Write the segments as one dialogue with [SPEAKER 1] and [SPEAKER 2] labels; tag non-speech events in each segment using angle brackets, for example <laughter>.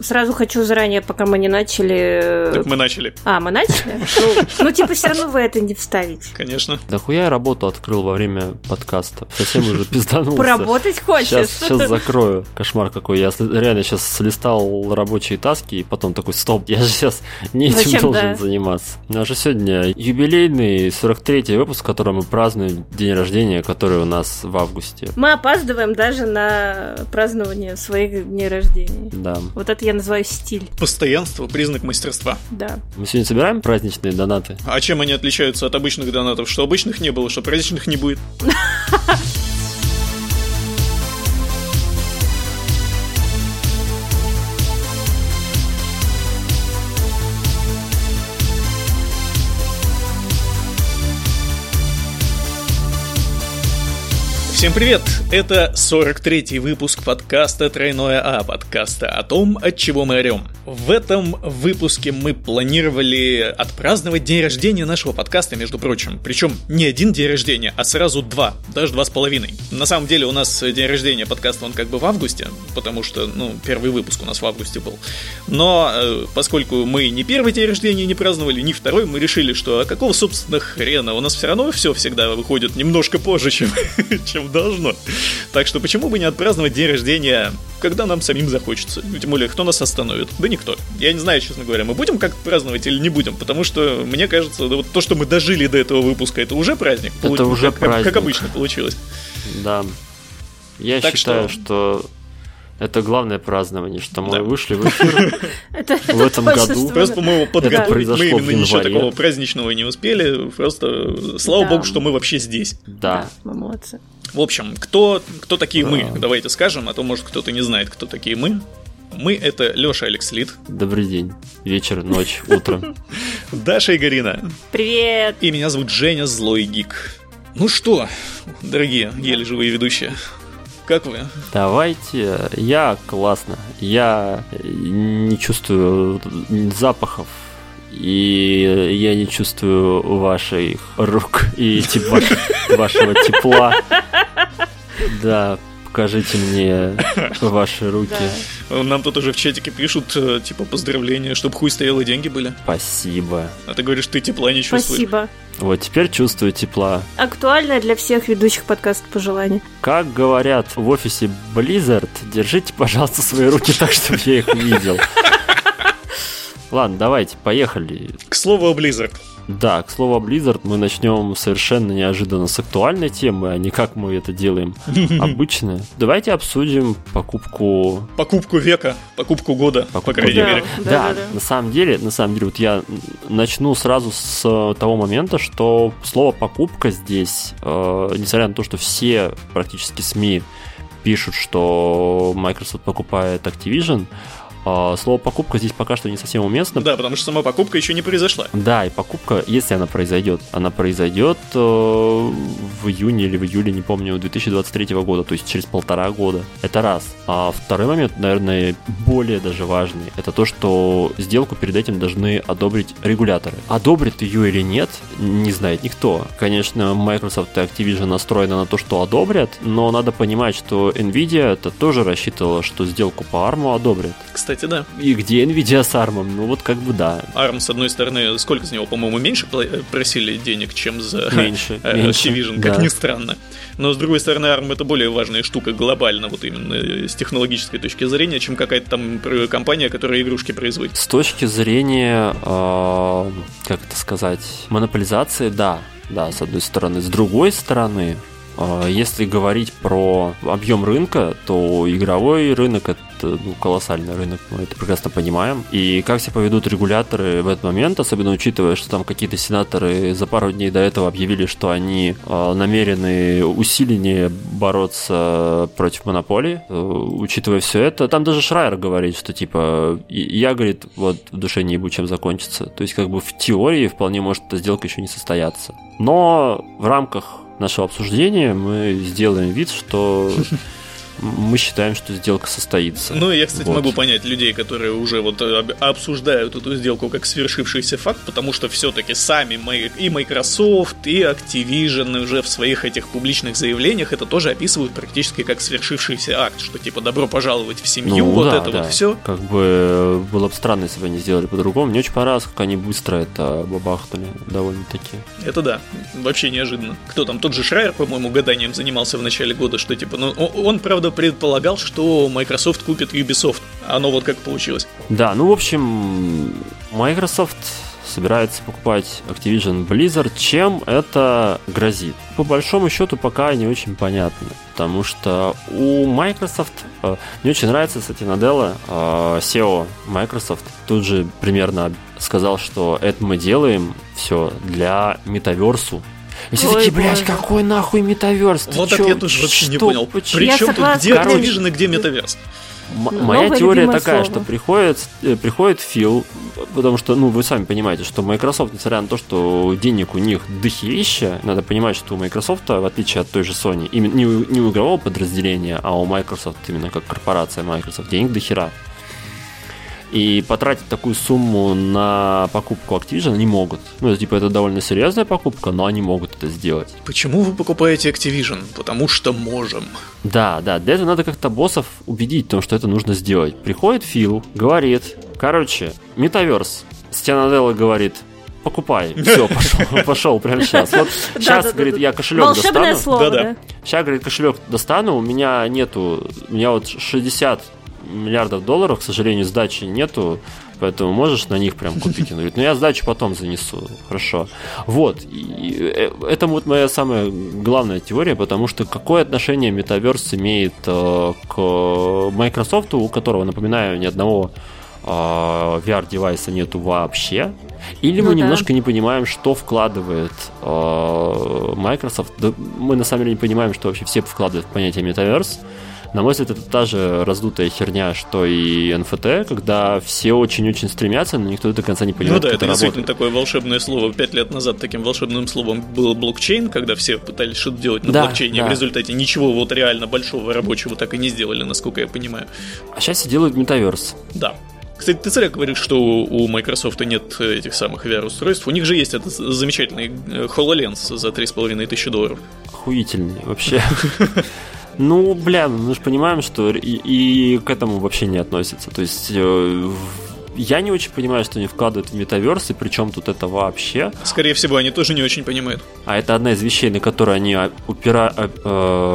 [SPEAKER 1] Сразу хочу заранее, пока мы не начали...
[SPEAKER 2] Так мы начали.
[SPEAKER 1] А, мы начали? <laughs> Ну, ну, типа, все равно вы это не вставите.
[SPEAKER 2] Конечно.
[SPEAKER 3] Да хуя я работу открыл во время подкаста. Совсем уже пизданулся.
[SPEAKER 1] Поработать хочешь?
[SPEAKER 3] Сейчас, сейчас закрою. Кошмар какой. Я реально сейчас слистал рабочие таски и потом такой, стоп, я же сейчас не этим
[SPEAKER 1] Зачем,
[SPEAKER 3] должен
[SPEAKER 1] да?
[SPEAKER 3] заниматься. У нас же сегодня юбилейный 43-й выпуск, в котором мы празднуем день рождения, который у нас в августе.
[SPEAKER 1] Мы опаздываем даже на празднование своих дней рождения.
[SPEAKER 3] Да.
[SPEAKER 1] Вот это я называю стиль,
[SPEAKER 2] Постоянство – признак мастерства.
[SPEAKER 1] да.
[SPEAKER 3] Мы сегодня собираем праздничные донаты?
[SPEAKER 2] А чем они отличаются от обычных донатов? Что обычных не было, что праздничных не будет? <laughs> Всем привет! Это 43-й выпуск подкаста «Тройное А», подкаста о том, от чего мы орем. В этом выпуске мы планировали отпраздновать день рождения нашего подкаста, между прочим. Причем не один день рождения, а сразу два, даже два с половиной. На самом деле у нас день рождения подкаста, он как бы в августе, потому что, ну, первый выпуск у нас в августе был. Но э, поскольку мы ни первый день рождения не праздновали, ни второй, мы решили, что а какого, собственно, хрена? У нас все равно все всегда выходит немножко позже, чем, <laughs> должно. Так что почему бы не отпраздновать день рождения, когда нам самим захочется? Тем более, кто нас остановит? Да никто. Я не знаю, честно говоря, мы будем как праздновать или не будем, потому что мне кажется, да вот то, что мы дожили до этого выпуска, это уже праздник.
[SPEAKER 3] Это
[SPEAKER 2] Получ-
[SPEAKER 3] уже
[SPEAKER 2] как,
[SPEAKER 3] праздник.
[SPEAKER 2] Как обычно получилось.
[SPEAKER 3] Да. Я
[SPEAKER 2] Так
[SPEAKER 3] считаю,
[SPEAKER 2] что-
[SPEAKER 3] что... Это главное празднование, что мы
[SPEAKER 2] Да.
[SPEAKER 3] вышли в эфир. <laughs> В
[SPEAKER 1] это
[SPEAKER 3] этом году
[SPEAKER 2] Просто
[SPEAKER 1] мы-
[SPEAKER 2] его подготовить, мы именно ничего такого праздничного не успели. Просто слава богу, что мы вообще здесь.
[SPEAKER 3] Да.
[SPEAKER 1] мы молодцы.
[SPEAKER 2] В общем, кто, кто такие мы?
[SPEAKER 3] Да.
[SPEAKER 2] Давайте скажем, а то, может, кто-то не знает, кто такие мы. Мы — это Лёша Алекс Лид,
[SPEAKER 3] Добрый день. Вечер, ночь, утро. <laughs>
[SPEAKER 2] Даша и Гарина.
[SPEAKER 1] Привет!
[SPEAKER 2] И меня зовут Женя Злой Гик. Ну что, дорогие, еле живые ведущие, как вы?
[SPEAKER 3] Давайте. Я классно. Я не чувствую запахов. И я не чувствую ваших рук и тип- ваш- вашего тепла. Да, покажите мне ваши руки.
[SPEAKER 2] Нам тут уже в чатике пишут, э, типа, поздравления, чтобы хуй стоял и деньги были.
[SPEAKER 3] Спасибо.
[SPEAKER 2] А ты говоришь, ты тепла не чувствуешь.
[SPEAKER 1] Спасибо.
[SPEAKER 3] Вот теперь чувствую тепла.
[SPEAKER 1] Актуально для всех ведущих подкаста пожеланий.
[SPEAKER 3] Как говорят в офисе Blizzard, держите, пожалуйста, свои руки так, чтобы я их видел. Ладно, давайте, поехали.
[SPEAKER 2] К слову о Blizzard.
[SPEAKER 3] Да, к слову о Blizzard мы начнем совершенно неожиданно с актуальной темы, а не как мы это делаем <laughs> обычно. Давайте обсудим покупку
[SPEAKER 2] Покупку века, покупку года, по
[SPEAKER 3] Покупку
[SPEAKER 2] крайней
[SPEAKER 1] Да.
[SPEAKER 2] мере.
[SPEAKER 1] Да,
[SPEAKER 3] Да,
[SPEAKER 1] да, да.
[SPEAKER 3] на самом деле, на самом деле, вот я начну сразу с того момента, что слово покупка здесь, э, несмотря на то, что все практически СМИ пишут, что Microsoft покупает Activision, э, слово покупка здесь пока что не совсем уместно.
[SPEAKER 2] Да, потому что сама покупка еще не произошла.
[SPEAKER 3] Да, и покупка, если она произойдет, она произойдет э, в июне или в июле, не помню, 2023 года, то есть через полтора года. Это раз. А второй момент, наверное, более даже важный, это то, что сделку перед этим должны одобрить регуляторы. Одобрит ее или нет, не знает никто. Конечно, Microsoft и Activision настроены на то, что одобрят, но надо понимать, что Nvidia это тоже рассчитывала, что сделку по ARM одобрят.
[SPEAKER 2] Кстати, да.
[SPEAKER 3] И где Nvidia с ARM? Ну вот как бы да,
[SPEAKER 2] ARM, с одной стороны, сколько с него, по-моему, меньше пла- просили денег, чем за
[SPEAKER 3] Меньше,
[SPEAKER 2] э,
[SPEAKER 3] меньше,
[SPEAKER 2] Activision, как
[SPEAKER 3] да.
[SPEAKER 2] ни странно. Но, с другой стороны, ARM это более важная штука глобально, вот именно э, с технологической точки зрения, чем какая-то там компания, которая игрушки производит.
[SPEAKER 3] С точки зрения, э, как это сказать, монополизации, да, да, с одной стороны. С другой стороны, э, если говорить про объем рынка, то игровой рынок это ну, колоссальный рынок, мы это прекрасно понимаем. И как себя поведут регуляторы в этот момент, особенно учитывая, что там какие-то сенаторы за пару дней до этого объявили, что они э, намерены усиленнее бороться против монополии, Э, учитывая все это, там даже Шрайер говорит, что типа я, говорит, вот в душе не ебу, чем закончится. То есть как бы в теории вполне может эта сделка еще не состояться. Но в рамках нашего обсуждения мы сделаем вид, что <laughs> мы считаем, что сделка состоится.
[SPEAKER 2] Ну, я, кстати,
[SPEAKER 3] Вот.
[SPEAKER 2] могу понять людей, которые уже вот об- обсуждают эту сделку как свершившийся факт, потому что все-таки сами и Microsoft, и Activision уже в своих этих публичных заявлениях это тоже описывают практически как свершившийся акт, что типа добро пожаловать в семью,
[SPEAKER 3] Ну,
[SPEAKER 2] вот
[SPEAKER 3] да,
[SPEAKER 2] это
[SPEAKER 3] да.
[SPEAKER 2] вот все.
[SPEAKER 3] Как бы было бы странно, если бы они сделали по-другому. Мне очень понравилось, как они быстро это бабахнули довольно-таки.
[SPEAKER 2] Это да, вообще неожиданно. Кто там, тот же Шрайер, по-моему, гаданием занимался в начале года, что типа, ну, он, правда, предполагал, что Microsoft купит Ubisoft. Оно вот как получилось.
[SPEAKER 3] Да, ну, в общем, Microsoft собирается покупать Activision Blizzard. Чем это грозит? По большому счету, пока не очень понятно. Потому что у Microsoft... э, Мне очень нравится, кстати, Наделла, э, SEO Microsoft, тут же примерно сказал, что это мы делаем все для метаверсу. И все
[SPEAKER 1] Ой,
[SPEAKER 3] такие, блядь,
[SPEAKER 1] боже.
[SPEAKER 3] какой нахуй метаверс? Ты
[SPEAKER 2] вот
[SPEAKER 3] чё?
[SPEAKER 2] это я тоже вообще не
[SPEAKER 3] Что?
[SPEAKER 2] понял.
[SPEAKER 3] Почему?
[SPEAKER 2] Причем тут где. Activision и где Метаверс?
[SPEAKER 3] М-
[SPEAKER 1] Новое
[SPEAKER 3] Моя теория такая,
[SPEAKER 1] слово.
[SPEAKER 3] что приходит, э, приходит Фил, потому что, ну, вы сами понимаете, что Microsoft, несмотря на то, что денег у них дохерища, надо понимать, что у Microsoft, в отличие от той же Sony, именно не у, не у игрового подразделения, а у Microsoft, именно как корпорация Microsoft, денег дохера. И потратить такую сумму на покупку Activision не могут. Ну, типа, это довольно серьезная покупка, но они могут это сделать.
[SPEAKER 2] Почему вы покупаете Activision? Потому что можем.
[SPEAKER 3] Да, да, для этого надо как-то боссов убедить в том, что это нужно сделать. Приходит Фил, говорит, короче, метаверс. Стенаделла говорит, покупай. <laughs> Все, пошел, пошел прямо сейчас. Вот <laughs> сейчас,
[SPEAKER 1] Да-да-да-да.
[SPEAKER 3] говорит, я кошелек
[SPEAKER 1] Волшебное
[SPEAKER 3] достану.
[SPEAKER 1] слово,
[SPEAKER 2] Да-да.
[SPEAKER 1] да?
[SPEAKER 3] Сейчас, говорит, кошелек достану, у меня нету, у меня вот 60 миллиардов долларов, к сожалению, сдачи нету, поэтому можешь на них прям купить. Он говорит, ну я сдачу потом занесу, хорошо. Вот, и э, это вот моя самая главная теория, потому что какое отношение метаверс имеет э, к Microsoft, у которого, напоминаю, ни одного э, VR-девайса нету вообще, или мы
[SPEAKER 1] Ну да.
[SPEAKER 3] немножко не понимаем, что вкладывает э, Microsoft. Да, мы на самом деле не понимаем, что вообще все вкладывают в понятие метаверс. На мой взгляд, это та же раздутая херня, что и NFT, когда все очень-очень стремятся, но никто до конца не
[SPEAKER 2] Ну
[SPEAKER 3] понимает,
[SPEAKER 2] да,
[SPEAKER 3] как
[SPEAKER 2] это
[SPEAKER 3] это
[SPEAKER 2] действительно
[SPEAKER 3] работает.
[SPEAKER 2] такое волшебное слово. Пять лет назад таким волшебным словом был блокчейн, когда все пытались что-то делать на
[SPEAKER 3] Да,
[SPEAKER 2] блокчейне,
[SPEAKER 3] да.
[SPEAKER 2] в результате ничего вот реально большого рабочего так и не сделали, насколько я понимаю.
[SPEAKER 3] А сейчас все делают метаверс.
[SPEAKER 2] Да. Кстати, ты зря говоришь, что у Microsoft нет э, этих самых VR-устройств. У них же есть этот замечательный э, HoloLens за 3,5 тысячи долларов.
[SPEAKER 3] Охуительный вообще. <laughs> Ну, бля, мы же понимаем, что и, и к этому вообще не относится. То есть э, я не очень понимаю, что они вкладывают в метаверс, и причем тут это вообще.
[SPEAKER 2] Скорее всего, они тоже не очень понимают.
[SPEAKER 3] А это одна из вещей, на которые они а, упира- а,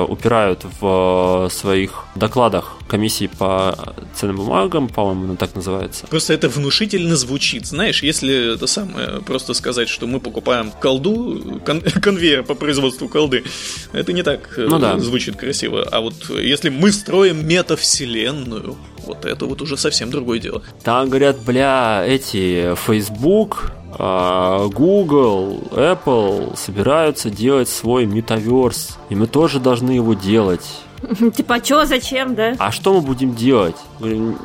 [SPEAKER 3] э, упирают в э, своих докладах комиссии по ценным бумагам, по-моему, она так называется.
[SPEAKER 2] Просто это внушительно звучит. Знаешь, если это самое, просто сказать, что мы покупаем колду, кон- <laughs> конвейер по производству колды, это не так э,
[SPEAKER 3] Ну да.
[SPEAKER 2] звучит красиво. А вот если мы строим метавселенную, вот это вот уже совсем другое дело.
[SPEAKER 3] Там говорят, бля, эти Facebook, а, Google, Apple собираются делать свой метаверс, и мы тоже должны его делать. <laughs>
[SPEAKER 1] Типа, а чё, зачем, да?
[SPEAKER 3] А что мы будем делать? Говорю,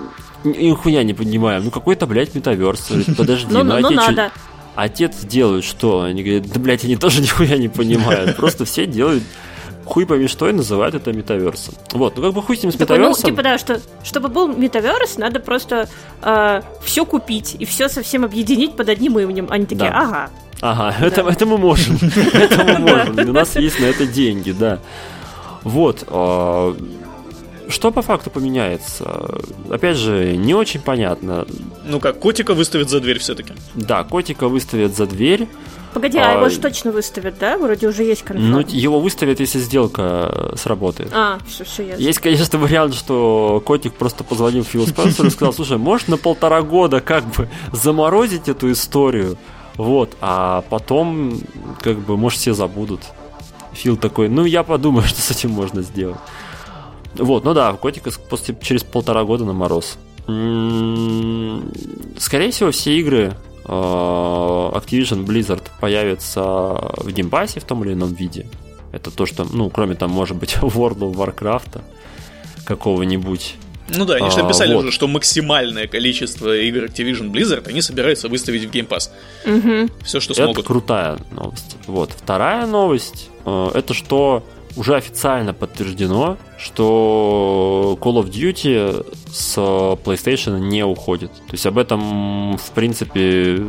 [SPEAKER 3] «Ни- Нихуя не понимаем. Ну какой-то, блядь, метаверс. Говорит, <laughs> Подожди,
[SPEAKER 1] Ну,
[SPEAKER 3] ну
[SPEAKER 1] ну, ну надо.
[SPEAKER 3] Отец делают что? Они говорят, да, блядь, они тоже <laughs> нихуя не понимают. Просто все делают хуй пойми что и называют это метаверсом. Вот, ну как бы хуй с ним с
[SPEAKER 1] Такой, ну,
[SPEAKER 3] метаверсом.
[SPEAKER 1] типа, да, что, чтобы был метаверс, надо просто все купить и все совсем объединить под одним именем. Они такие,
[SPEAKER 3] Да.
[SPEAKER 1] ага.
[SPEAKER 3] Ага, это, это мы можем. <laughs> Это мы можем. У нас есть на это деньги, да. Вот. а, Что по факту поменяется? Опять же, не очень понятно.
[SPEAKER 2] Ну как, котика выставят за дверь все-таки.
[SPEAKER 3] Да, котика выставят за дверь.
[SPEAKER 1] Погоди, а
[SPEAKER 3] А,
[SPEAKER 1] его же точно выставят, да? Вроде уже есть конферм.
[SPEAKER 3] Ну, его выставят, если сделка сработает.
[SPEAKER 1] А, все, все ясно.
[SPEAKER 3] Есть, конечно, вариант, что котик просто позвонил Филу Спенсеру и сказал, слушай, можешь на полтора года как бы заморозить эту историю, вот, а потом, как бы, может, все забудут. Фил такой, ну, я подумаю, <laughs> что с этим можно сделать. Вот, ну да, Котика пошлют, через полтора года на мороз. Скорее всего, все игры э, Activision Blizzard появятся в геймпассе в том или ином виде. Это то, что, ну, кроме там, может быть, <laughs> World of Warcraft какого-нибудь.
[SPEAKER 2] Ну да, они же
[SPEAKER 3] А,
[SPEAKER 2] написали
[SPEAKER 3] вот.
[SPEAKER 2] уже, что максимальное количество игр Activision Blizzard они собираются выставить в Game Pass.
[SPEAKER 1] Мгм.
[SPEAKER 2] Все, что
[SPEAKER 3] Это
[SPEAKER 2] смогут.
[SPEAKER 3] крутая новость. Вот. Вторая новость, э, это что уже официально подтверждено, что Call of Duty с PlayStation не уходит. То есть об этом, в принципе,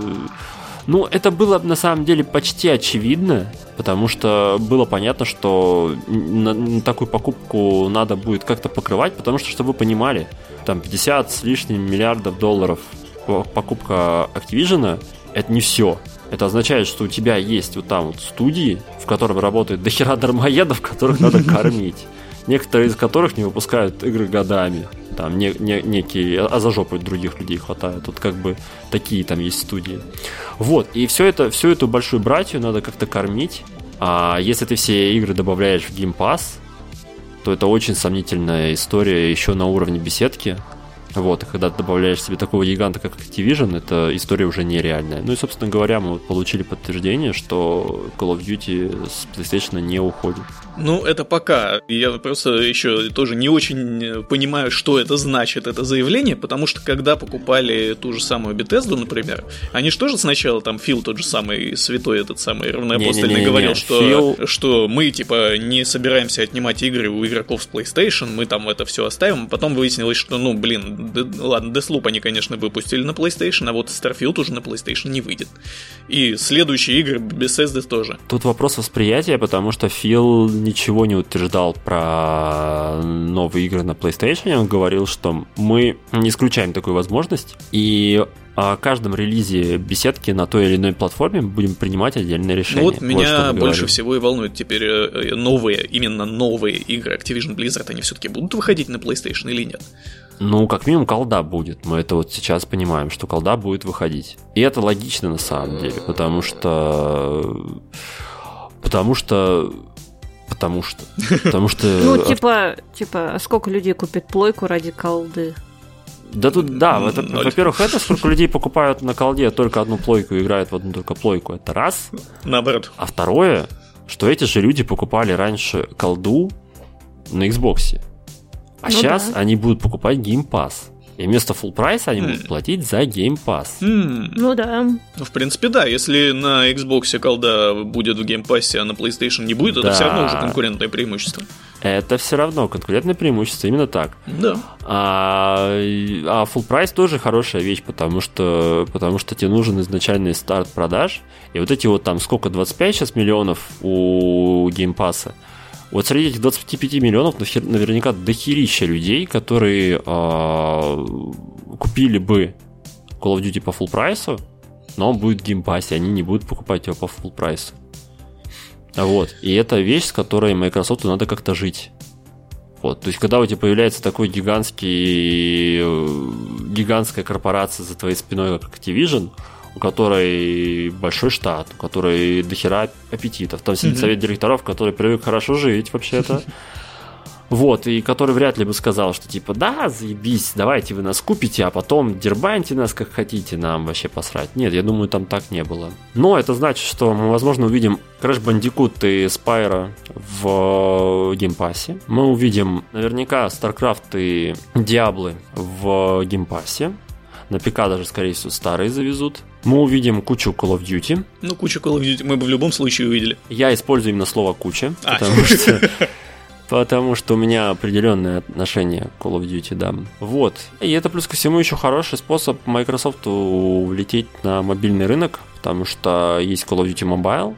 [SPEAKER 3] ну, это было на самом деле почти очевидно, потому что было понятно, что на, на такую покупку надо будет как-то покрывать, потому что, чтобы вы понимали, там 50 с лишним миллиардов долларов покупка Activision это не все. Это означает, что у тебя есть вот там вот студии, в которых работает дохера дармоедов, которых надо <laughs> кормить. Некоторые из которых не выпускают игры годами. Там не, не, некие, а за жопой других людей хватает. Тут как бы такие там есть студии. Вот, и все это, всю эту большую братью надо как-то кормить. А если ты все игры добавляешь в Game Pass, то это очень сомнительная история еще на уровне беседки. Вот, и когда ты добавляешь себе такого гиганта, как Activision, эта история уже нереальная. Ну и, собственно говоря, мы получили подтверждение, что Call of Duty с PlayStation не уходит.
[SPEAKER 2] Ну, это пока. Я просто еще тоже не очень понимаю, что это значит, это заявление, потому что когда покупали ту же самую Bethesda, например, они же тоже сначала, там, Фил тот же самый святой, этот самый равноапостольный, говорил, что, Фил... что мы, типа, не собираемся отнимать игры у игроков с PlayStation, мы там это все оставим, потом выяснилось, что, ну, блин, д- ладно, Deathloop они, конечно, выпустили на PlayStation, а вот Starfield уже на PlayStation не выйдет. И следующие игры Bethesda тоже.
[SPEAKER 3] Тут вопрос восприятия, потому что Фил ничего не утверждал про новые игры на PlayStation. Он говорил, что мы не исключаем такую возможность. И о каждом релизе беседки на той или иной платформе будем принимать отдельное решение.
[SPEAKER 2] Ну вот меня больше всего и волнует теперь э, новые, именно новые игры Activision Blizzard, они все-таки будут выходить на PlayStation или нет?
[SPEAKER 3] Ну, как минимум, колда будет. Мы это вот сейчас понимаем, что колда будет выходить. И это логично на самом деле, потому что... Потому что Потому что. Потому что. <laughs>
[SPEAKER 1] Ну, типа, типа, а сколько людей купит плойку ради колды?
[SPEAKER 3] Да тут, да, во-первых, это сколько людей покупают на колде только одну плойку и играют в одну только плойку. Это раз.
[SPEAKER 2] Наоборот.
[SPEAKER 3] А второе, что эти же люди покупали раньше колду на Xbox. А ну сейчас да. они будут покупать Game Pass. И вместо full прайса они будут платить за Game Pass.
[SPEAKER 1] Ну да.
[SPEAKER 2] Ну, в принципе, да. Если на Xbox колда будет в Game Pass, а на PlayStation не будет, да. это все равно уже конкурентное преимущество.
[SPEAKER 3] Это все равно конкурентное преимущество, именно так.
[SPEAKER 2] Да.
[SPEAKER 3] А, а full прайс тоже хорошая вещь, потому что, потому что тебе нужен изначальный старт продаж. И вот эти вот там сколько, 25 сейчас миллионов у Game Pass, вот среди этих 25 миллионов наверняка дохерища людей, которые э, купили бы Call of Duty по full price'у, но он будет в Game Pass'е, они не будут покупать его по full price'у. Вот. И это вещь, с которой Microsoft надо как-то жить. Вот, то есть, когда у тебя появляется такой гигантский, э, гигантская корпорация за твоей спиной, как Activision, у которой большой штат, у которой дохера аппетитов. Там сидит mm-hmm. совет директоров, который привык хорошо жить вообще-то. <laughs> Вот, и который вряд ли бы сказал, что типа, да, заебись, давайте вы нас купите, а потом дербаньте нас как хотите, нам вообще посрать. Нет, я думаю, там так не было. Но это значит, что мы, возможно, увидим Crash Bandicoot и Spyro в Game Pass'е. Мы увидим наверняка StarCraft и Diablo в Game Pass'е. На ПК даже, скорее всего, старые завезут. Мы увидим кучу Call of Duty.
[SPEAKER 2] Ну, кучу Call of Duty мы бы в любом случае увидели.
[SPEAKER 3] Я использую именно слово «куча», а. потому что... <laughs> Потому что у меня определенное отношение к Call of Duty, да. Вот. И это плюс ко всему еще хороший способ Microsoft влететь на мобильный рынок, потому что есть Call of Duty Mobile,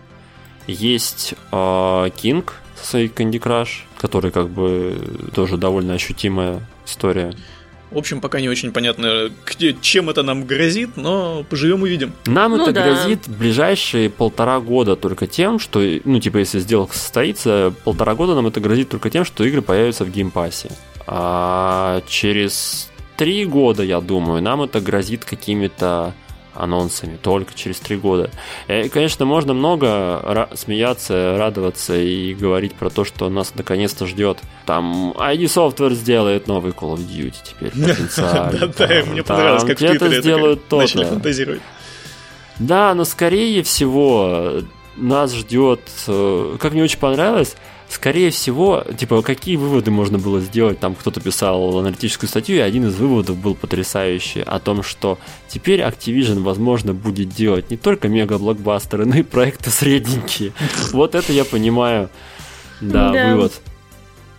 [SPEAKER 3] есть э, King со своей Candy Crush, который как бы тоже довольно ощутимая история.
[SPEAKER 2] В общем, пока не очень понятно, где, чем это нам грозит, но поживем увидим.
[SPEAKER 3] Нам ну, это да. грозит в ближайшие полтора года только тем, что, ну, типа, если сделка состоится, полтора года нам это грозит только тем, что игры появятся в Game Pass'е. А через три года, я думаю, нам это грозит какими-то анонсами только через три года. И, конечно, можно много смеяться, радоваться и говорить про то, что нас наконец-то ждет. Там ID Software сделает новый Call of Duty теперь потенциально.
[SPEAKER 2] Да, мне понравилось, как
[SPEAKER 3] это сделают то
[SPEAKER 2] фантазировать.
[SPEAKER 3] Да, но скорее всего нас ждет, э, как мне очень понравилось, скорее всего, типа, какие выводы можно было сделать? Там кто-то писал аналитическую статью, и один из выводов был потрясающий о том, что теперь Activision, возможно, будет делать не только мега-блокбастеры, но и проекты средненькие. <laughs> Вот это я понимаю Да, да, вывод.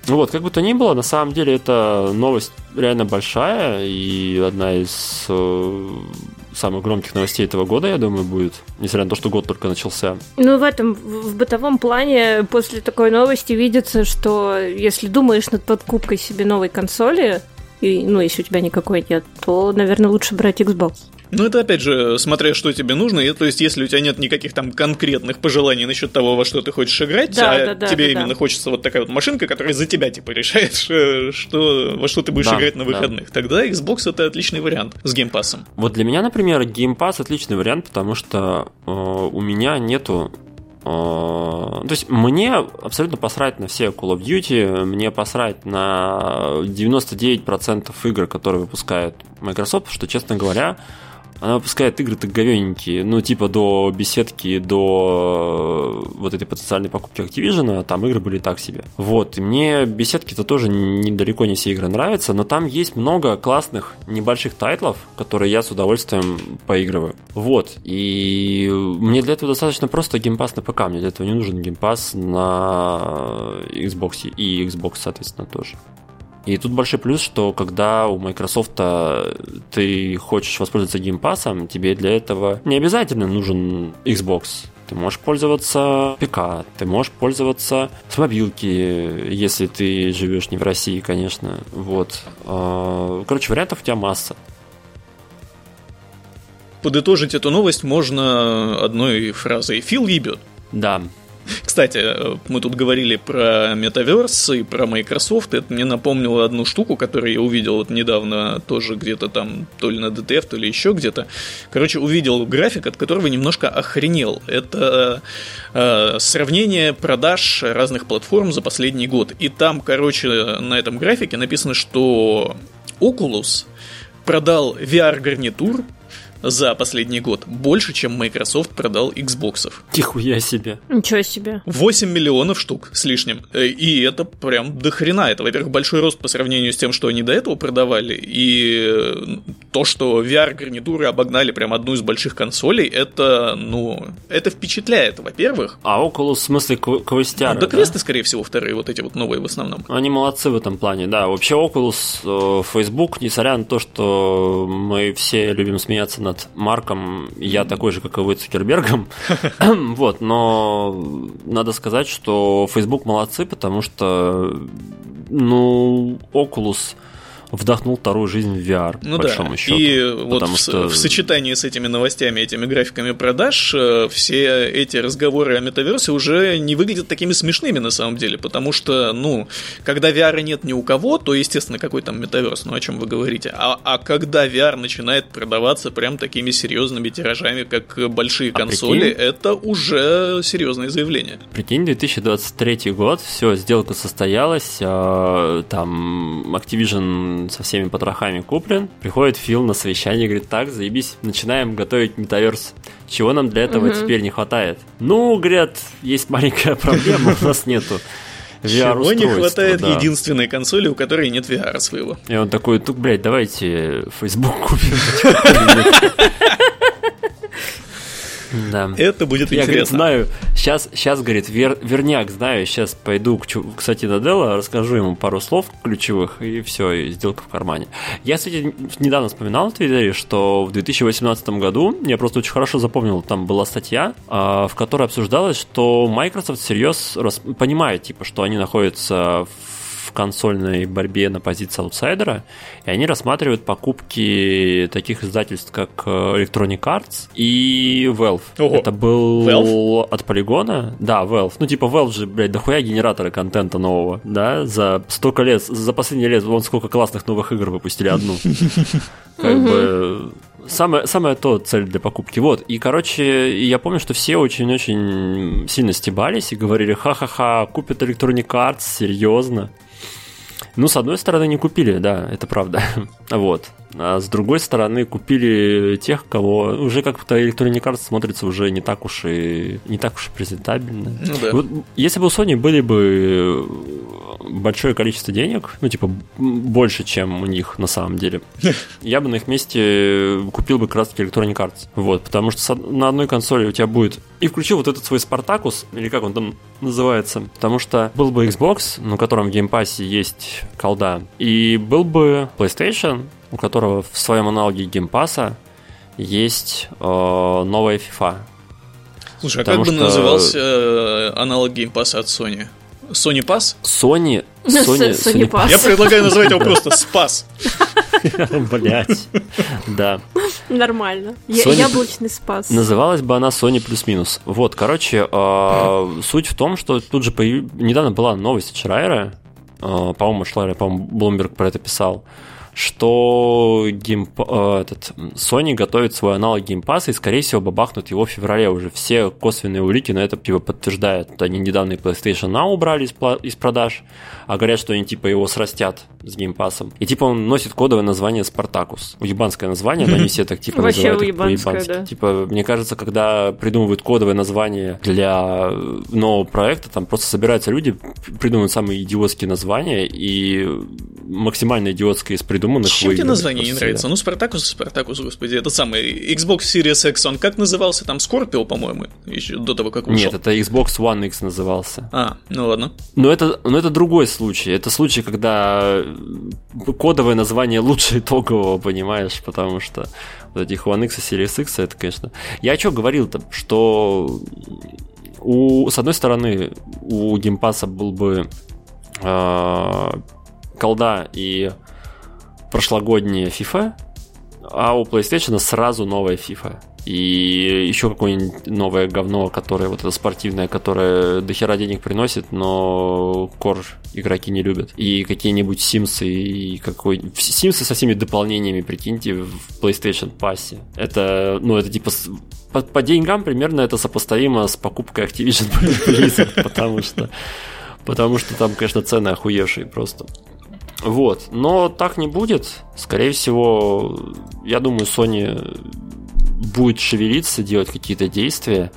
[SPEAKER 3] Ну вот, как бы то ни было, на самом деле это новость реально большая и одна из э, самых громких новостей этого года, я думаю, будет, несмотря на то, что год только начался.
[SPEAKER 1] Ну, в этом, в бытовом плане, после такой новости видится, что если думаешь над подкупкой себе новой консоли, и, ну, если у тебя никакой нет, то, наверное, лучше брать Xbox.
[SPEAKER 2] Ну, это опять же, смотря что тебе нужно. И, то есть, если у тебя нет никаких там конкретных пожеланий насчет того, во что ты хочешь играть, да, а да, тебе да, именно да. хочется вот такая вот машинка, которая за тебя типа решает, <laughs> что, во что ты будешь да, играть на выходных, да. тогда Xbox это отличный вариант с геймпасом.
[SPEAKER 3] Вот для меня, например, Game Pass отличный вариант, потому что э, у меня нету то есть мне абсолютно посрать на все Call of Duty, мне посрать на 99% игр, которые выпускает Microsoft, что, честно говоря, она выпускает игры-то говененькие, ну, типа до Bethesda'ки, до э, вот этой потенциальной покупки Activision, а там игры были так себе. Вот, и мне Bethesda'ки-то тоже недалеко не все игры нравятся, но там есть много классных небольших тайтлов, которые я с удовольствием поигрываю. Вот, и мне для этого достаточно просто Game Pass на ПК, мне для этого не нужен Game Pass на Xbox и Xbox, соответственно, тоже. И тут большой плюс, что когда у Microsoft ты хочешь воспользоваться геймпасом, тебе для этого не обязательно нужен Xbox. Ты можешь пользоваться ПК, ты можешь пользоваться с мобилки, если ты живешь не в России, конечно. Вот. А, короче, вариантов у тебя масса.
[SPEAKER 2] Подытожить эту новость можно одной фразой. Фил ебет.
[SPEAKER 3] Да,
[SPEAKER 2] кстати, мы тут говорили про Metaverse и про Microsoft. Это мне напомнило одну штуку, которую я увидел вот недавно тоже где-то там, то ли на DTF, то ли еще где-то. Короче, увидел график, от которого немножко охренел. Это э, сравнение продаж разных платформ за последний год. И там, короче, на этом графике написано, что Oculus продал VR-гарнитур за последний год больше, чем Microsoft продал Xbox.
[SPEAKER 3] Тихуя себе.
[SPEAKER 1] Ничего себе.
[SPEAKER 2] 8 миллионов штук с лишним. Э, и это прям до хрена. Это, во-первых, большой рост по сравнению с тем, что они до этого продавали. И э, то, что VR-гарнитуры обогнали прям одну из больших консолей, это, ну, это впечатляет, во-первых.
[SPEAKER 3] А Oculus в смысле квестяры,
[SPEAKER 2] Да, квесты, скорее всего, вторые, вот эти вот новые в основном.
[SPEAKER 3] Они молодцы в этом плане, да. Вообще Oculus, э, Facebook, несмотря на то, что мы все любим смеяться над над Марком, я такой же, как и вы, Цукербергом. <laughs> вот, но надо сказать, что Facebook молодцы, потому что, ну, Oculus вдохнул вторую жизнь в VR,
[SPEAKER 2] ну по да. счету. И вот в, что... в сочетании с этими новостями, этими графиками продаж, э, все эти разговоры о метаверсе уже не выглядят такими смешными на самом деле, потому что, ну, когда VR нет ни у кого, то, естественно, какой там метаверс, ну о чем вы говорите. А, а когда VR начинает продаваться прям такими серьезными тиражами, как большие а консоли, прикинь, это уже серьезное заявление.
[SPEAKER 3] Прикинь, 2023 год, все, сделка состоялась, а, там Activision со всеми потрохами куплен. Приходит Фил на совещание и говорит, так, заебись, начинаем готовить метаверс. Чего нам для этого угу. теперь не хватает? Ну, говорят, есть маленькая <laughs> проблема, у нас нету. <laughs>
[SPEAKER 2] Чего не хватает да. единственной консоли, у которой нет VR своего.
[SPEAKER 3] И он такой, тут, блядь, давайте Facebook купим. <laughs>
[SPEAKER 2] Да. Это будет
[SPEAKER 3] Я,
[SPEAKER 2] интересно.
[SPEAKER 3] Говорит, знаю, сейчас, сейчас, говорит, вер, верняк знаю, сейчас пойду, к, кстати, на Делла, расскажу ему пару слов ключевых, и все, и сделка в кармане. Я, кстати, недавно вспоминал в Твиттере, что в 2018 году, я просто очень хорошо запомнил, там была статья, а, в которой обсуждалось, что Microsoft всерьез понимает, типа, что они находятся в консольной борьбе на позиции аутсайдера, и они рассматривают покупки таких издательств, как э, Electronic Arts и Valve. Ого. Это был Valve? от Полигона. Да, Valve. Ну, типа, Valve же, блядь, дохуя генераторы контента нового, да, за столько лет, за последние лет, вон сколько классных новых игр выпустили одну. <laughs> Как бы самое, самое то цель для покупки. Вот. И, короче, я помню, что все очень-очень сильно стебались и говорили, ха-ха-ха, купят Electronic Arts, серьезно. Ну, с одной стороны, не купили, да, это правда. <laughs> вот. А с другой стороны, купили тех, кого уже как-то Electronic Arts смотрится уже не так уж и не так уж и презентабельно. Ну, да. вот, если бы у Sony были бы большое количество денег, ну, типа, больше, чем у них на самом деле, <laughs> я бы на их месте купил бы как раз таки Electronic Arts. Вот, потому что на одной консоли у тебя будет... И включил вот этот свой Спартакус, или как он там называется, потому что был бы Xbox, на котором в Game Pass'е есть колда, и был бы PlayStation, у которого в своем аналоге Game Pass'а есть э, новая FIFA.
[SPEAKER 2] Слушай, а как бы что... назывался э, аналог Game Pass'а от Sony? Sony Pass?
[SPEAKER 3] Sony... Sony,
[SPEAKER 1] Sony Pass.
[SPEAKER 2] Я предлагаю назвать его просто Спас. <laughs>
[SPEAKER 3] Блять. Да.
[SPEAKER 1] Нормально. Яблочный спас.
[SPEAKER 3] Называлась бы она Sony плюс-минус. Вот, короче, а, <laughs> суть в том, что тут же недавно была новость от Шрайера, а, по-моему, Шрайер, по-моему, Блумберг про это писал, что Game P... Э, этот, Sony готовит свой аналог Game Pass'а и, скорее всего, бабахнут его в феврале уже. Все косвенные улики на это типа подтверждают. Они недавно и PlayStation Now убрали из, из продаж, а говорят, что они типа его срастят с геймпасом. И типа он носит кодовое название Спартакус. Уебанское название, но они все так типа
[SPEAKER 1] Вообще
[SPEAKER 3] называют. Вообще да. Типа, мне кажется, когда придумывают кодовое название для нового проекта, там просто собираются люди, придумывают самые идиотские названия и максимально идиотское из придуманных.
[SPEAKER 2] Чем тебе название не нравится? Ну, Спартакус, Спартакус, господи, это самый Xbox Series X, он как назывался? Там Scorpio, по-моему, еще до того, как
[SPEAKER 3] вышел. Нет, это Xbox One X назывался.
[SPEAKER 2] А, ну ладно.
[SPEAKER 3] Но это, но это другой случай. Это случай, когда кодовое название лучше итогового, понимаешь, потому что вот этих One X и Series X, это, конечно... Я что говорил-то, что у, с одной стороны, у Game Pass'а был бы э, колда и прошлогодняя FIFA, а у PlayStation сразу новая FIFA. И еще какое-нибудь новое говно, которое вот это спортивное, которое до хера денег приносит, но кор игроки не любят. И какие-нибудь Симсы и какой... Симсы со всеми дополнениями, прикиньте, в PlayStation пассе. Это, ну, это типа по, по деньгам примерно это сопоставимо с покупкой Activision <laughs> Blizzard, потому что потому что там, конечно, цены охуевшие просто. Вот, но так не будет. Скорее всего, я думаю, Sony будет шевелиться, делать какие-то действия,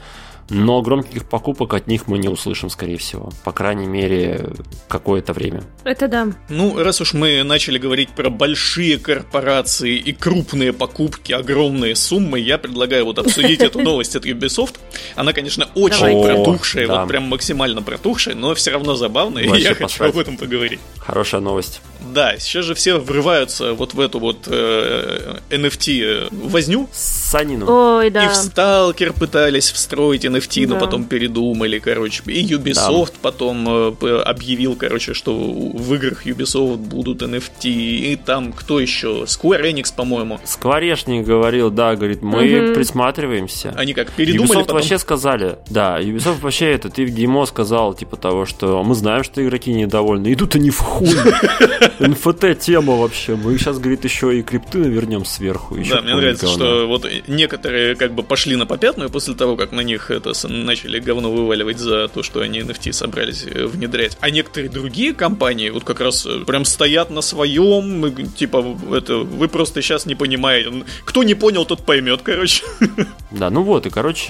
[SPEAKER 3] но громких покупок от них мы не услышим, скорее всего. По крайней мере, какое-то время.
[SPEAKER 1] Это да.
[SPEAKER 2] Ну, раз уж мы начали говорить про большие корпорации и крупные покупки, огромные суммы, я предлагаю вот обсудить эту <laughs> новость от Ubisoft. Она, конечно, очень протухшая, вот прям максимально протухшая, но все равно забавная, и я хочу об этом поговорить.
[SPEAKER 3] Хорошая новость.
[SPEAKER 2] Да, сейчас же все врываются вот в эту вот э, NFT э, возню.
[SPEAKER 3] Санину.
[SPEAKER 1] Ой, да.
[SPEAKER 2] И в Сталкер пытались встроить NFT, да. но потом передумали, короче. И Ubisoft да. потом э, объявил, короче, что в играх Ubisoft будут NFT. И там кто еще? Square Enix, по-моему.
[SPEAKER 3] Скворечник говорил, да, говорит, мы угу. присматриваемся.
[SPEAKER 2] Они как, передумали
[SPEAKER 3] Ubisoft
[SPEAKER 2] потом...
[SPEAKER 3] вообще сказали, да, Ubisoft вообще это, ты в демо сказал, типа того, что мы знаем, что игроки недовольны. Идут они в хуй. <laughs> НФТ-тема вообще. Мы сейчас, говорит, еще и крипты вернем сверху. Еще
[SPEAKER 2] да, мне нравится, что вот некоторые как бы пошли на попятную после того, как на них это начали говно вываливать за то, что они NFT собрались э, внедрять. А некоторые другие компании вот как раз э, прям стоят на своем, типа, это вы просто сейчас не понимаете. Кто не понял, тот поймет, короче. <laughs>
[SPEAKER 3] Да, ну вот, и короче,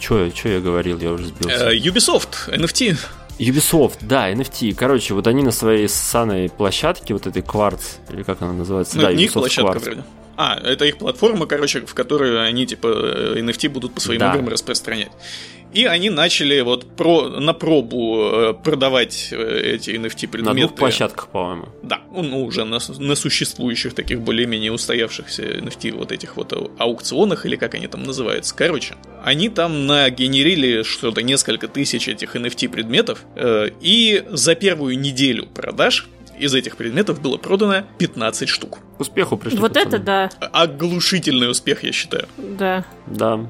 [SPEAKER 3] что я говорил, я уже сбился.
[SPEAKER 2] Э, Ubisoft, NFT.
[SPEAKER 3] Ubisoft, да, NFT. Короче, вот они на своей ссаной площадке, вот этой Quartz, или как она называется?
[SPEAKER 2] Ну,
[SPEAKER 3] да,
[SPEAKER 2] не их площадка, Quartz. вроде. А, это их платформа, короче, в которой они, типа, NFT будут по своим да. играм распространять. И они начали вот про, на пробу э, продавать э, эти NFT-предметы. На
[SPEAKER 3] двух площадках, по-моему.
[SPEAKER 2] Да, ну, уже на, на существующих таких более-менее устоявшихся NFT вот этих вот аукционах, или как они там называются. Короче, они там нагенерили что-то несколько тысяч этих NFT-предметов, э, и за первую неделю продаж из этих предметов было продано 15 штук.
[SPEAKER 3] Успеху пришли.
[SPEAKER 1] Вот пацаны. это да.
[SPEAKER 2] Оглушительный успех, я считаю.
[SPEAKER 1] Да.
[SPEAKER 3] Да.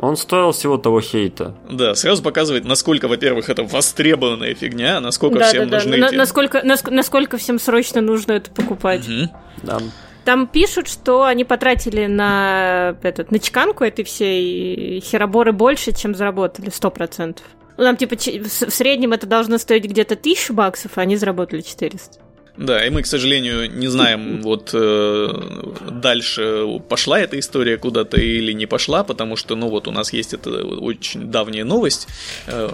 [SPEAKER 3] Он стоил всего того хейта.
[SPEAKER 2] Да, сразу показывает, насколько, во-первых, это востребованная фигня, насколько да, всем да, нужны
[SPEAKER 1] да. эти... Насколько, насколько всем срочно нужно это покупать.
[SPEAKER 2] Угу.
[SPEAKER 3] Да.
[SPEAKER 1] Там пишут, что они потратили на, этот, на чеканку этой всей хероборы больше, чем заработали, сто процентов. Ну, там, типа, в среднем это должно стоить где-то тысячу баксов, а они заработали 400.
[SPEAKER 2] Да, и мы, к сожалению, не знаем, <laughs> вот э, дальше пошла эта история куда-то или не пошла, потому что, ну вот, у нас есть эта очень давняя новость. Э,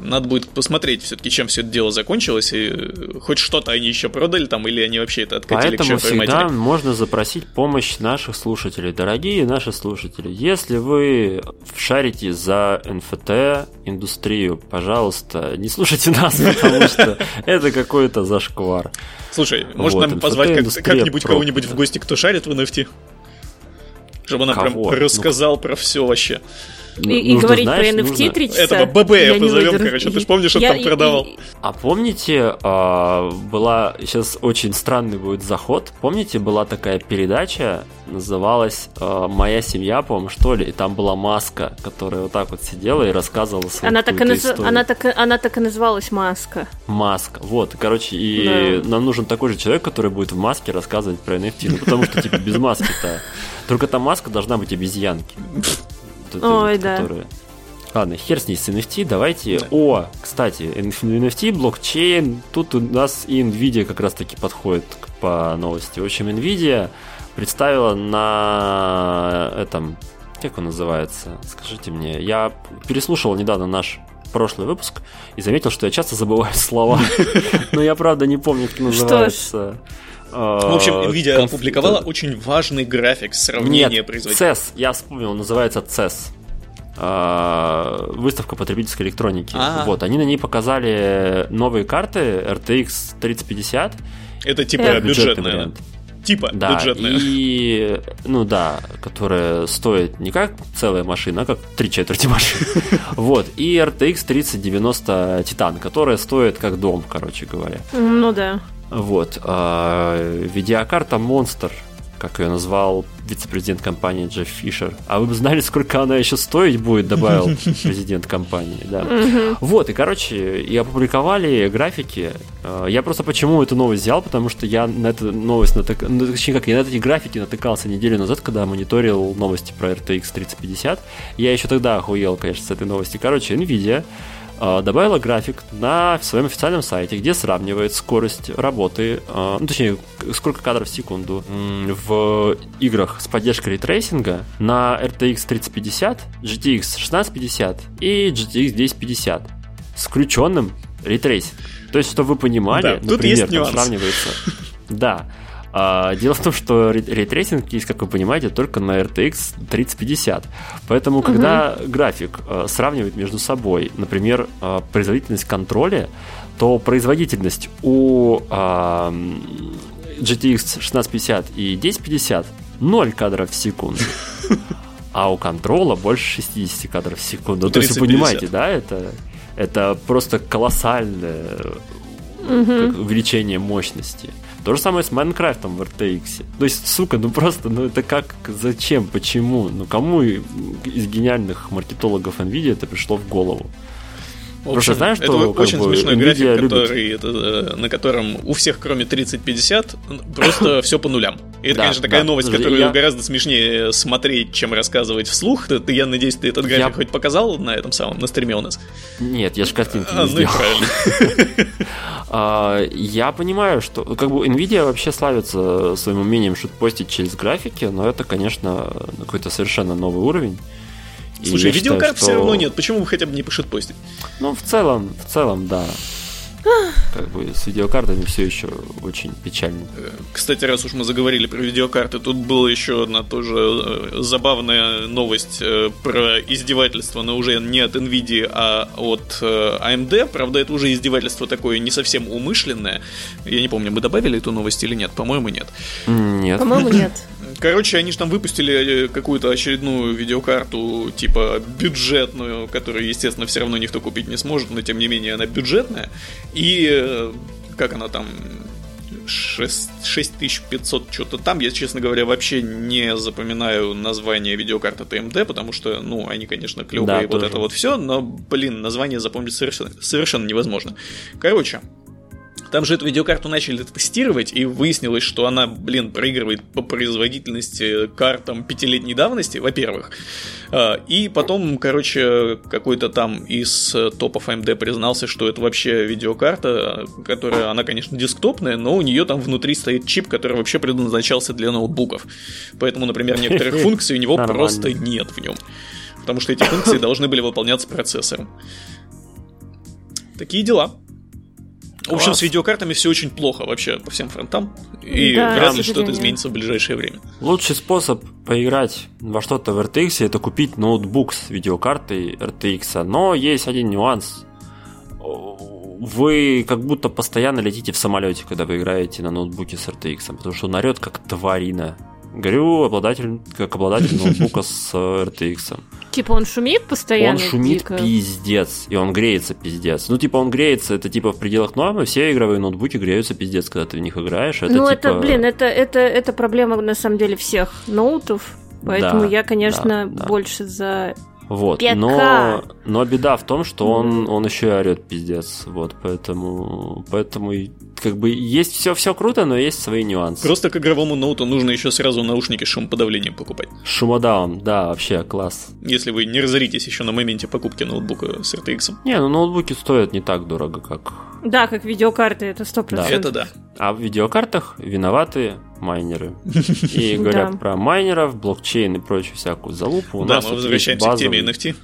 [SPEAKER 2] надо будет посмотреть все-таки, чем все это дело закончилось, и хоть что-то они еще продали там, или они вообще это откатили
[SPEAKER 3] Поэтому
[SPEAKER 2] к
[SPEAKER 3] всегда можно запросить помощь наших слушателей. Дорогие наши слушатели, если вы шарите за НФТ индустрию, пожалуйста, не слушайте <laughs> нас, потому что это какой-то зашквар.
[SPEAKER 2] Слушай, может
[SPEAKER 3] Вот,
[SPEAKER 2] нам позвать как- как-нибудь
[SPEAKER 3] про-
[SPEAKER 2] кого-нибудь в гости, кто шарит в NFT? Чтобы он нам
[SPEAKER 3] Кого?
[SPEAKER 2] прям рассказал про все вообще.
[SPEAKER 1] И, и
[SPEAKER 3] Нужно,
[SPEAKER 1] говорить
[SPEAKER 3] знаешь,
[SPEAKER 1] про NFT
[SPEAKER 3] нужно-
[SPEAKER 1] три часа.
[SPEAKER 2] Этого ББ
[SPEAKER 1] я не
[SPEAKER 2] позовем,
[SPEAKER 1] выдержу.
[SPEAKER 2] короче. Ты ж помнишь, он
[SPEAKER 1] Я-
[SPEAKER 2] там
[SPEAKER 1] и-
[SPEAKER 2] продавал?
[SPEAKER 1] и-
[SPEAKER 3] А помните, а, была сейчас очень странный будет заход. Помните, была такая передача, называлась а, «Моя семья», по-моему, что ли, и там была маска, которая вот так вот сидела и рассказывала свою
[SPEAKER 1] Она так, и наз-
[SPEAKER 3] историю.
[SPEAKER 1] она, так, и- она так и называлась маска.
[SPEAKER 3] Маска. Вот, короче, и нам нужен такой же человек, который будет в маске рассказывать про NFT. Ну, потому что, типа, без маски-то. Только та маска должна быть обезьянки. Вот этой
[SPEAKER 1] Ой,
[SPEAKER 3] вот,
[SPEAKER 1] да.
[SPEAKER 3] которая- Ладно, хер с ней с NFT, давайте... О, кстати, NFT, блокчейн, тут у нас и Nvidia как раз-таки подходит по новости. В общем, Nvidia представила на этом... Как он называется? Скажите мне. Я переслушал недавно наш прошлый выпуск и заметил, что я часто забываю <laughs> слова. <laughs> Но я, правда, не помню, как называется.
[SPEAKER 2] В общем, Nvidia
[SPEAKER 3] Конф-
[SPEAKER 2] опубликовала очень важный график сравнения
[SPEAKER 3] Нет,
[SPEAKER 2] производителей.
[SPEAKER 3] CES, я вспомнил, называется CES. А, Выставка потребительской электроники.
[SPEAKER 2] А.
[SPEAKER 3] Вот, они на ней показали новые карты RTX 3050.
[SPEAKER 2] Это типа
[SPEAKER 1] Э,
[SPEAKER 2] бюджетная.
[SPEAKER 3] вариант.
[SPEAKER 2] Типа
[SPEAKER 3] Да,
[SPEAKER 2] бюджетная.
[SPEAKER 3] и, ну да, которая стоит не как целая машина, а как три четверти <laughs> машины. Вот, и RTX 3090 Titan, которая стоит как дом, короче говоря.
[SPEAKER 1] Ну да.
[SPEAKER 3] Вот. а, Видеокарта Monster, как ее назвал вице-президент компании Джефф Фишер. А вы бы знали, сколько она еще стоить будет, добавил <laughs> президент компании, да. Вот, и, короче, и опубликовали графики. А, Я просто почему эту новость взял, потому что я на эту новость натык... ну, точнее как, я на эти графики натыкался неделю назад, когда мониторил новости про RTX 3050. Я еще тогда охуел, конечно, с этой новости. Короче, Nvidia добавила график на своем официальном сайте, где сравнивает скорость работы, а, ну точнее, сколько кадров в секунду в играх с поддержкой рейтрейсинга на RTX 3050, GTX 1650 и GTX 1050 с включенным рейтрейсингом. То есть, чтобы вы понимали,
[SPEAKER 2] Да, тут
[SPEAKER 3] например, там
[SPEAKER 2] нюанс.
[SPEAKER 3] сравнивается. Да. А, дело в том, что рей- рейтрейсинг есть, как вы понимаете, только на RTX 3050. Поэтому, когда график э, сравнивает между собой, например, э, производительность Control'а, то производительность у а, GTX 1650 и 1050 0 кадров в секунду. А у контрола больше 60 кадров в секунду. То есть вы
[SPEAKER 2] 30-50.
[SPEAKER 3] понимаете, да, это, это просто колоссальное увеличение мощности. То же самое с Майнкрафтом в RTX. То есть, сука, ну просто, ну это как, зачем, почему? Ну кому из гениальных маркетологов NVIDIA это пришло в голову? Просто знаешь,
[SPEAKER 2] это
[SPEAKER 3] что, как
[SPEAKER 2] очень
[SPEAKER 3] бы,
[SPEAKER 2] смешной график, который, это, э, на котором у всех, кроме 3050, просто <coughs> все по нулям. И это,
[SPEAKER 3] Да,
[SPEAKER 2] конечно, такая
[SPEAKER 3] да.
[SPEAKER 2] новость, которую
[SPEAKER 3] я-
[SPEAKER 2] гораздо смешнее смотреть, чем рассказывать вслух. Ты, я надеюсь, ты этот график
[SPEAKER 3] Я-
[SPEAKER 2] хоть показал на этом самом, на стриме у нас?
[SPEAKER 3] Нет, я же картинки
[SPEAKER 2] А,
[SPEAKER 3] не
[SPEAKER 2] ну и
[SPEAKER 3] сделал.
[SPEAKER 2] правильно. <laughs>
[SPEAKER 3] А, Я понимаю, что как бы Nvidia вообще славится своим умением шутпостить через графики, но это, конечно, какой-то совершенно новый уровень. И
[SPEAKER 2] Слушай,
[SPEAKER 3] считаю,
[SPEAKER 2] видеокарт
[SPEAKER 3] что-
[SPEAKER 2] все равно нет. Почему бы хотя бы не пошитпостить?
[SPEAKER 3] Ну, в целом, в целом, да. Как бы с видеокартами все еще очень печально.
[SPEAKER 2] Кстати, раз уж мы заговорили про видеокарты, тут была еще одна тоже э, забавная новость э, про издевательство, но уже не от NVIDIA, а от э, AMD. Правда, это уже издевательство такое не совсем умышленное. Я не помню, мы добавили эту новость или нет. По-моему, нет.
[SPEAKER 3] Нет.
[SPEAKER 1] По-моему, <laughs> нет.
[SPEAKER 2] Короче, они же там выпустили э, какую-то очередную видеокарту, типа бюджетную, которую, естественно, все равно никто купить не сможет, но тем не менее она бюджетная. И э, как она там 6, 6500 что-то там. Я, честно говоря, вообще не запоминаю название видеокарты TMD, потому что, ну, они, конечно, клевые,
[SPEAKER 3] Да,
[SPEAKER 2] вот
[SPEAKER 3] тоже.
[SPEAKER 2] это вот все, но, блин, название запомнить совершенно, совершенно невозможно. Короче, Там же эту видеокарту начали тестировать, и выяснилось, что она, блин, проигрывает по производительности картам пятилетней давности, во-первых. А, и потом, короче, какой-то там из топов AMD признался, что это вообще видеокарта, которая, она, конечно, десктопная, но у нее там внутри стоит чип, который вообще предназначался для ноутбуков. Поэтому, например, некоторых <laughs> функций у него просто нет в нем. Потому что эти функции <laughs> должны были выполняться процессором. Такие дела. В общем, Класс. с видеокартами все очень плохо вообще по всем фронтам. И да, вряд ли что-то изменится в ближайшее время.
[SPEAKER 3] Лучший способ поиграть во что-то в RTX это купить ноутбук с видеокартой RTX. Но есть один нюанс. Вы как будто постоянно летите в самолете, когда вы играете на ноутбуке с RTX, потому что он орет как тварина. Говорю, обладатель, как обладатель ноутбука с RTX.
[SPEAKER 1] Типа он шумит постоянно?
[SPEAKER 3] Он шумит дико. пиздец, и он греется пиздец. Ну, типа он греется, это типа в пределах нормы, все игровые ноутбуки греются пиздец, когда ты в них играешь. Это,
[SPEAKER 1] ну,
[SPEAKER 3] типа...
[SPEAKER 1] это, блин, это, это, это проблема на самом деле всех ноутов, поэтому да, я, конечно, да, да. больше за
[SPEAKER 3] вот, но, но беда в том, что он, он еще и орет пиздец. Вот, поэтому, поэтому как бы есть все, все круто, но есть свои нюансы.
[SPEAKER 2] Просто к игровому ноуту нужно еще сразу наушники с шумоподавлением покупать.
[SPEAKER 3] Шумодаун, да, вообще класс.
[SPEAKER 2] Если вы не разоритесь еще на моменте покупки ноутбука с RTX.
[SPEAKER 3] Не, ну ноутбуки стоят не так дорого, как...
[SPEAKER 1] Да, как видеокарты, это 100%.
[SPEAKER 2] Да. Это да.
[SPEAKER 3] А в видеокартах виноваты майнеры. <laughs> И говоря про майнеров, блокчейн и прочую всякую залупу, у
[SPEAKER 2] да, нас мы возвращаемся к теме NFT.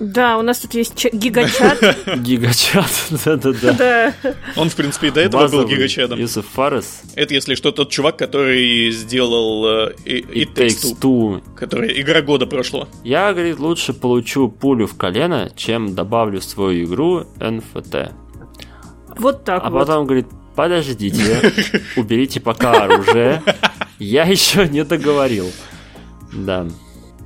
[SPEAKER 1] Да, у нас тут есть гигачат. <laughs>
[SPEAKER 3] Гигачат, <laughs> да-да-да.
[SPEAKER 2] Он, в принципе, и до этого был гигачатом.
[SPEAKER 3] Юсуф Фарес.
[SPEAKER 2] Это, если что, тот чувак, который сделал uh, It, Takes Two, который игра года прошлого.
[SPEAKER 3] Я, говорит, лучше получу пулю в колено, чем добавлю в свою игру NFT.
[SPEAKER 1] Вот так
[SPEAKER 3] А
[SPEAKER 1] вот.
[SPEAKER 3] потом, говорит, подождите, уберите пока оружие. <laughs> Я еще не договорил. Да.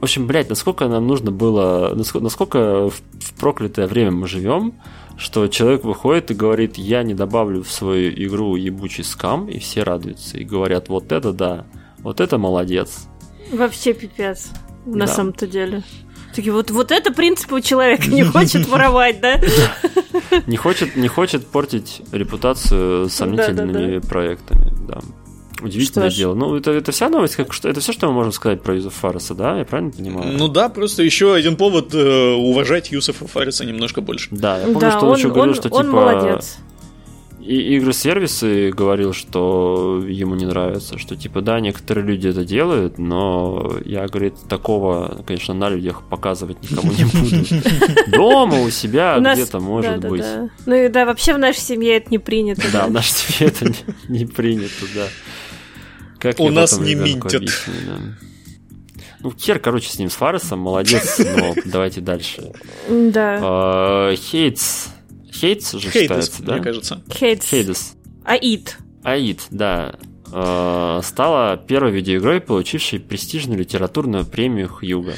[SPEAKER 3] В общем, блядь, насколько нам нужно было, насколько, насколько в, проклятое время мы живем, что человек выходит и говорит, я не добавлю в свою игру ебучий скам, и все радуются, и говорят, вот это да, вот это молодец.
[SPEAKER 1] Вообще пипец, на да. самом-то деле. Такие вот, вот это принцип у человека, не хочет <laughs> воровать, да?
[SPEAKER 3] Не хочет, не хочет портить репутацию сомнительными проектами, да. Удивительное дело. Ну, это, это вся новость, как что это все, что мы можем сказать про Юзефа Фареса, да? Я правильно понимаю?
[SPEAKER 2] Ну да, просто еще один повод э, уважать Юсефа Фареса немножко больше.
[SPEAKER 3] Да, я помню, да, что он, он еще говорил, он, что он типа. Молодец. И игры-сервисы говорил, что ему не нравится, что типа да, некоторые люди это делают, но я, говорит, такого, конечно, на людях показывать никому не буду. <laughs> Дома у себя где-то может быть.
[SPEAKER 1] Ну и да, вообще в нашей семье это не принято.
[SPEAKER 3] Да, в нашей семье это не принято, да.
[SPEAKER 2] Как У нас не минтят.
[SPEAKER 3] Ну, хер, короче, с ним, с Фаресом, молодец, но <laughs> давайте дальше.
[SPEAKER 1] Да.
[SPEAKER 3] А, Хейтс. Хейтс же считается, да?
[SPEAKER 2] мне кажется.
[SPEAKER 1] Хейтс.
[SPEAKER 3] Хейтс.
[SPEAKER 1] Аид.
[SPEAKER 3] Аид, да. А, стала первой видеоигрой, получившей престижную литературную премию Хьюга.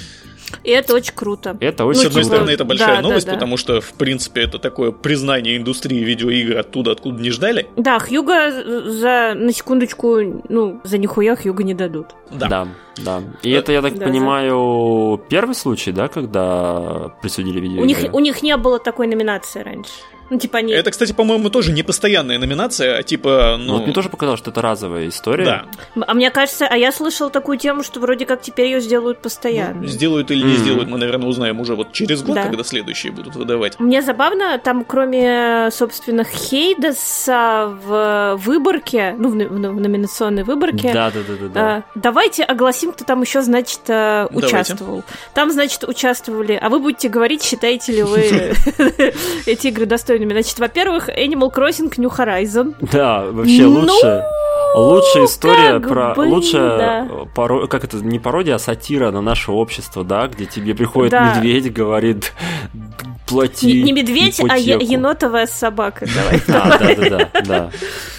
[SPEAKER 1] И это очень круто.
[SPEAKER 3] Это очень
[SPEAKER 2] ну, С одной стороны, это большая да, новость, да, да. потому что, в принципе, это такое признание индустрии видеоигр оттуда, откуда не ждали.
[SPEAKER 1] Да, Хьюга за, на секундочку, ну, за нихуя Хьюга не дадут.
[SPEAKER 3] Да. Да, да. И да. это, я так да, понимаю, за... первый случай, да, когда присудили видеоигры?
[SPEAKER 1] У них, у них не было такой номинации раньше. Ну, типа они...
[SPEAKER 2] Это, кстати, по-моему, тоже не постоянная номинация, а типа, ну...
[SPEAKER 3] ну... Вот мне тоже показалось, что это разовая история.
[SPEAKER 2] Да.
[SPEAKER 1] А мне кажется, а я слышал такую тему, что вроде как теперь ее сделают постоянно.
[SPEAKER 2] Ну, сделают или не mm-hmm. сделают, мы, наверное, узнаем уже вот через год, да. когда следующие будут выдавать.
[SPEAKER 1] Мне забавно, там кроме, собственно, Хейдеса в выборке, ну, в, в номинационной выборке...
[SPEAKER 3] Да, да, да, да, да.
[SPEAKER 1] А, давайте огласим, кто там еще, значит, э, участвовал. Давайте. Там, значит, участвовали, а вы будете говорить, считаете ли вы <laughs> <laughs> эти игры достойны достойными. Значит, во-первых, Animal Crossing New Horizon.
[SPEAKER 3] Да, вообще ну, лучше. Лучшая история про бы, лучшая да. паро... как это не пародия, а сатира на наше общество, да, где тебе приходит да. медведь, говорит плати.
[SPEAKER 1] Не, не медведь, ипотеку. а енотовая собака. Давай. <laughs>
[SPEAKER 3] А, да, да, да, да.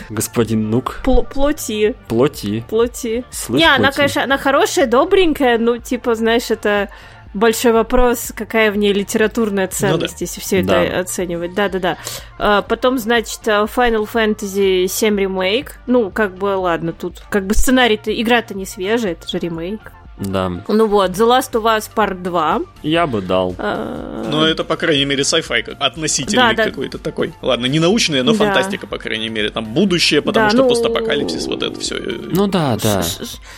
[SPEAKER 3] Господин Нук.
[SPEAKER 1] Плоти.
[SPEAKER 3] Плоти.
[SPEAKER 1] Плоти. Не, она, конечно, она хорошая, добренькая, ну, типа, знаешь, это большой вопрос, какая в ней литературная ценность, ну, да. если все да. это оценивать. Да-да-да. А, потом, значит, Final Fantasy 7 ремейк. Ну, как бы, ладно, тут как бы сценарий-то, игра-то не свежая, это же ремейк.
[SPEAKER 3] Да.
[SPEAKER 1] Ну вот, The Last of Us Part 2.
[SPEAKER 3] Я бы дал.
[SPEAKER 2] А... Ну, это, по крайней мере, sci-fi относительный да, какой-то такой. Ладно, не научная, но да. фантастика, по крайней мере. Там будущее, потому да, что ну... постапокалипсис, вот это все.
[SPEAKER 3] Ну да, да.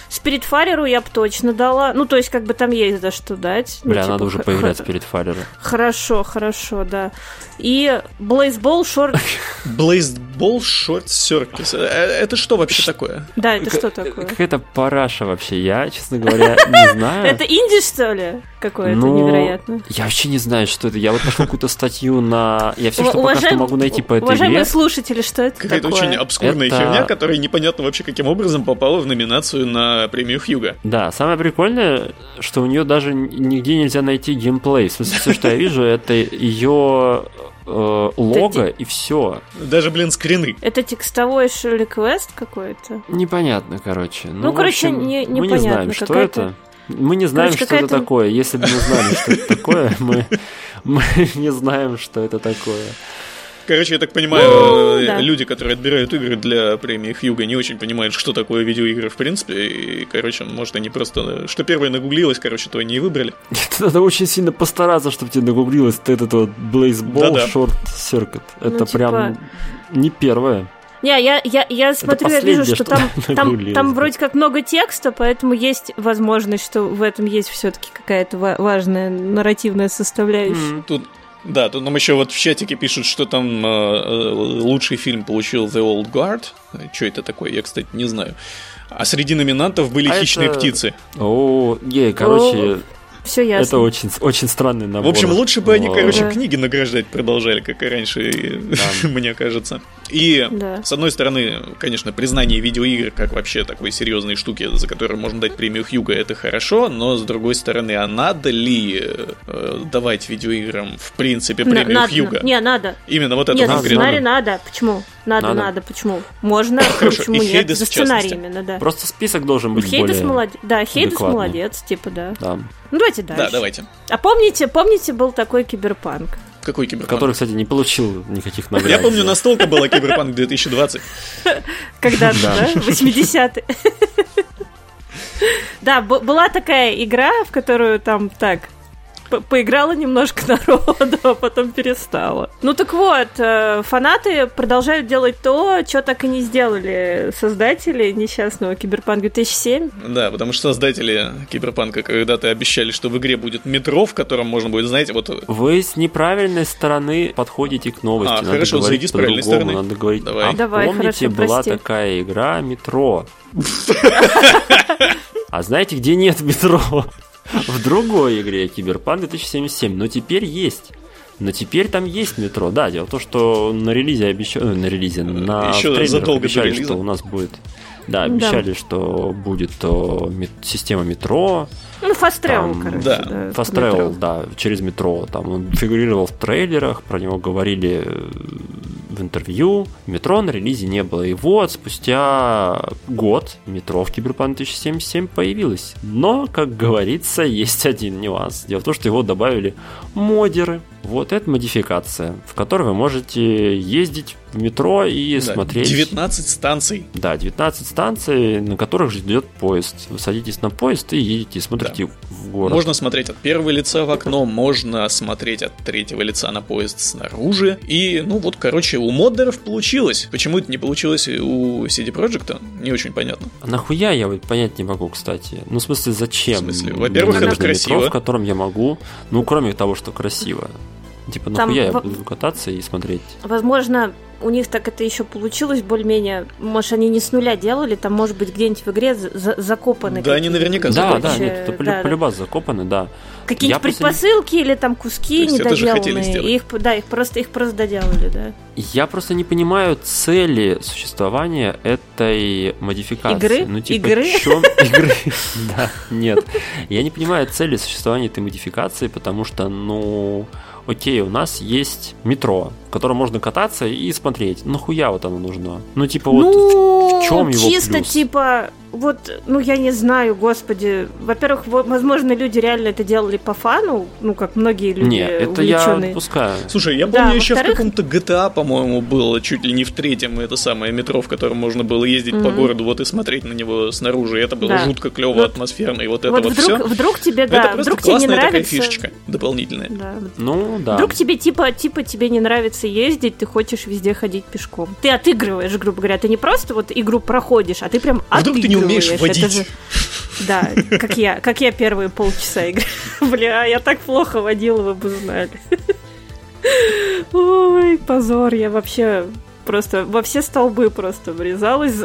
[SPEAKER 1] Спиритфайеру я бы точно дала. Ну, то есть, как бы там есть за что дать.
[SPEAKER 3] Ну, Бля,
[SPEAKER 1] ну, типа,
[SPEAKER 3] надо уже поиграть в Спиритфайеру.
[SPEAKER 1] Хорошо, хорошо, да. И Блейзбол Шорт...
[SPEAKER 2] Блейзбол Шорт Серкис. Это что вообще такое?
[SPEAKER 1] Да, это что такое?
[SPEAKER 3] Какая-то параша вообще. Я, честно говоря, не <laughs> знаю.
[SPEAKER 1] Это инди, что ли? Какое-то ну, невероятно.
[SPEAKER 3] Я вообще не знаю, что это. Я вот нашел какую-то статью на... Я все, что пока что могу найти по этой
[SPEAKER 1] Уважаемые слушатели, что это
[SPEAKER 2] Какая-то очень обскурная херня, которая непонятно вообще каким образом попала в номинацию на премию Хьюга.
[SPEAKER 3] Да, самое прикольное, что у нее даже нигде нельзя найти геймплей. В смысле, все, что я вижу, это ее э, лого это и все.
[SPEAKER 2] Даже, блин, скрины.
[SPEAKER 1] Это текстовой реквест какой-то?
[SPEAKER 3] Непонятно, короче.
[SPEAKER 1] Ну, ну короче, общем, не, непонятно. Мы не знаем, что это.
[SPEAKER 3] Мы не знаем, Короче, что это такое. Если бы мы знали, что это такое, мы, <laughs> мы не знаем, что это такое.
[SPEAKER 2] Короче, я так понимаю, ну, да. люди, которые отбирают игры для премии Хьюга, не очень понимают, что такое видеоигры в принципе. И, короче, может, они просто... Что первое нагуглилось, короче, то они и выбрали.
[SPEAKER 3] Это <laughs> надо очень сильно постараться, чтобы тебе нагуглилось этот вот Blazeball. Short Circuit. Ну, это ну, типа... прям не первое.
[SPEAKER 1] Не, я, я, я смотрю, я вижу, что, что там, <laughs> там, там вроде как много текста, поэтому есть возможность, что в этом есть все-таки какая-то важная нарративная составляющая.
[SPEAKER 2] Mm. Тут да, тут нам еще вот в чатике пишут, что там э, э лучший фильм получил The Old Guard. Что это такое, я, кстати, не знаю. А среди номинантов были а хищные это... птицы.
[SPEAKER 3] О, ей, короче,
[SPEAKER 1] все ясно.
[SPEAKER 3] Это очень, очень странный набор.
[SPEAKER 2] В общем, лучше бы они, короче, да. книги награждать продолжали, как и раньше, да. <laughs> мне кажется. И, да. с одной стороны, конечно, признание видеоигр как вообще такой серьезной штуки, за которую можно дать премию Хьюга, это хорошо, но, с другой стороны, а надо ли э, давать видеоиграм, в принципе, премию
[SPEAKER 1] надо,
[SPEAKER 2] Хьюга?
[SPEAKER 1] Не, надо.
[SPEAKER 2] Именно вот это
[SPEAKER 1] Нет, конкретно. сценарий надо. Почему? Надо, надо, надо. Почему? Можно, <coughs> Хорошо. почему и нет? За сценарий именно, да.
[SPEAKER 3] Просто список должен быть
[SPEAKER 1] Хейдес
[SPEAKER 3] более
[SPEAKER 1] молодец. Да, Хейдес молодец, типа, да.
[SPEAKER 3] Да.
[SPEAKER 1] Ну, давайте дальше.
[SPEAKER 2] Да, давайте.
[SPEAKER 1] А помните, помните, был такой киберпанк?
[SPEAKER 2] Какой киберпанк?
[SPEAKER 3] Который, кстати, не получил никаких наград.
[SPEAKER 2] Я помню, настолько была киберпанк 2020. <laughs>
[SPEAKER 1] Когда-то, да? 80-е. Да, <laughs> была такая игра, в которую там так поиграла немножко <laughs> народу, а потом перестала. Ну так вот, э, фанаты продолжают делать то, что так и не сделали создатели несчастного Киберпанк 2007.
[SPEAKER 2] Да, потому что создатели Киберпанка когда-то обещали, что в игре будет метро, в котором можно будет, знаете, вот...
[SPEAKER 3] Вы с неправильной стороны подходите к новости. А,
[SPEAKER 2] надо хорошо, зайди с правильной стороны.
[SPEAKER 3] Надо говорить,
[SPEAKER 2] Давай.
[SPEAKER 3] А
[SPEAKER 1] Давай,
[SPEAKER 3] помните,
[SPEAKER 1] хорошо,
[SPEAKER 3] была
[SPEAKER 1] прости.
[SPEAKER 3] такая игра «Метро»? <laughs> А знаете, где нет метро? В другой игре Киберпанк 2077, но теперь есть. Но теперь там есть метро. Да, дело в том, что на релизе обещали, э, на релизе, на
[SPEAKER 2] Еще задолго
[SPEAKER 3] обещали, что у нас будет да, обещали, да. что будет то, мет, система метро.
[SPEAKER 1] Ну, Fast Travel, короче.
[SPEAKER 2] Да,
[SPEAKER 3] да Fast Travel, да, через метро. Там он фигурировал в трейлерах, про него говорили в интервью. Метро на релизе не было. И вот, спустя год метро в Киберпанк 2077 появилось. Но, как говорится, <laughs> есть один нюанс. Дело в том, что его добавили модеры. Вот это модификация, в которой вы можете ездить в метро и да, смотреть...
[SPEAKER 2] 19 станций.
[SPEAKER 3] Да, 19 станций, на которых ждет поезд. Вы садитесь на поезд и едете, смотрите да. в город.
[SPEAKER 2] Можно смотреть от первого лица в окно, можно смотреть от третьего лица на поезд снаружи. И, ну вот, короче, у моддеров получилось. Почему это не получилось у CD Projekt, не очень понятно.
[SPEAKER 3] А нахуя я вот понять не могу, кстати. Ну, в смысле, зачем?
[SPEAKER 2] В смысле, во-первых, это красиво.
[SPEAKER 3] Метро, в котором я могу, ну, кроме того, что красиво. Типа, нахуя Там, я буду кататься и смотреть?
[SPEAKER 1] Возможно, у них так это еще получилось более-менее. Может, они не с нуля делали, там, может быть, где-нибудь в игре за закопаны.
[SPEAKER 2] Да, они наверняка
[SPEAKER 3] Да, да, нет, это да, полюбас да. закопаны, да.
[SPEAKER 1] Какие-нибудь предпосылки или там куски недоделанные. Их, да, их просто, их просто доделали, да.
[SPEAKER 3] Я просто не понимаю цели существования этой модификации.
[SPEAKER 1] Игры?
[SPEAKER 3] Ну, типа,
[SPEAKER 1] Игры?
[SPEAKER 3] Чем... Игры? <laughs> Да, нет. Я не понимаю цели существования этой модификации, потому что, ну, окей, у нас есть метро, котором можно кататься и смотреть. Нахуя вот оно нужно? Ну, типа, вот
[SPEAKER 1] ну,
[SPEAKER 3] в чем его
[SPEAKER 1] чисто,
[SPEAKER 3] плюс?
[SPEAKER 1] типа, вот, ну, я не знаю, господи. Во-первых, возможно, люди реально это делали по фану, ну, как многие люди
[SPEAKER 3] Нет, это увлеченные. я пускаю.
[SPEAKER 2] Слушай, я помню, да, еще в каком-то GTA, по-моему, было чуть ли не в третьем это самое метро, в котором можно было ездить mm-hmm. по городу, вот и смотреть на него снаружи. Это было да. жутко клево, вот, атмосферно, и вот, вот это вот
[SPEAKER 1] вдруг,
[SPEAKER 2] все.
[SPEAKER 1] Вдруг тебе, да,
[SPEAKER 2] это
[SPEAKER 1] вдруг тебе не нравится. такая
[SPEAKER 2] фишечка дополнительная. Да.
[SPEAKER 3] Ну, да.
[SPEAKER 1] Вдруг тебе, типа, типа, тебе не нравится ездить, ты хочешь везде ходить пешком. Ты отыгрываешь, грубо говоря. Ты не просто вот игру проходишь, а ты прям
[SPEAKER 2] а Вдруг ты не умеешь водить. Же...
[SPEAKER 1] Да, как я, как я первые полчаса игры. <laughs> Бля, я так плохо водила, вы бы знали. <laughs> Ой, позор, я вообще просто во все столбы просто врезалась.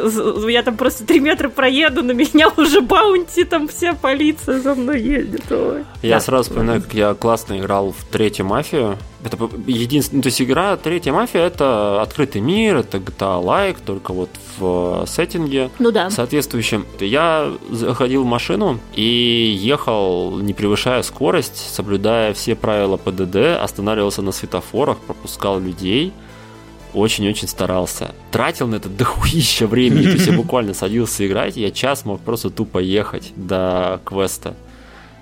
[SPEAKER 1] Я там просто три метра проеду, на меня <laughs> уже баунти, там вся полиция за мной едет. Ой.
[SPEAKER 3] Я да, сразу вспоминаю, как я классно играл в третью мафию. Это единственная, то есть игра третья мафия это открытый мир, это GTA Like, только вот в сеттинге
[SPEAKER 1] ну да.
[SPEAKER 3] соответствующем. Я заходил в машину и ехал, не превышая скорость, соблюдая все правила ПДД, останавливался на светофорах, пропускал людей – очень-очень старался. Тратил на это <laughs> дохуища времени. То есть я буквально садился играть, я час мог просто тупо ехать до квеста.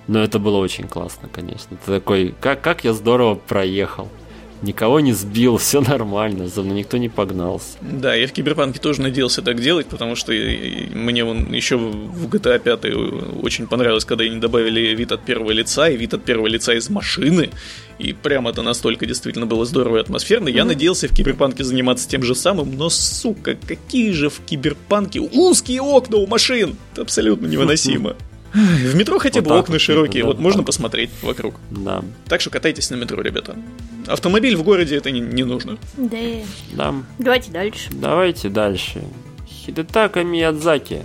[SPEAKER 3] Но это было очень классно, конечно. Ты такой, как, как я здорово проехал никого не сбил, <laughs> все нормально, за мной никто не погнался.
[SPEAKER 2] Да, я в Киберпанке тоже надеялся так делать, потому что мне он еще в GTA 5 очень понравилось, когда они добавили вид от первого лица и вид от первого лица из машины. И прям это настолько действительно было здорово и атмосферно. Mm-hmm. Я надеялся в Киберпанке заниматься тем же самым, но, сука, какие же в Киберпанке узкие окна у машин! Это абсолютно <laughs> невыносимо. В метро хотя бы вот окна широкие, да, вот можно посмотреть вокруг.
[SPEAKER 3] Да.
[SPEAKER 2] Так что катайтесь на метро, ребята. Автомобиль в городе это не, не нужно.
[SPEAKER 1] Да.
[SPEAKER 3] да.
[SPEAKER 1] Давайте дальше.
[SPEAKER 3] Давайте дальше. Хидетака Миядзаки.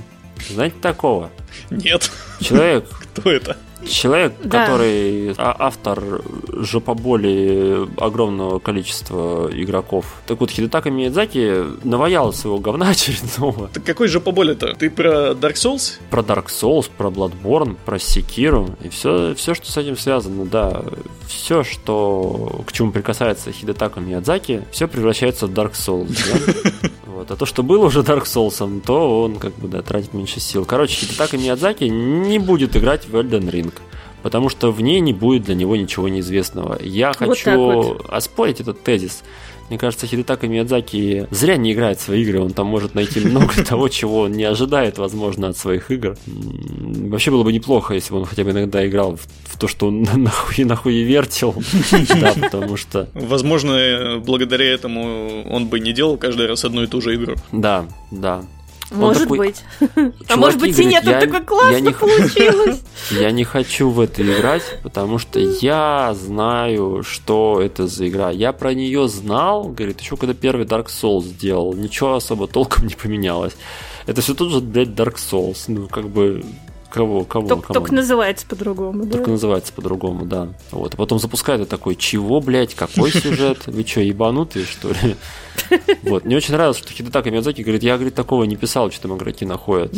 [SPEAKER 3] Знаете такого?
[SPEAKER 2] Нет.
[SPEAKER 3] Человек. <laughs>
[SPEAKER 2] Кто это?
[SPEAKER 3] Человек, да. который а, автор жопоболи огромного количества игроков. Так вот, Хидетака Миядзаки наваял своего говна <laughs> очередного.
[SPEAKER 2] Так какой жопоболи-то? Ты про Dark Souls?
[SPEAKER 3] Про Dark Souls, про Bloodborne, про Sekiro и все, все, что с этим связано, да. Все, что к чему прикасается Хидетака Миядзаки, все превращается в Dark Souls, да? <laughs> Вот. А то, что было уже Dark Souls, то он как бы да, тратит меньше сил. Короче, Хидетака Миядзаки не будет играть в Elden Ring потому что в ней не будет для него ничего неизвестного. Я вот хочу вот. оспорить этот тезис. Мне кажется, Хидетака Миядзаки зря не играет в свои игры, он там может найти много <laughs> того, чего он не ожидает, возможно, от своих игр. Вообще было бы неплохо, если бы он хотя бы иногда играл в то, что он <laughs> нахуй нахуй вертел. <laughs> Да, потому что...
[SPEAKER 2] Возможно, благодаря этому он бы не делал каждый раз одну и ту же игру.
[SPEAKER 3] Да, да.
[SPEAKER 1] Может такой, быть. <laughs> А может быть и нет, это такой классно не, получилось. <laughs>
[SPEAKER 3] Я не хочу в это играть, потому что я знаю, что это за игра. Я про нее знал, говорит, еще когда первый Dark Souls сделал, ничего особо толком не поменялось. Это все тот же, блядь, Dark Souls. Ну, как бы, Кого? Кого?
[SPEAKER 1] Только, кого? только называется по-другому,
[SPEAKER 3] да? Только называется по-другому, да. Вот. А потом запускает и такой, чего, блядь, какой сюжет? Вы что, ебанутые, что ли? <laughs> Вот. Мне очень нравилось, что Хидетака Миядзаки говорит, я, говорит, такого не писал, что там игроки находят.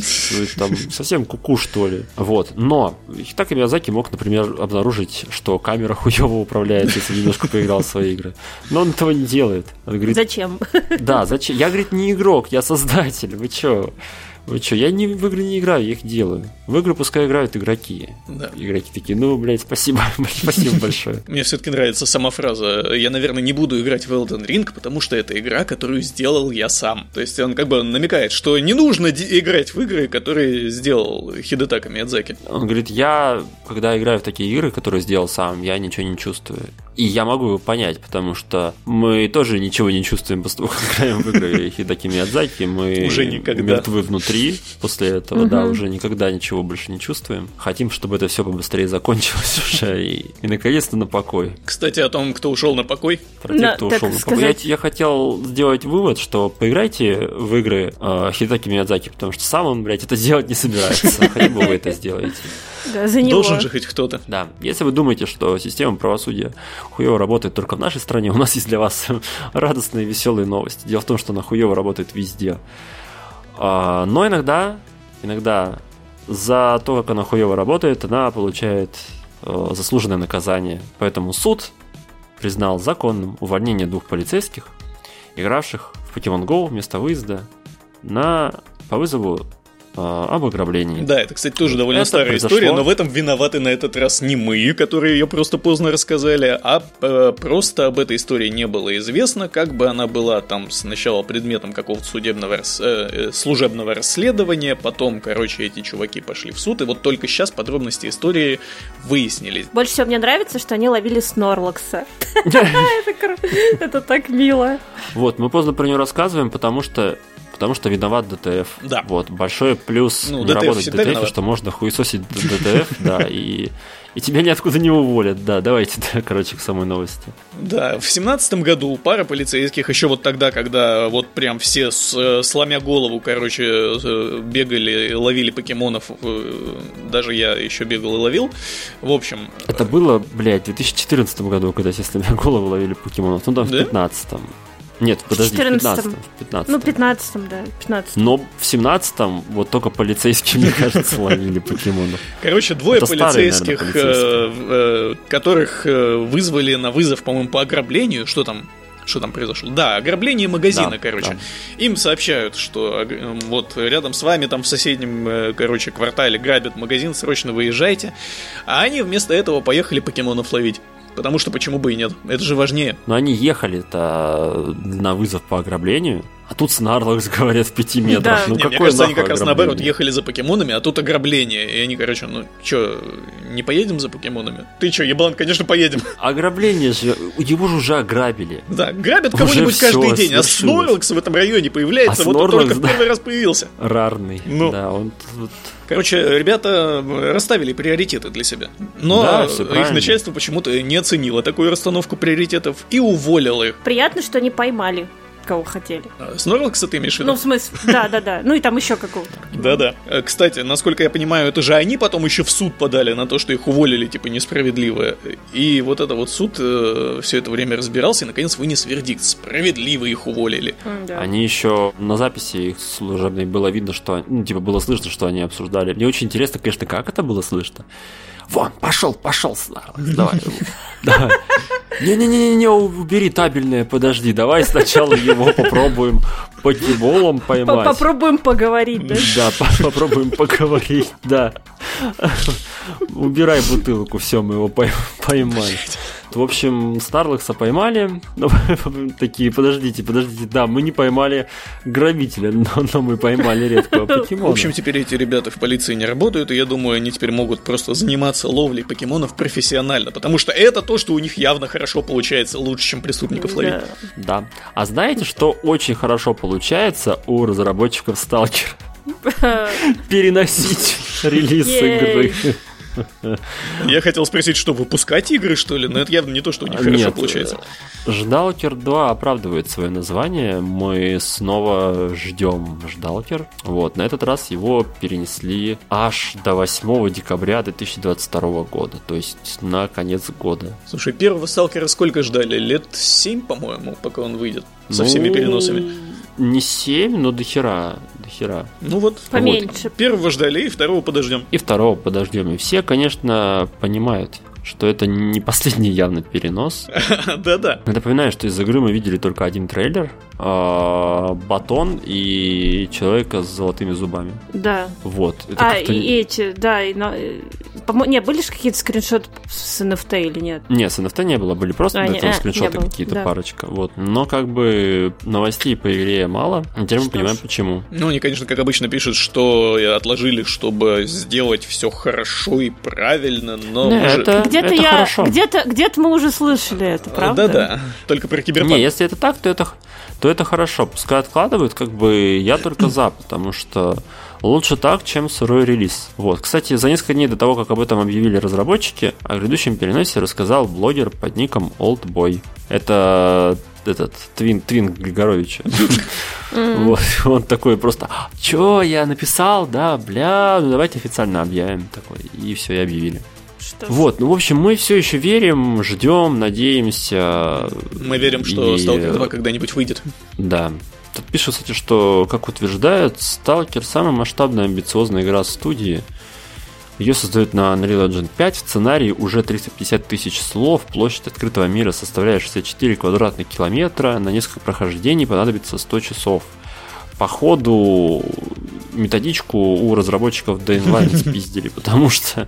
[SPEAKER 3] Там совсем куку, что ли. Вот. Но Хидетака Миядзаки мог, например, обнаружить, что камера хуево управляется, если немножко поиграл в свои игры. Но он этого не делает. Он говорит,
[SPEAKER 1] зачем?
[SPEAKER 3] Да, зачем? Я, говорит, не игрок, я создатель. Вы чё? Вы что, я не в игры не играю, я их делаю. В игры пускай играют игроки. Да. Игроки такие, ну, блядь, спасибо, <laughs> спасибо большое.
[SPEAKER 2] Мне все-таки нравится сама фраза. Я, наверное, не буду играть в Elden Ring, потому что это игра, которую сделал я сам. То есть он как бы намекает, что не нужно играть в игры, которые сделал Хидетака Миядзаки.
[SPEAKER 3] Он говорит, я, когда играю в такие игры, которые сделал сам, я ничего не чувствую. И я могу его понять, потому что мы тоже ничего не чувствуем как <laughs> играем в игры Хидаки Миядзаки. Мы
[SPEAKER 2] уже никогда.
[SPEAKER 3] мертвы внутри после этого, угу. да, уже никогда ничего больше не чувствуем. Хотим, чтобы это все побыстрее закончилось <laughs> уже и, и наконец-то на покой.
[SPEAKER 2] Кстати, о том, кто ушел на покой.
[SPEAKER 3] Про тех, кто ушел на покой. Я, я хотел сделать вывод, что поиграйте в игры э, Хидаки Миядзаки, потому что сам он, блядь, это делать не собирается. <laughs> Хотя бы вы это сделаете.
[SPEAKER 1] Да, за него.
[SPEAKER 2] Должен же хоть кто-то.
[SPEAKER 3] Да. Если вы думаете, что система правосудия хуево работает только в нашей стране, у нас есть для вас <laughs> радостные веселые новости. Дело в том, что она хуево работает везде. А, но иногда, иногда за то, как она хуево работает, она получает э, заслуженное наказание. Поэтому суд признал законным увольнение двух полицейских, игравших в Pokemon Go вместо выезда на, по вызову об ограблении.
[SPEAKER 2] Да, это, кстати, тоже довольно это старая произошло... история, но в этом виноваты на этот раз не мы, которые ее просто поздно рассказали, а э, просто об этой истории не было известно, как бы она была там сначала предметом какого-то судебного, э, э, служебного расследования, потом, короче, эти чуваки пошли в суд, и вот только сейчас подробности истории выяснились.
[SPEAKER 1] Больше всего мне нравится, что они ловили Снорлокса. <laughs> <laughs> Это так мило.
[SPEAKER 3] Вот, мы поздно про него рассказываем, потому что потому что виноват DTF.
[SPEAKER 2] Да.
[SPEAKER 3] Вот, большой плюс ну, не DTF работать DTF, виноват. что можно хуесосить DTF, <laughs> да, и и тебя ниоткуда не уволят. Да, давайте, да, короче, к самой новости.
[SPEAKER 2] Да, в семнадцатом году пара полицейских, еще вот тогда, когда вот прям все с, сломя голову, короче, э, бегали, ловили покемонов, э, даже я еще бегал и ловил. В общем...
[SPEAKER 3] Это было, блядь, в 2014 году, когда все сломя голову ловили покемонов. Ну да, в 2015. Да? Нет, подожди, в 15 в 15
[SPEAKER 1] Ну, 15 да, 15
[SPEAKER 3] Но в 17-м вот только полицейские, мне кажется, ловили покемонов.
[SPEAKER 2] Короче, двое Это полицейских, старые, наверное, полицейские. Э, э, которых э, вызвали на вызов, по-моему, по ограблению. Что там? что там произошло. Да, ограбление магазина, да, короче. Да. Им сообщают, что вот рядом с вами, там в соседнем, короче, квартале грабят магазин, срочно выезжайте. А они вместо этого поехали покемонов ловить. Потому что почему бы и нет? Это же важнее.
[SPEAKER 3] Но они ехали-то на вызов по ограблению. А тут Снарлокс, говорят, в пяти метрах. Да.
[SPEAKER 2] Ну, не, какое мне кажется, они как раз наоборот ехали за покемонами, а тут ограбление. И они, короче, ну чё, не поедем за покемонами? Ты чё, еблан, конечно, поедем.
[SPEAKER 3] Ограбление же, его же уже ограбили.
[SPEAKER 2] Да, грабят кого-нибудь каждый день, а Снарлокс в этом районе появляется, а вот он только да. первый раз появился.
[SPEAKER 3] Рарный. Ну. Да, он тут
[SPEAKER 2] Короче, ребята расставили приоритеты для себя. Но да, их начальство почему-то не оценило такую расстановку приоритетов и уволило их.
[SPEAKER 1] Приятно, что не поймали кого хотели.
[SPEAKER 2] А, Снорвелкса ты имеешь в виду?
[SPEAKER 1] Ну, в смысле, да-да-да. Ну и там еще какого-то.
[SPEAKER 2] Да-да. Э, кстати, насколько я понимаю, это же они потом еще в суд подали на то, что их уволили, типа, несправедливо. И вот это вот суд э, все это время разбирался и, наконец, вынес вердикт. Справедливо их уволили.
[SPEAKER 3] Да. Они еще на записи их служебной было видно, что, ну, типа, было слышно, что они обсуждали. Мне очень интересно, конечно, как это было слышно. Вон, пошел, пошел, давай. <laughs> Не-не-не, убери табельное, подожди, давай сначала его попробуем покеболом поймать.
[SPEAKER 1] Попробуем поговорить, да?
[SPEAKER 3] Да, попробуем поговорить, да. Убирай бутылку, все, мы его поймали. В общем, Старлокса поймали. <laughs> Ну, такие, подождите, подождите, да, мы не поймали грабителя, но, но мы поймали редкого <laughs> покемона.
[SPEAKER 2] В общем, теперь эти ребята в полиции не работают, и я думаю, они теперь могут просто заниматься ловлей покемонов профессионально, потому что это то, что у них явно хорошо получается, лучше, чем преступников ловить.
[SPEAKER 3] Да. А знаете, что очень хорошо получается у разработчиков Сталкер? <laughs> Переносить релиз игры.
[SPEAKER 2] Я хотел спросить, что выпускать игры, что ли? Но это явно не то, что у них Нет, хорошо получается.
[SPEAKER 3] Ждалкер 2 оправдывает свое название. Мы снова ждем Ждалкер. Вот, на этот раз его перенесли аж до 8 декабря 2022 года. То есть на конец года.
[SPEAKER 2] Слушай, первого Сталкера сколько ждали? Лет 7, по-моему, пока он выйдет. Со ну... всеми переносами.
[SPEAKER 3] Не 7, но до хера. До хера.
[SPEAKER 2] Ну вот.
[SPEAKER 1] Поменьше.
[SPEAKER 2] Вот. Первого ждали, и второго подождем.
[SPEAKER 3] И второго подождем. И все, конечно, понимают, что это не последний явно перенос. <laughs>
[SPEAKER 2] Да-да.
[SPEAKER 3] Напоминаю, что из игры мы видели только один трейлер, а, батон и человека с золотыми зубами.
[SPEAKER 1] Да.
[SPEAKER 3] Вот.
[SPEAKER 1] а, и эти, да, и, но, э, не, были же какие-то скриншоты с NFT или нет?
[SPEAKER 3] Нет, с NFT не было, были просто а, не, скриншоты какие-то, да. парочка. Вот. Но как бы новостей по игре мало, теперь мы понимаем, почему.
[SPEAKER 2] Ну, они, конечно, как обычно пишут, что отложили, чтобы сделать все хорошо и правильно, но...
[SPEAKER 1] Да, это, где-то это я, хорошо. Где-то, где-то мы уже слышали это, правда?
[SPEAKER 2] Да-да, только про киберпанк.
[SPEAKER 3] Не, если это так, то это то это хорошо. Пускай откладывают, как бы я только за, потому что лучше так, чем сырой релиз. Вот. Кстати, за несколько дней до того, как об этом объявили разработчики, о грядущем переносе рассказал блогер под ником Oldboy. Это этот Твин, Твин Григоровича. Вот, он такой просто, чё, я написал, да, бля, ну давайте официально объявим такой. И все, и объявили. Что вот, ну, в общем, мы все еще верим, ждем, надеемся.
[SPEAKER 2] Мы верим, что и... Stalker 2 когда-нибудь выйдет.
[SPEAKER 3] Да. Тут пишут, кстати, что, как утверждают, Stalker самая масштабная амбициозная игра студии. Ее создают на Unreal Engine 5. В сценарии уже 350 тысяч слов. Площадь открытого мира составляет 64 квадратных километра. На несколько прохождений понадобится 100 часов. По ходу методичку у разработчиков Dying Light <laughs> спиздили, потому что...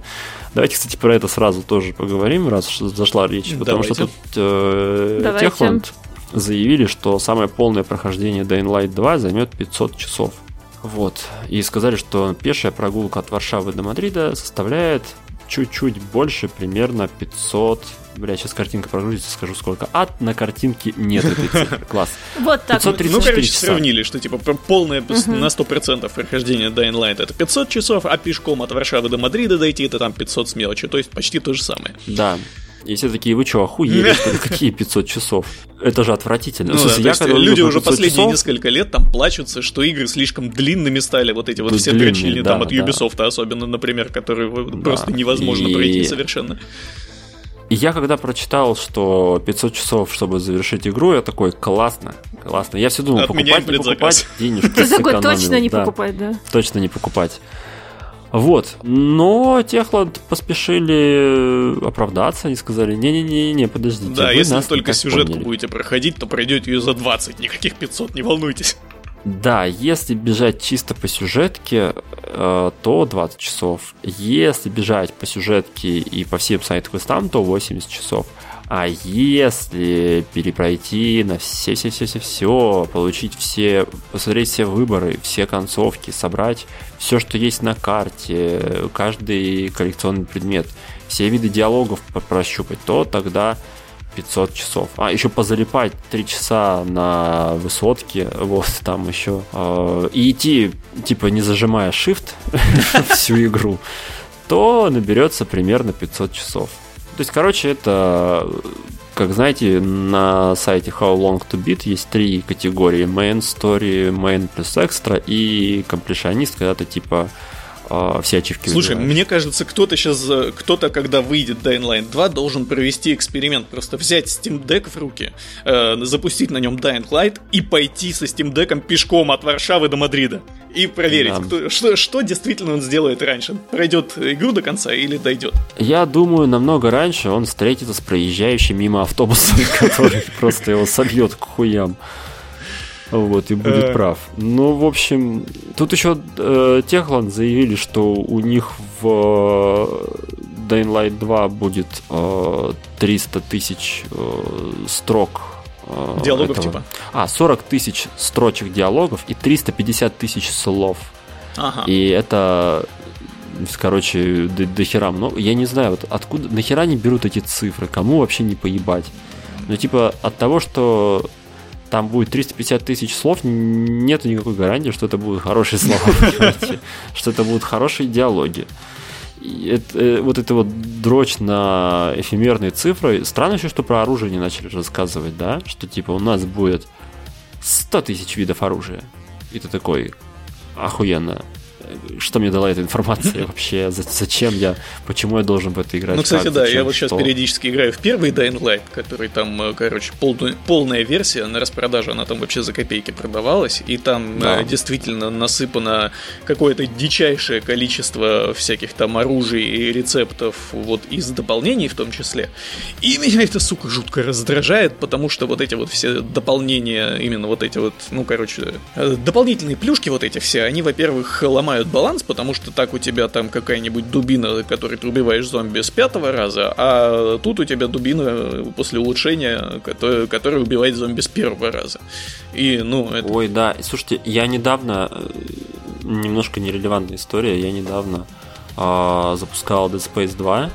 [SPEAKER 3] Давайте, кстати, про это сразу тоже поговорим, раз зашла речь, потому что тут э, Техланд заявили, что самое полное прохождение Dying Light 2 займет 500 часов. Вот. И сказали, что пешая прогулка от Варшавы до Мадрида составляет чуть-чуть больше, примерно 500 Бля, сейчас картинка прогрузится, скажу сколько. А на картинке нет этой цифры. <laughs> Класс.
[SPEAKER 1] Вот так.
[SPEAKER 2] Ну, короче, сравнили, что типа полное на 100% прохождение Dying Light это 500 часов, а пешком от Варшавы до Мадрида дойти это там 500 с мелочью. То есть почти то же самое.
[SPEAKER 3] Да. И все такие, вы что, охуели, что ли? <laughs> Какие 500 часов? Это же отвратительно.
[SPEAKER 2] Ну, смысле, да, я, люди уже последние часов... несколько лет там плачутся, что игры слишком длинными стали, вот эти вот все длинные, причины, да, там от Ubisoft да. особенно, например, которые да. просто невозможно и... пройти совершенно.
[SPEAKER 3] И я когда прочитал, что 500 часов, чтобы завершить игру, я такой, классно, классно. Я все думал, покупать, не покупать, денежки
[SPEAKER 1] Ты такой, точно не покупать, да?
[SPEAKER 3] Точно не покупать. Вот. Но Техланд поспешили оправдаться, они сказали, не-не-не, подождите.
[SPEAKER 2] Да, если только сюжетку будете проходить, то пройдете ее за 20, никаких 500, не волнуйтесь.
[SPEAKER 3] Да, если бежать чисто по сюжетке, э, то 20 часов. Если бежать по сюжетке и по всем сайт-квестам, то 80 часов. А если перепройти на все-все-все-все-все, получить все, посмотреть все выборы, все концовки, собрать все, что есть на карте, каждый коллекционный предмет, все виды диалогов прощупать, то тогда 500 часов. А, еще позалипать 3 часа на высотке, вот, там еще. Э, и идти, типа, не зажимая shift <laughs> всю игру, то наберется примерно 500 часов. То есть, короче, это, как знаете, на сайте How Long to Beat есть три категории. Main Story, Main плюс Extra и комплекционист, когда ты, типа, э, все ачивки
[SPEAKER 2] Слушай, выбираешь. мне кажется, кто-то сейчас, э, кто-то, когда выйдет Dying Light 2, должен провести эксперимент, просто взять Steam Deck в руки, э, запустить на нем Dying Light и пойти со Steam Deck пешком от Варшавы до Мадрида. И проверить, да. кто, что, что действительно он сделает раньше. Пройдет игру до конца или дойдет?
[SPEAKER 3] Я думаю, намного раньше он встретится с проезжающим мимо автобусом, <laughs> который просто его собьет к хуям. Вот, и будет э. прав. Ну, в общем, тут еще э, Техланд заявили, что у них в э, Dying Light 2 будет э, 300 тысяч э, строк
[SPEAKER 2] э, Диалогов этого. типа?
[SPEAKER 3] А, 40 тысяч строчек диалогов и 350 тысяч слов. Ага. И это короче, до, до хера много. Я не знаю, вот откуда, нахера они берут эти цифры, кому вообще не поебать. Ну, типа, от того, что там будет 350 тысяч слов, нет никакой гарантии, что это будут хорошие слова, <laughs> что это будут хорошие диалоги. Это, э, вот это вот дрочь на эфемерные цифры. Странно еще, что про оружие не начали рассказывать, да? Что типа у нас будет 100 тысяч видов оружия. И ты такой, охуенно что мне дала эта информация <laughs> вообще, зачем я, почему я должен в это играть.
[SPEAKER 2] Ну, кстати, как, да, зачем, я вот сейчас что? периодически играю в первый Dying Light, который там, э, короче, пол, полная версия на распродаже, она там вообще за копейки продавалась, и там да. Э, действительно насыпано какое-то дичайшее количество всяких там оружий и рецептов вот из дополнений в том числе. И меня это, сука, жутко раздражает, потому что вот эти вот все дополнения, именно вот эти вот, ну, короче, э, дополнительные плюшки вот эти все, они, во-первых, ломают ломают баланс, потому что так у тебя там какая-нибудь дубина, которой ты убиваешь зомби с пятого раза, а тут у тебя дубина после улучшения, которая, которая убивает зомби с первого раза. И, ну, это...
[SPEAKER 3] Ой, да. Слушайте, я недавно, э, немножко нерелевантная история, я недавно э, запускал Dead Space 2,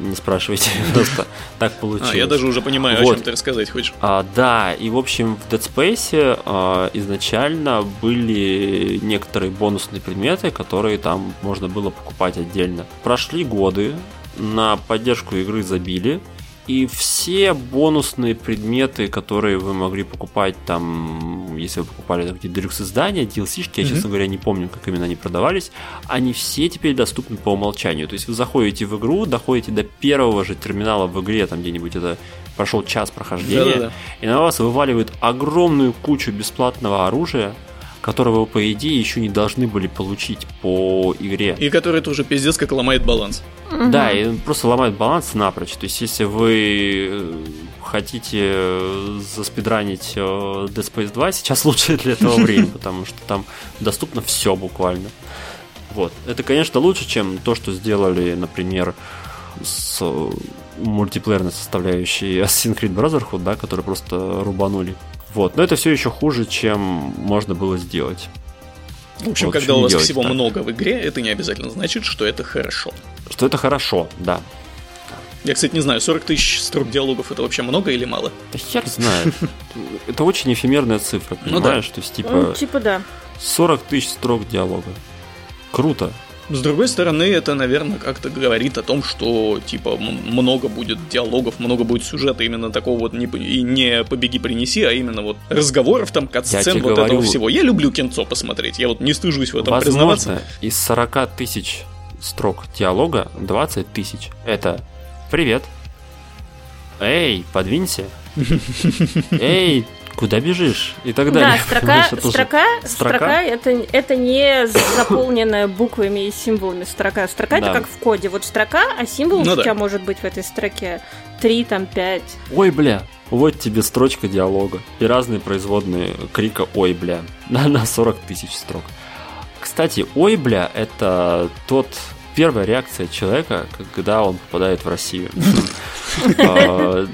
[SPEAKER 3] не спрашивайте, <laughs> просто так получилось.
[SPEAKER 2] А, я даже уже понимаю, вот. о чем ты рассказать хочешь.
[SPEAKER 3] А, да, и в общем в Dead Space а, изначально были некоторые бонусные предметы, которые там можно было покупать отдельно. Прошли годы, на поддержку игры забили, и все бонусные предметы, которые вы могли покупать там, если вы покупали там какие-то делюкс издания, DLC-шки, я, mm-hmm. честно говоря, не помню, как именно они продавались, они все теперь доступны по умолчанию. То есть вы заходите в игру, доходите до первого же терминала в игре, там где-нибудь это прошел час прохождения, Да-да-да. и на вас вываливают огромную кучу бесплатного оружия, которого вы, по идее, еще не должны были получить по игре.
[SPEAKER 2] И который тоже пиздец как ломает баланс.
[SPEAKER 3] Да, и просто ломает баланс напрочь. То есть, если вы хотите э, заспидранить э, Dead Space 2, сейчас <laughs> лучше для этого <laughs> время, потому что там доступно все буквально. Вот. Это, конечно, лучше, чем то, что сделали, например, с э, мультиплеерной составляющей Assassin's Creed Brotherhood, да, которые просто рубанули. Вот. Но это все еще хуже, чем можно было сделать.
[SPEAKER 2] В общем, вот, когда у вас всего так. много в игре, это не обязательно значит, что это хорошо.
[SPEAKER 3] Что это хорошо, да.
[SPEAKER 2] Я, кстати, не знаю, 40 тысяч строк диалогов это вообще много или мало?
[SPEAKER 3] Да хер знает. <laughs> Это очень эфемерная цифра, понимаешь? Ну, да. То есть, типа...
[SPEAKER 1] Ну, типа, да.
[SPEAKER 3] 40 тысяч строк диалога. Круто.
[SPEAKER 2] С другой стороны, это, наверное, как-то говорит о том, что, типа, много будет диалогов, много будет сюжета именно такого вот, не, и не побеги принеси, а именно вот разговоров там, кат-сцен, вот говорю, этого всего. Я люблю кинцо посмотреть, я вот не стыжусь в этом
[SPEAKER 3] возможно,
[SPEAKER 2] признаваться.
[SPEAKER 3] из 40 тысяч строк диалога 20 тысяч это «Привет», «Эй, подвинься», <laughs> «Эй, куда бежишь и так далее.
[SPEAKER 1] Да, строка, строка, строка, строка это, это не заполненная буквами и символами строка. Строка да. это как в коде. Вот строка, а символ ну, у тебя да. может быть в этой строке три, там, пять.
[SPEAKER 3] Ой, бля, вот тебе строчка диалога и разные производные крика «Ой, бля» <laughs> на, на 40 тысяч строк. Кстати, «Ой, бля» — это тот первая реакция человека, когда он попадает в Россию. <laughs>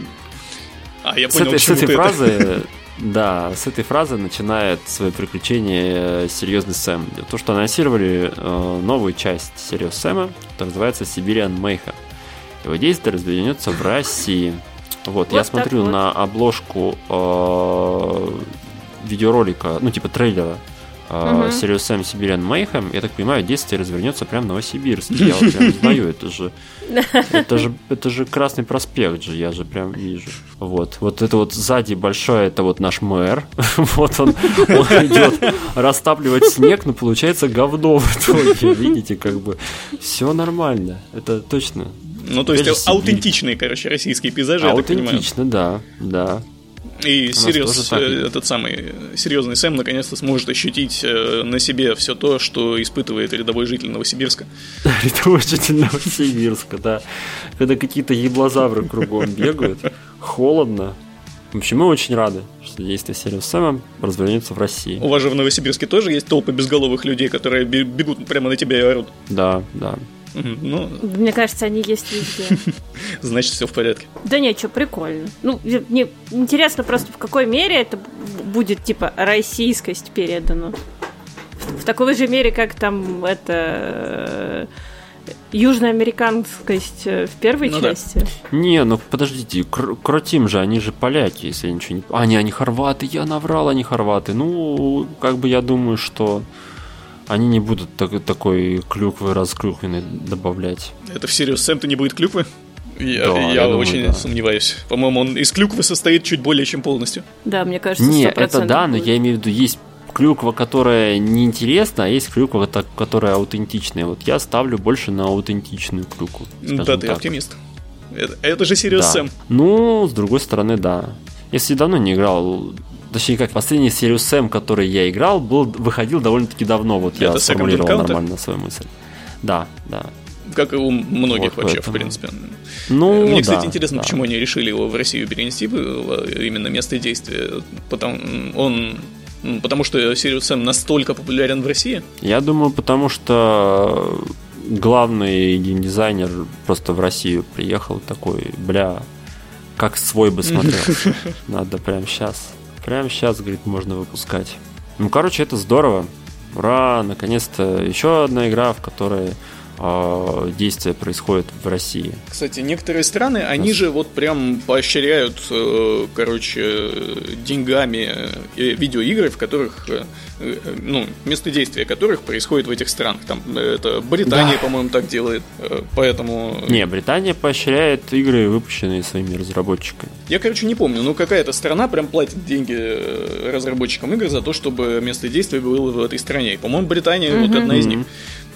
[SPEAKER 2] А, я понял,
[SPEAKER 3] с этой фразы <laughs> да, с этой фразы начинает свое приключение э, серьезный Сэм. То, что анонсировали э, новую часть серии Сэма, которая называется Siberian Mayhem. Его действие развернется в России. Вот, вот я смотрю вот. на обложку э, видеоролика, ну, типа трейлера Uh-huh. Serious Sam Siberian Mayhem, я так понимаю, действие развернется прямо в Новосибирске. <laughs> Я вот прям знаю, это же, это же, это же Красный проспект же, я же прям вижу. Вот, вот это вот сзади большое, это вот наш мэр. <laughs> вот он, он идет растапливать снег, но получается говно в итоге. Видите, как бы все нормально. Это точно.
[SPEAKER 2] Ну, то есть аутентичные, короче, российские пейзажи,
[SPEAKER 3] Аутентично, да, да.
[SPEAKER 2] И серьез, э, этот самый серьезный Сэм наконец-то сможет ощутить э, на себе все то, что испытывает рядовой житель Новосибирска. <laughs>
[SPEAKER 3] Рядовой житель Новосибирска, да. Когда какие-то еблозавры кругом бегают, холодно. В общем, мы очень рады, что действие Сириус Сэма развернется в России.
[SPEAKER 2] У вас же в Новосибирске тоже есть толпы безголовых людей, которые бегут прямо на тебя и орут.
[SPEAKER 3] Да, да.
[SPEAKER 1] Ну... Мне кажется, они есть везде. <laughs>
[SPEAKER 2] Значит, все в порядке.
[SPEAKER 1] Да нет, что, прикольно. Ну, мне интересно просто, в какой мере это будет, типа, российскость передана. В такой же мере, как там это южноамериканскость э, в первой ну, части. Да.
[SPEAKER 3] Не, ну подождите, Кр- Кротим же, они же поляки, если я ничего не... А, не, они хорваты, я наврал, они хорваты. Ну, как бы я думаю, что они не будут так, такой клюквы разклюквенной добавлять.
[SPEAKER 2] Это в Сириус Сэм-то не будет клюквы? Я, да, я, я думаю, очень да. сомневаюсь. По-моему, он из клюквы состоит чуть более чем полностью.
[SPEAKER 1] Да, мне кажется,
[SPEAKER 3] Не, это да, но я имею в виду, есть клюква, которая неинтересна, а есть клюква, которая аутентичная. Вот я ставлю больше на аутентичную клюкву.
[SPEAKER 2] Да, ты так. оптимист. Это, это же Сириус да. Сэм.
[SPEAKER 3] Ну, с другой стороны, да. Если давно не играл Точнее, как последний Serious Sam, который я играл, был, выходил довольно-таки давно. Вот Это я сформулировал нормально свою мысль. Да, да.
[SPEAKER 2] Как и у многих вот вообще, поэтому. в принципе.
[SPEAKER 3] Ну,
[SPEAKER 2] Мне, кстати, да, интересно, да. почему они решили его в Россию перенести, именно место действия. Потому, он Потому что Sirius Sam настолько популярен в России?
[SPEAKER 3] Я думаю, потому что главный геймдизайнер просто в Россию приехал такой, бля, как свой бы смотрел. <laughs> Надо прямо сейчас Прямо сейчас, говорит, можно выпускать. Ну, короче, это здорово. Ура, наконец-то еще одна игра, в которой э, действие происходит в России.
[SPEAKER 2] Кстати, некоторые страны, они же вот прям поощряют, э, короче, деньгами э, видеоигры, в которых, э, ну, место действия которых происходит в этих странах. Там это Британия, да. по-моему, так делает, поэтому...
[SPEAKER 3] Не, Британия поощряет игры, выпущенные своими разработчиками.
[SPEAKER 2] Я, короче, не помню, но какая-то страна прям платит деньги разработчикам игр за то, чтобы место действия было в этой стране. По-моему, Британия mm-hmm. вот одна из них.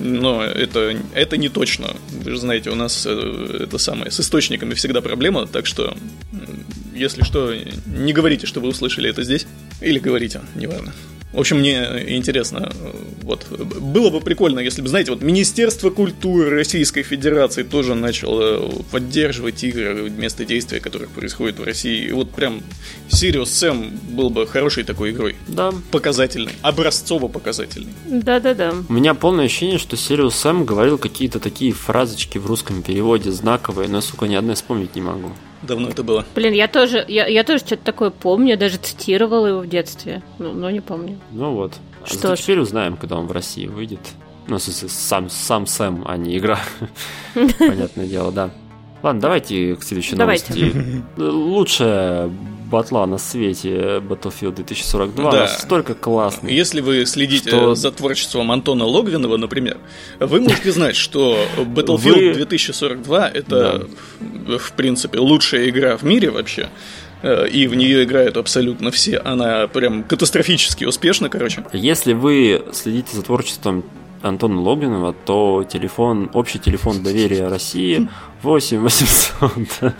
[SPEAKER 2] Но это, это не точно. Вы же знаете, у нас э, это самое с источниками всегда проблема, так что если что, не говорите, что вы услышали это здесь. Или говорите, неважно. В общем, мне интересно, вот, было бы прикольно, если бы, знаете, вот Министерство культуры Российской Федерации тоже начало поддерживать игры, место действия которых происходит в России. И вот прям Sirius Sam был бы хорошей такой игрой.
[SPEAKER 3] Да.
[SPEAKER 2] Показательный, образцово-показательный.
[SPEAKER 1] Да-да-да.
[SPEAKER 3] У меня полное ощущение, что Sirius Sam говорил какие-то такие фразочки в русском переводе знаковые, но, сука, ни одной вспомнить не могу.
[SPEAKER 2] Давно это было.
[SPEAKER 1] Блин, я тоже, я, я тоже что-то такое помню, я даже цитировала его в детстве, но, но не помню.
[SPEAKER 3] Ну вот.
[SPEAKER 1] Что
[SPEAKER 3] а теперь узнаем, когда он в России выйдет. Ну, сам, сам Сэм, а не игра. <laughs> Понятное дело, да. Ладно, давайте к следующей давайте. новости. Лучшая батла на свете Battlefield 2042 да. настолько классный.
[SPEAKER 2] Если вы следите что... за творчеством Антона Логвинова, например, вы можете знать, что Battlefield вы... 2042 это, да. в принципе, лучшая игра в мире вообще э, и в нее играют абсолютно все. Она прям катастрофически успешна, короче.
[SPEAKER 3] Если вы следите за творчеством Антона Логинова, то телефон, общий телефон доверия России 8800.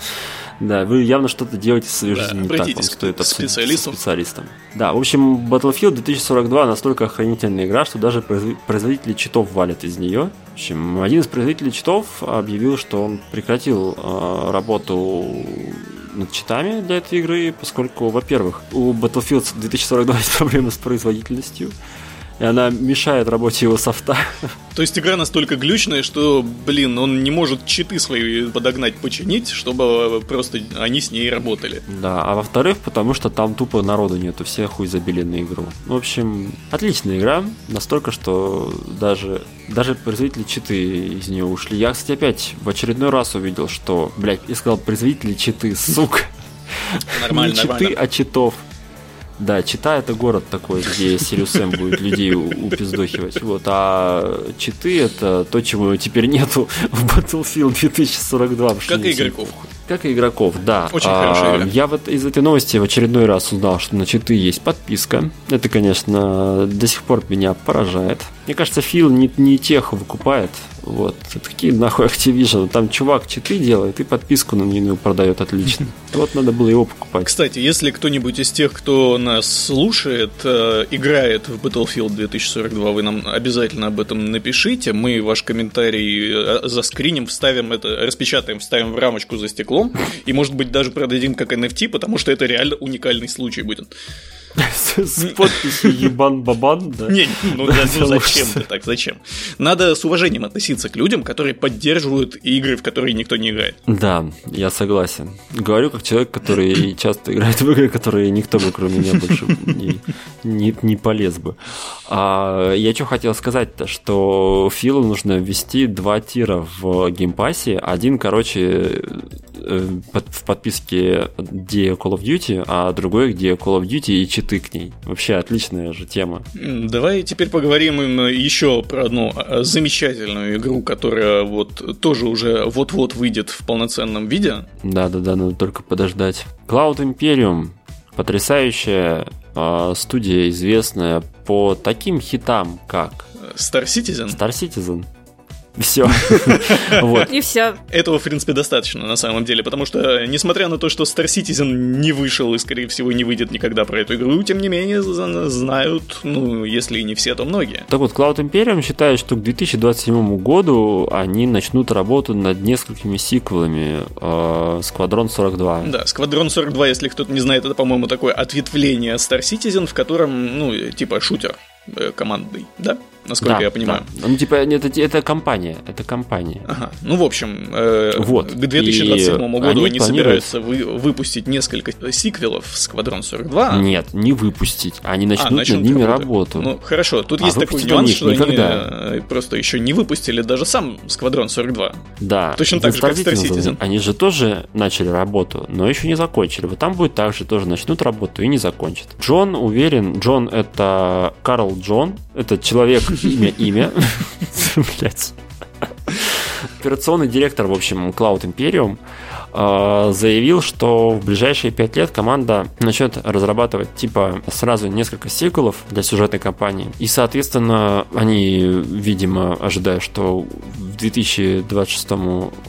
[SPEAKER 3] Да, вы явно что-то делаете своей жизни не так. Вам стоит
[SPEAKER 2] специалистом.
[SPEAKER 3] специалистом. Да, в общем, Battlefield 2042 настолько охранительная игра, что даже производители читов валят из нее. В общем, один из производителей читов объявил, что он прекратил э, работу над читами для этой игры, поскольку, во-первых, у Battlefield 2042 <laughs> есть проблемы с производительностью и она мешает работе его софта.
[SPEAKER 2] То есть игра настолько глючная, что, блин, он не может читы свои подогнать, починить, чтобы просто они с ней работали.
[SPEAKER 3] Да, а во-вторых, потому что там тупо народу нету, все хуй забили на игру. В общем, отличная игра, настолько, что даже, даже производители читы из нее ушли. Я, кстати, опять в очередной раз увидел, что, блядь, я сказал производители читы, сука.
[SPEAKER 2] Нормально,
[SPEAKER 3] Не читы, а читов. Да, Чита это город такой, где Сириус М будет людей упиздохивать. Вот, а Читы это то, чего теперь нету <laughs> в Battlefield 2042.
[SPEAKER 2] Как и игроков.
[SPEAKER 3] Как и игроков, да.
[SPEAKER 2] Очень а, хорошая игра.
[SPEAKER 3] Я вот из этой новости в очередной раз узнал, что на читы есть подписка. Это, конечно, до сих пор меня поражает. Мне кажется, Фил не, не тех выкупает. Вот. Какие нахуй Activision? Там чувак читы делает и подписку на нее продает отлично. <laughs> Вот надо было его покупать.
[SPEAKER 2] Кстати, если кто-нибудь из тех, кто нас слушает, э, играет в Battlefield 2042, вы нам обязательно об этом напишите. Мы ваш комментарий э, заскриним, вставим это, распечатаем, вставим в рамочку за стеклом. И, может быть, даже продадим как NFT, потому что это реально уникальный случай будет.
[SPEAKER 3] С подписью ебан-бабан, да?
[SPEAKER 2] Не, ну, да, ну <laughs> зачем ты так, зачем? Надо с уважением относиться к людям, которые поддерживают игры, в которые никто не играет.
[SPEAKER 3] Да, я согласен. Говорю как человек, который часто играет в игры, которые никто бы кроме меня больше не, не, не полез бы. А я что хотел сказать-то, что Филу нужно ввести два тира в Game Pass'е. Один, короче, в подписке, где Call of Duty, а другой, где Call of Duty и читы к ней. Вообще отличная же тема.
[SPEAKER 2] Давай теперь поговорим еще про одну а, замечательную игру, которая вот тоже уже вот-вот выйдет в полноценном виде.
[SPEAKER 3] Да-да-да, надо только подождать. Cloud Imperium. Потрясающая э, студия, известная по таким хитам, как...
[SPEAKER 2] Star Citizen?
[SPEAKER 3] Star Citizen. Все. <laughs>
[SPEAKER 1] вот. И все.
[SPEAKER 2] Этого, в принципе, достаточно на самом деле, потому что, несмотря на то, что Star Citizen не вышел и, скорее всего, не выйдет никогда про эту игру, тем не менее, знают, ну, если и не все, то многие.
[SPEAKER 3] Так вот, Cloud Imperium считает, что к 2027 году они начнут работу над несколькими сиквелами Сквадрон 42.
[SPEAKER 2] Да, Сквадрон 42, если кто-то не знает, это, по-моему, такое ответвление Star Citizen, в котором, ну, типа шутер э, командный, да? Насколько
[SPEAKER 3] да,
[SPEAKER 2] я понимаю.
[SPEAKER 3] Да. Ну, типа, это, это компания, это компания.
[SPEAKER 2] Ага. Ну, в общем, э, вот. к 2027 и году они, они планируют... собираются вы, выпустить несколько сиквелов Сквадрон 42.
[SPEAKER 3] Нет, не выпустить, они начнут, а, начнут над ними круто. работу.
[SPEAKER 2] Ну, хорошо, тут а есть такой нюанс, что никогда. они просто еще не выпустили даже сам Сквадрон 42.
[SPEAKER 3] Да.
[SPEAKER 2] Точно так же, как Star Citizen.
[SPEAKER 3] Они же тоже начали работу, но еще не закончили. Вот там будет так же, тоже начнут работу и не закончат. Джон уверен, Джон это Карл Джон, это человек, имя, имя. Блять. Операционный директор, в общем, Cloud Imperium э, заявил, что в ближайшие пять лет команда начнет разрабатывать типа сразу несколько сиквелов для сюжетной кампании. И, соответственно, они, видимо, ожидают, что в 2026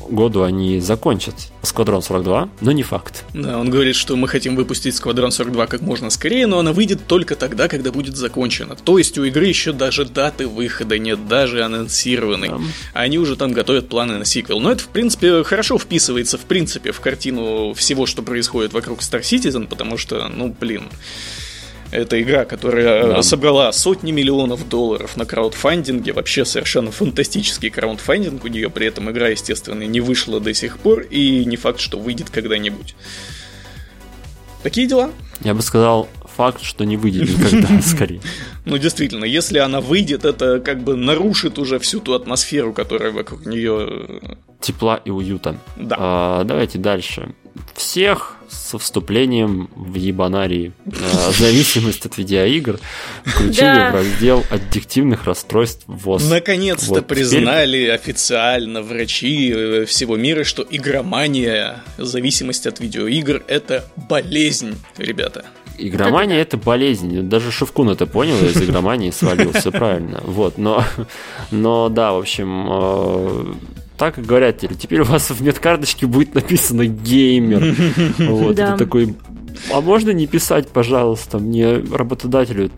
[SPEAKER 3] году они закончат Сквадрон 42, но не факт.
[SPEAKER 2] Да, он говорит, что мы хотим выпустить Сквадрон 42 как можно скорее, но она выйдет только тогда, когда будет закончена. То есть у игры еще даже даты выхода нет, даже анонсированной. Да. Они уже там готовят планы на сиквел. Но это, в принципе, хорошо вписывается, в принципе, в картину всего, что происходит вокруг Star Citizen, потому что, ну, блин, это игра, которая да. собрала сотни миллионов долларов на краудфандинге. Вообще совершенно фантастический краудфандинг у нее. При этом игра, естественно, не вышла до сих пор. И не факт, что выйдет когда-нибудь. Такие дела.
[SPEAKER 3] Я бы сказал, факт, что не выйдет <laughs> никогда, скорее.
[SPEAKER 2] Ну, действительно, если она выйдет, это как бы нарушит уже всю ту атмосферу, которая вокруг нее...
[SPEAKER 3] Тепла и уюта.
[SPEAKER 2] Да.
[SPEAKER 3] А, давайте дальше. Всех со вступлением в ебанарии э, зависимость от видеоигр включили в раздел аддиктивных расстройств ВОЗ.
[SPEAKER 2] Наконец-то вот, признали теперь... официально врачи э, всего мира, что игромания, зависимость от видеоигр, это болезнь, ребята.
[SPEAKER 3] Игромания это болезнь. Даже Шевкун это понял, из игромании свалил, все правильно. Вот, но, но да, в общем, э, так и говорят теперь. Теперь у вас в медкарточке будет написано геймер. Вот, это такой а можно не писать, пожалуйста, мне работодателю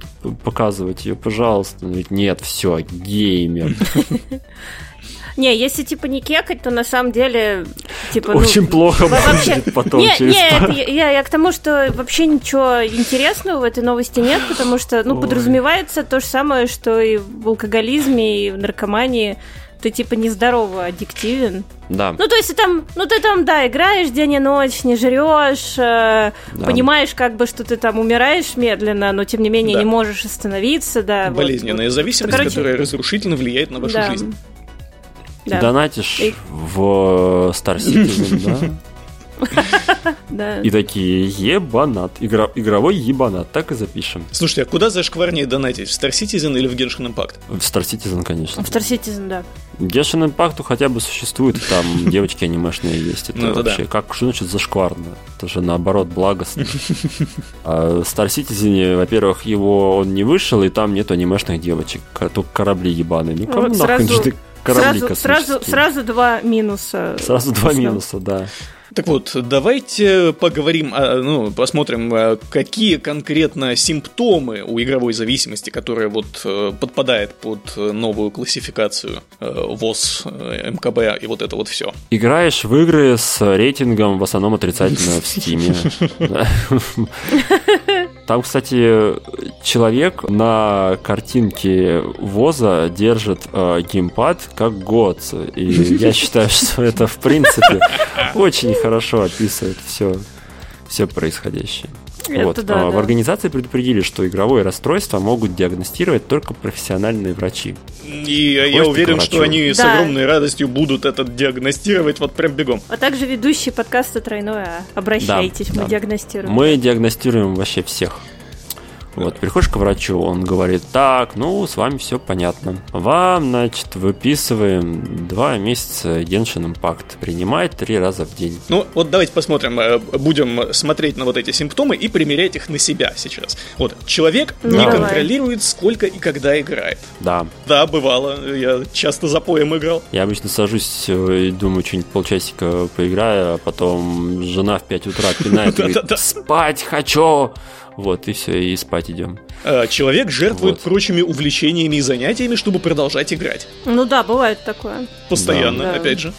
[SPEAKER 3] показывать ее, пожалуйста? Он говорит, нет, все, геймер.
[SPEAKER 1] Не, если типа не кекать, то на самом деле типа
[SPEAKER 3] очень ну, плохо вообще... будет потом
[SPEAKER 1] не, через. Не, это, я, я к тому, что вообще ничего интересного в этой новости нет, потому что ну Ой. подразумевается то же самое, что и в алкоголизме, и в наркомании ты типа нездорово аддиктивен.
[SPEAKER 3] Да.
[SPEAKER 1] Ну, то есть ты там, ну ты там, да, играешь день и ночь, не жрешь, э, да. понимаешь, как бы, что ты там умираешь медленно, но тем не менее да. не можешь остановиться, да.
[SPEAKER 2] Болезненная вот, зависимость, короче... которая разрушительно влияет на вашу да. жизнь.
[SPEAKER 3] Да. Донатишь и... в Star Citizen, <laughs> да? И такие, ебанат. Игровой ебанат. Так и запишем.
[SPEAKER 2] Слушайте, а куда зашкварнее донатить? В Star Citizen или в Genshin Impact?
[SPEAKER 3] В Star Citizen, конечно.
[SPEAKER 1] В Star Citizen, да.
[SPEAKER 3] Genshin Impact хотя бы существует, там <laughs> девочки анимешные есть. Это ну, вообще, как, что значит зашкварно? Это же наоборот благостно. <laughs> А в Star Citizen, во-первых, его он не вышел, и там нет анимешных девочек. Только корабли ебаные. Ну, кому нахрен же корабли
[SPEAKER 1] сразу, сразу, сразу два минуса.
[SPEAKER 3] Сразу два минуса, да.
[SPEAKER 2] Так вот, давайте поговорим, ну, посмотрим, а, какие конкретно симптомы у игровой зависимости, которая вот э, подпадает под новую классификацию э, ВОЗ, э, МКБ и вот это вот все.
[SPEAKER 3] Играешь в игры с рейтингом в основном отрицательно в Стиме. <laughs> Там, кстати, человек на картинке ВОЗа держит э, геймпад как год. И я <laughs> считаю, что это, в принципе, очень хорошо описывает все, все происходящее. Это вот. да, а, в организации предупредили, что игровое расстройство могут диагностировать только профессиональные врачи.
[SPEAKER 2] И Хочешь я уверен, что они да. с огромной радостью будут это диагностировать вот прям бегом.
[SPEAKER 1] А также ведущий подкаста «Тройное А». Обращайтесь, да, мы да. диагностируем.
[SPEAKER 3] Мы диагностируем вообще всех. Вот, приходишь к врачу, он говорит, так, ну, с вами все понятно. Вам, значит, выписываем два месяца Genshin Impact. Принимать три раза в день.
[SPEAKER 2] Ну, вот давайте посмотрим, э, будем смотреть на вот эти симптомы и примерять их на себя сейчас. Вот, человек ну, не давай. контролирует, сколько и когда играет.
[SPEAKER 3] Да.
[SPEAKER 2] Да, бывало, я часто за поем играл.
[SPEAKER 3] Я обычно сажусь э, и думаю, что-нибудь полчасика поиграю, а потом жена в 5 утра пинает и <laughs> говорит, спать хочу! Вот, и все, и спать идем.
[SPEAKER 2] А, человек жертвует вот. прочими увлечениями и занятиями, чтобы продолжать играть.
[SPEAKER 1] Ну да, бывает такое.
[SPEAKER 2] Постоянно, да. опять же.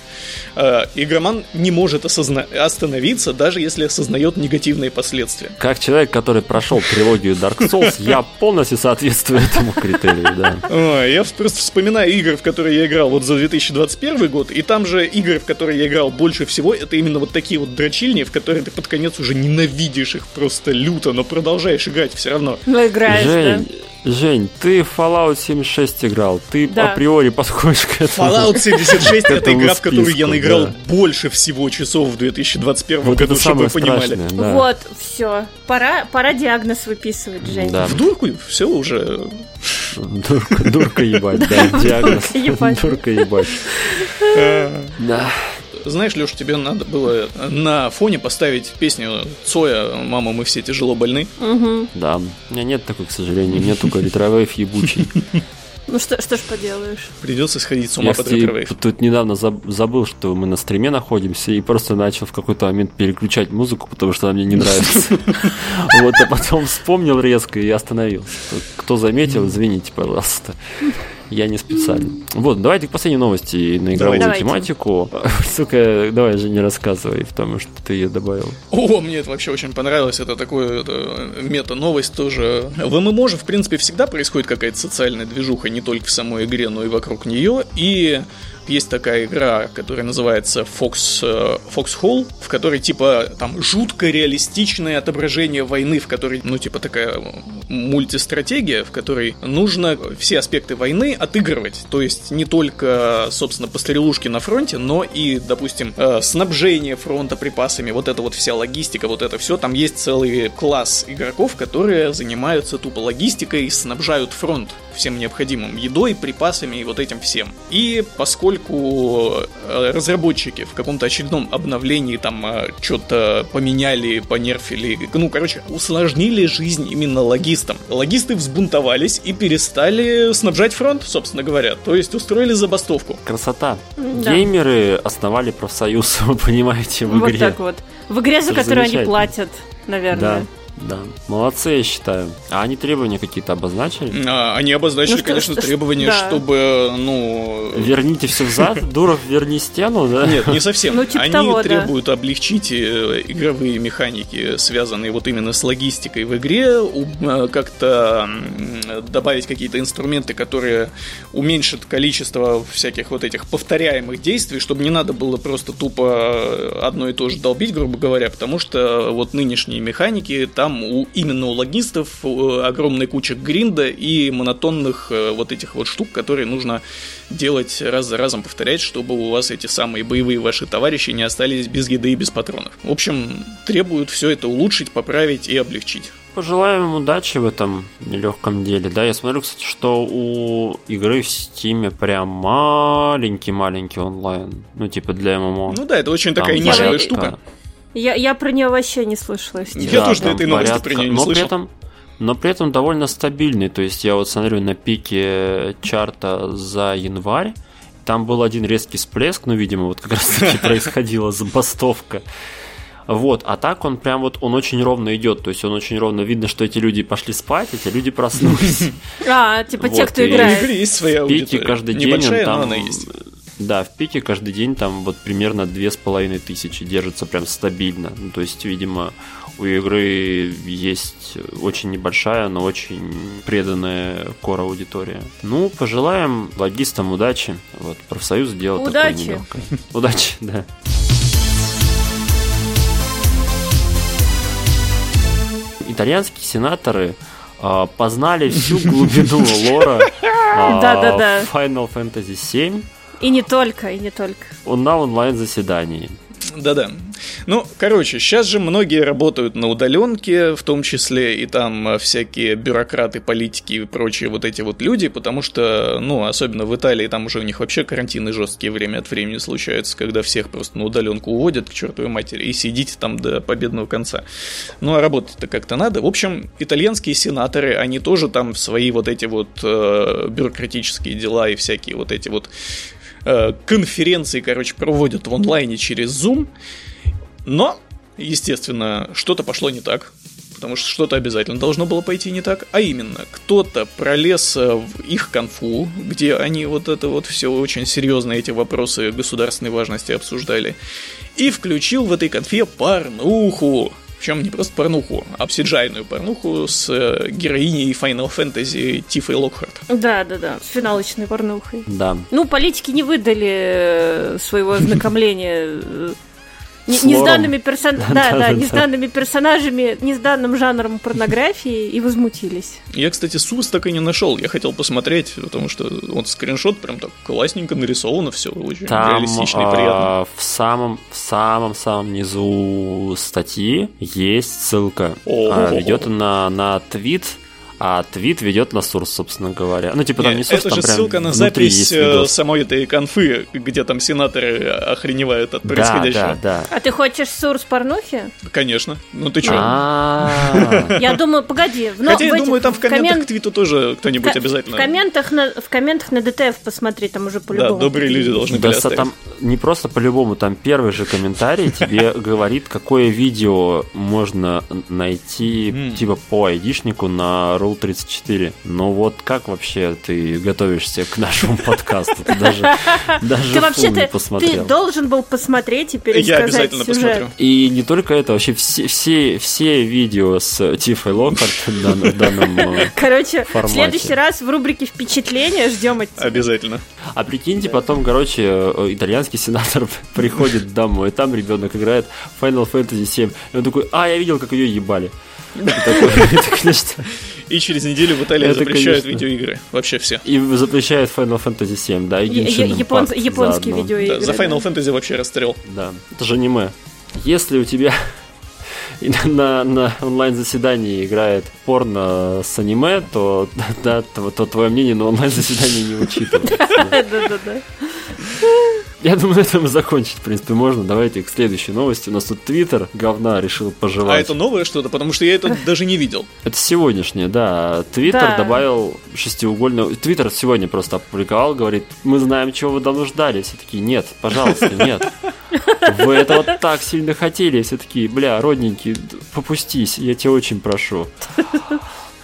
[SPEAKER 2] А, игроман не может осозна- остановиться, даже если осознает негативные последствия.
[SPEAKER 3] Как человек, который прошел трилогию Dark Souls, я полностью соответствую этому критерию, да.
[SPEAKER 2] Я просто вспоминаю игры, в которые я играл вот за 2021 год, и там же игры, в которые я играл больше всего, это именно вот такие вот дрочильни, в которые ты под конец уже ненавидишь их просто люто, но продолжаешь играть все равно.
[SPEAKER 1] Ну, играешь,
[SPEAKER 3] Жень, да? Жень, ты в Fallout 76 играл, ты да. априори подходишь к этому.
[SPEAKER 2] Fallout 76 <laughs> это игра, в которую я наиграл больше всего часов в 2021 вот году, чтобы вы понимали.
[SPEAKER 1] Вот, все. Пора, пора диагноз выписывать, Жень.
[SPEAKER 2] В дурку все уже.
[SPEAKER 3] Дурка, дурка ебать, да, <laughs> диагноз. Дурка ебать. <laughs>
[SPEAKER 2] Да. Знаешь, Леш, тебе надо было на фоне поставить песню Цоя «Мама, мы все тяжело больны».
[SPEAKER 1] Угу.
[SPEAKER 3] Да, у меня нет такой, к сожалению, нет только ретровейв ебучий.
[SPEAKER 1] Ну что, что ж поделаешь?
[SPEAKER 2] Придется сходить с ума
[SPEAKER 3] Я,
[SPEAKER 2] под
[SPEAKER 3] кстати, тут недавно заб- забыл, что мы на стриме находимся, и просто начал в какой-то момент переключать музыку, потому что она мне не нравится. Вот, а потом вспомнил резко и остановился. Кто заметил, извините, пожалуйста. Я не специально. Вот, давайте к последней новости на игровую
[SPEAKER 1] Давайте.
[SPEAKER 3] тематику. Сука, давай же не рассказывай, потому что ты ее добавил.
[SPEAKER 2] О, мне это вообще очень понравилось. Это такое это, мета-новость тоже. В ММО же, в принципе, всегда происходит какая-то социальная движуха, не только в самой игре, но и вокруг нее. И есть такая игра, которая называется Fox, э, Foxhole, в которой, типа, там жутко реалистичное отображение войны, в которой, ну, типа, такая мультистратегия, в которой нужно все аспекты войны отыгрывать. То есть не только, собственно, пострелушки на фронте, но и, допустим, э, снабжение фронта припасами, вот это вот вся логистика, вот это все. Там есть целый класс игроков, которые занимаются тупо логистикой и снабжают фронт всем необходимым едой, припасами и вот этим всем. И поскольку э, разработчики в каком-то очередном обновлении там что-то поменяли, понерфили, ну, короче, усложнили жизнь именно логистам. Логисты взбунтовались и перестали снабжать фронт, собственно говоря. То есть устроили забастовку.
[SPEAKER 3] Красота.
[SPEAKER 1] Да.
[SPEAKER 3] Геймеры основали профсоюз, <laughs> вы понимаете, в
[SPEAKER 1] Вот
[SPEAKER 3] игре.
[SPEAKER 1] так вот. В игре, за
[SPEAKER 3] Это
[SPEAKER 1] которую они платят, наверное.
[SPEAKER 3] да. Молодцы, я считаю. А они требования какие-то обозначили?
[SPEAKER 2] А, Они обозначили,
[SPEAKER 1] Ну
[SPEAKER 2] конечно,
[SPEAKER 1] что-
[SPEAKER 2] требования,
[SPEAKER 1] да.
[SPEAKER 2] чтобы, ну...
[SPEAKER 3] Верните все взад, <laughs> Дуров, верни стену, да?
[SPEAKER 2] Нет, не совсем.
[SPEAKER 1] Ну, типа
[SPEAKER 2] Они
[SPEAKER 1] того, да.
[SPEAKER 2] требуют облегчить э, игровые механики, связанные вот именно с логистикой в игре, э, как-то добавить какие-то инструменты, которые уменьшат количество всяких вот этих повторяемых действий, чтобы не надо было просто тупо одно и то же долбить, грубо говоря, потому что вот нынешние механики, там у, именно у логистов э, огромная куча гринда и монотонных э, вот этих вот штук, которые нужно делать раз за разом, повторять, чтобы у вас эти самые боевые ваши товарищи не остались без еды и без патронов. В общем, требуют все это улучшить, поправить и облегчить.
[SPEAKER 3] Пожелаем им удачи в этом нелегком деле. Да, я смотрю, кстати, что у игры в Стиме прям маленький-маленький онлайн. Ну, типа для ММО.
[SPEAKER 2] Ну да, это очень
[SPEAKER 3] Там
[SPEAKER 2] такая нишевая штука.
[SPEAKER 1] Я, я про нее вообще не слышала.
[SPEAKER 2] Я тоже до этой новости
[SPEAKER 3] порядка-
[SPEAKER 2] про неё не
[SPEAKER 3] но
[SPEAKER 2] слышал.
[SPEAKER 3] При этом, но при этом довольно стабильный. То есть я вот смотрю на пике чарта за январь. Там был один резкий всплеск, ну, видимо, вот как <laughs> раз таки происходила забастовка. Вот, а так он прям вот, он очень ровно идет, то есть он очень ровно видно, что эти люди пошли спать, эти люди проснулись. <laughs>
[SPEAKER 1] А, типа те, кто играет.
[SPEAKER 2] есть аудитория.
[SPEAKER 3] каждый день там... Да, в пике каждый день там вот примерно две с половиной тысячи держится прям стабильно. Ну, то есть, видимо, у игры есть очень небольшая, но очень преданная кор аудитория. Ну, пожелаем логистам удачи. Вот, профсоюз такое
[SPEAKER 1] Удачи.
[SPEAKER 3] нелегкое. Удачи, <laughs> да. Итальянские сенаторы а, познали всю глубину <laughs> лора а. Final Fantasy VII
[SPEAKER 1] И не только, и не только.
[SPEAKER 3] на онлайн-заседании.
[SPEAKER 2] Да-да. Ну, короче, сейчас же многие работают на удаленке, в том числе и там э, всякие бюрократы, политики и прочие вот эти вот люди, потому что, ну, особенно в Италии, там уже у них вообще карантины жесткие время от времени случаются, когда всех просто на удаленку уводят к чертовой матери и сидите там до победного конца. Ну, а работать-то как-то надо. В общем, итальянские сенаторы, они тоже там свои вот эти вот э, бюрократические дела и всякие вот эти вот э, конференции, короче, проводят в онлайне через Zoom. Но, естественно, что-то пошло не так. Потому что что-то обязательно должно было пойти не так. А именно, кто-то пролез э, в их конфу, где они вот это вот все очень серьезно, эти вопросы государственной важности обсуждали, и включил в этой конфе порнуху. Причем не просто порнуху, а обсиджайную порнуху с э, героиней Final Fantasy Тифой Локхарт.
[SPEAKER 1] Да, да, да. С финалочной порнухой.
[SPEAKER 3] Да.
[SPEAKER 1] Ну, политики не выдали э, своего ознакомления э, не,
[SPEAKER 3] С
[SPEAKER 1] не с
[SPEAKER 3] лором.
[SPEAKER 1] данными персон... <laughs> да, да, не с данными персонажами, не с данным жанром порнографии и возмутились.
[SPEAKER 2] Я, кстати, Сус так и не нашел. Я хотел посмотреть, потому что вот скриншот прям так классненько нарисовано, все очень
[SPEAKER 3] Там
[SPEAKER 2] реалистично и приятно.
[SPEAKER 3] а, в самом в самом самом низу статьи есть ссылка. А, Ведет на на твит а твит ведет на source, собственно говоря. Ну, типа там не source,
[SPEAKER 2] Это
[SPEAKER 3] там
[SPEAKER 2] же ссылка на запись э, самой этой конфы, где там сенаторы охреневают от происходящего.
[SPEAKER 3] Да, да,
[SPEAKER 1] да. А ты хочешь source порнухи?
[SPEAKER 2] Конечно. Ну ты чё?
[SPEAKER 1] Я думаю, погоди.
[SPEAKER 2] Хотя я думаю, там в комментах к твиту тоже кто-нибудь обязательно.
[SPEAKER 1] В комментах на в комментах на ДТФ посмотри, там уже по-любому.
[SPEAKER 2] Да, добрые люди должны были
[SPEAKER 3] там не просто по-любому, там первый же комментарий тебе <laughs> говорит, какое видео можно найти типа по айдишнику на Rule 34. Но вот как вообще ты готовишься к нашему подкасту? Ты даже, даже ты вообще не посмотрел.
[SPEAKER 1] Ты должен был посмотреть и пересказать Я обязательно сюжет. посмотрю.
[SPEAKER 3] И не только это, вообще все, все, все видео с Тифой Локхарт в данном э,
[SPEAKER 1] Короче, в следующий раз в рубрике «Впечатления» ждем от тебя.
[SPEAKER 2] Обязательно.
[SPEAKER 3] А прикиньте, потом, короче, э, итальянский сенатор <laughs> приходит домой, и там ребенок играет Final Fantasy 7. И он такой, а, я видел, как ее ебали. <laughs>
[SPEAKER 2] И через неделю в Италии запрещают видеоигры. Вообще все.
[SPEAKER 3] И запрещают Final Fantasy 7, да, и
[SPEAKER 1] Японские видеоигры.
[SPEAKER 2] За Final Fantasy вообще расстрел.
[SPEAKER 3] Да, это же аниме. Если у тебя <laughs> на, на онлайн-заседании играет порно с аниме, то, да, то, то твое мнение на онлайн-заседании не учитывается. <laughs> Да-да-да. Я думаю, на этом закончить, в принципе, можно. Давайте к следующей новости. У нас тут Твиттер говна решил пожелать.
[SPEAKER 2] А это новое что-то? Потому что я это <laughs> даже не видел.
[SPEAKER 3] Это сегодняшнее, да. Твиттер да. добавил шестиугольную... Твиттер сегодня просто опубликовал, говорит, мы знаем, чего вы давно ждали. Все такие, нет, пожалуйста, <laughs> нет. Вы это вот так сильно хотели. Все такие, бля, родненький, попустись, я тебя очень прошу. <laughs>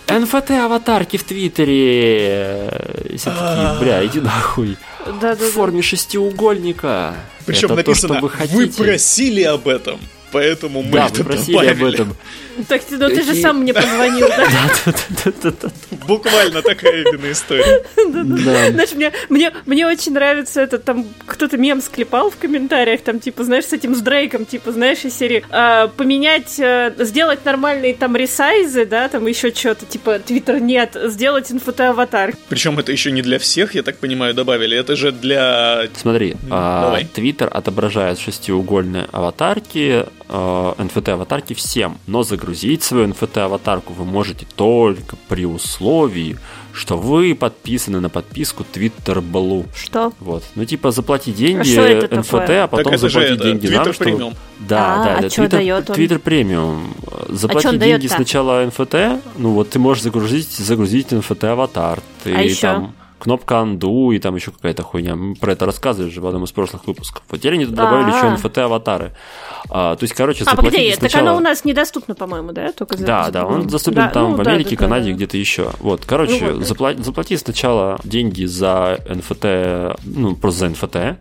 [SPEAKER 3] НФТ-аватарки в Твиттере. Все такие, бля, иди нахуй да, да, в форме шестиугольника.
[SPEAKER 2] Причем написано, то, вы просили об этом. Поэтому мы
[SPEAKER 3] да,
[SPEAKER 2] это
[SPEAKER 3] просили добавили. об этом.
[SPEAKER 1] Так, ну ты же сам мне позвонил, да?
[SPEAKER 2] Буквально такая именно история.
[SPEAKER 1] Знаешь, мне, мне, мне очень нравится это, там кто-то мем склепал в комментариях, там, типа, знаешь, с этим, с Дрейком, типа, знаешь, из серии, а, поменять, а, сделать нормальные там ресайзы, да, там еще что-то, типа, Твиттер нет, сделать инфото-аватар.
[SPEAKER 2] Причем это еще не для всех, я так понимаю, добавили, это же для...
[SPEAKER 3] Смотри, а, Твиттер отображает шестиугольные аватарки, NFT-аватарки всем, но загрузить свою NFT-аватарку вы можете только при условии, что вы подписаны на подписку Twitter Blue.
[SPEAKER 1] Что?
[SPEAKER 3] Вот. Ну, типа, заплати деньги а NFT, а потом заплати деньги
[SPEAKER 2] Twitter
[SPEAKER 3] нам,
[SPEAKER 2] что...
[SPEAKER 3] Да,
[SPEAKER 1] а,
[SPEAKER 3] да,
[SPEAKER 1] а
[SPEAKER 3] да.
[SPEAKER 1] Twitter, дает
[SPEAKER 3] он? Twitter премиум. Заплати а деньги сначала NFT, ну вот ты можешь загрузить, загрузить NFT-аватар. Ты а еще? там кнопка undo и там еще какая-то хуйня. Мы про это рассказывали же в одном из прошлых выпусков. Вот теперь они тут добавили еще NFT-аватары. А, то есть, короче,
[SPEAKER 1] а, погоди, сначала... так оно у нас недоступно, по-моему, да? Только
[SPEAKER 3] за... Да, да, он доступен да, там ну, в Америке, да, Канаде, да. где-то еще. Вот, короче, ну, вот, заплати, заплати сначала деньги за NFT, ну, просто за NFT,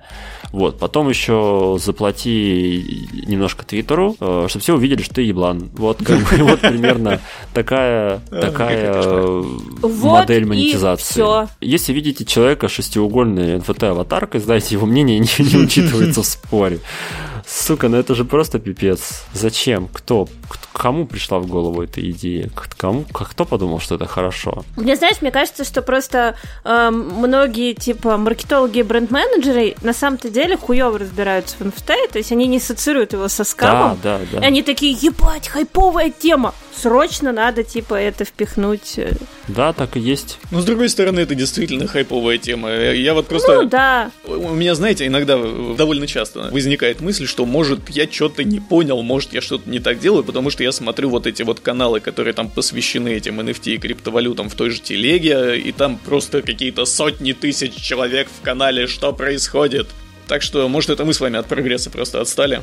[SPEAKER 3] вот, потом еще заплати немножко Твиттеру, э, чтобы все увидели, что ты еблан. Вот, как бы, <laughs> вот примерно такая, такая модель монетизации. Если видите человека шестиугольной NFT-аватаркой, знаете, его мнение <laughs> не, не учитывается в споре. Сука, ну это же просто пипец. Зачем? Кто? Кому пришла в голову эта идея? Кому? Кто подумал, что это хорошо?
[SPEAKER 1] Мне, знаешь, мне кажется, что просто э, многие, типа, маркетологи и бренд-менеджеры на самом-то деле хуево разбираются в NFT, то есть они не ассоциируют его со скамом.
[SPEAKER 3] Да, да, да.
[SPEAKER 1] И они такие, ебать, хайповая тема срочно надо, типа, это впихнуть. Э.
[SPEAKER 3] Да, так и есть.
[SPEAKER 2] Но, с другой стороны, это действительно хайповая тема. Я вот просто...
[SPEAKER 1] Ну, да.
[SPEAKER 2] У меня, знаете, иногда довольно часто возникает мысль, что, может, я что-то не понял, может, я что-то не так делаю, потому что я смотрю вот эти вот каналы, которые там посвящены этим NFT и криптовалютам в той же телеге, и там просто какие-то сотни тысяч человек в канале, что происходит. Так что, может, это мы с вами от прогресса просто отстали.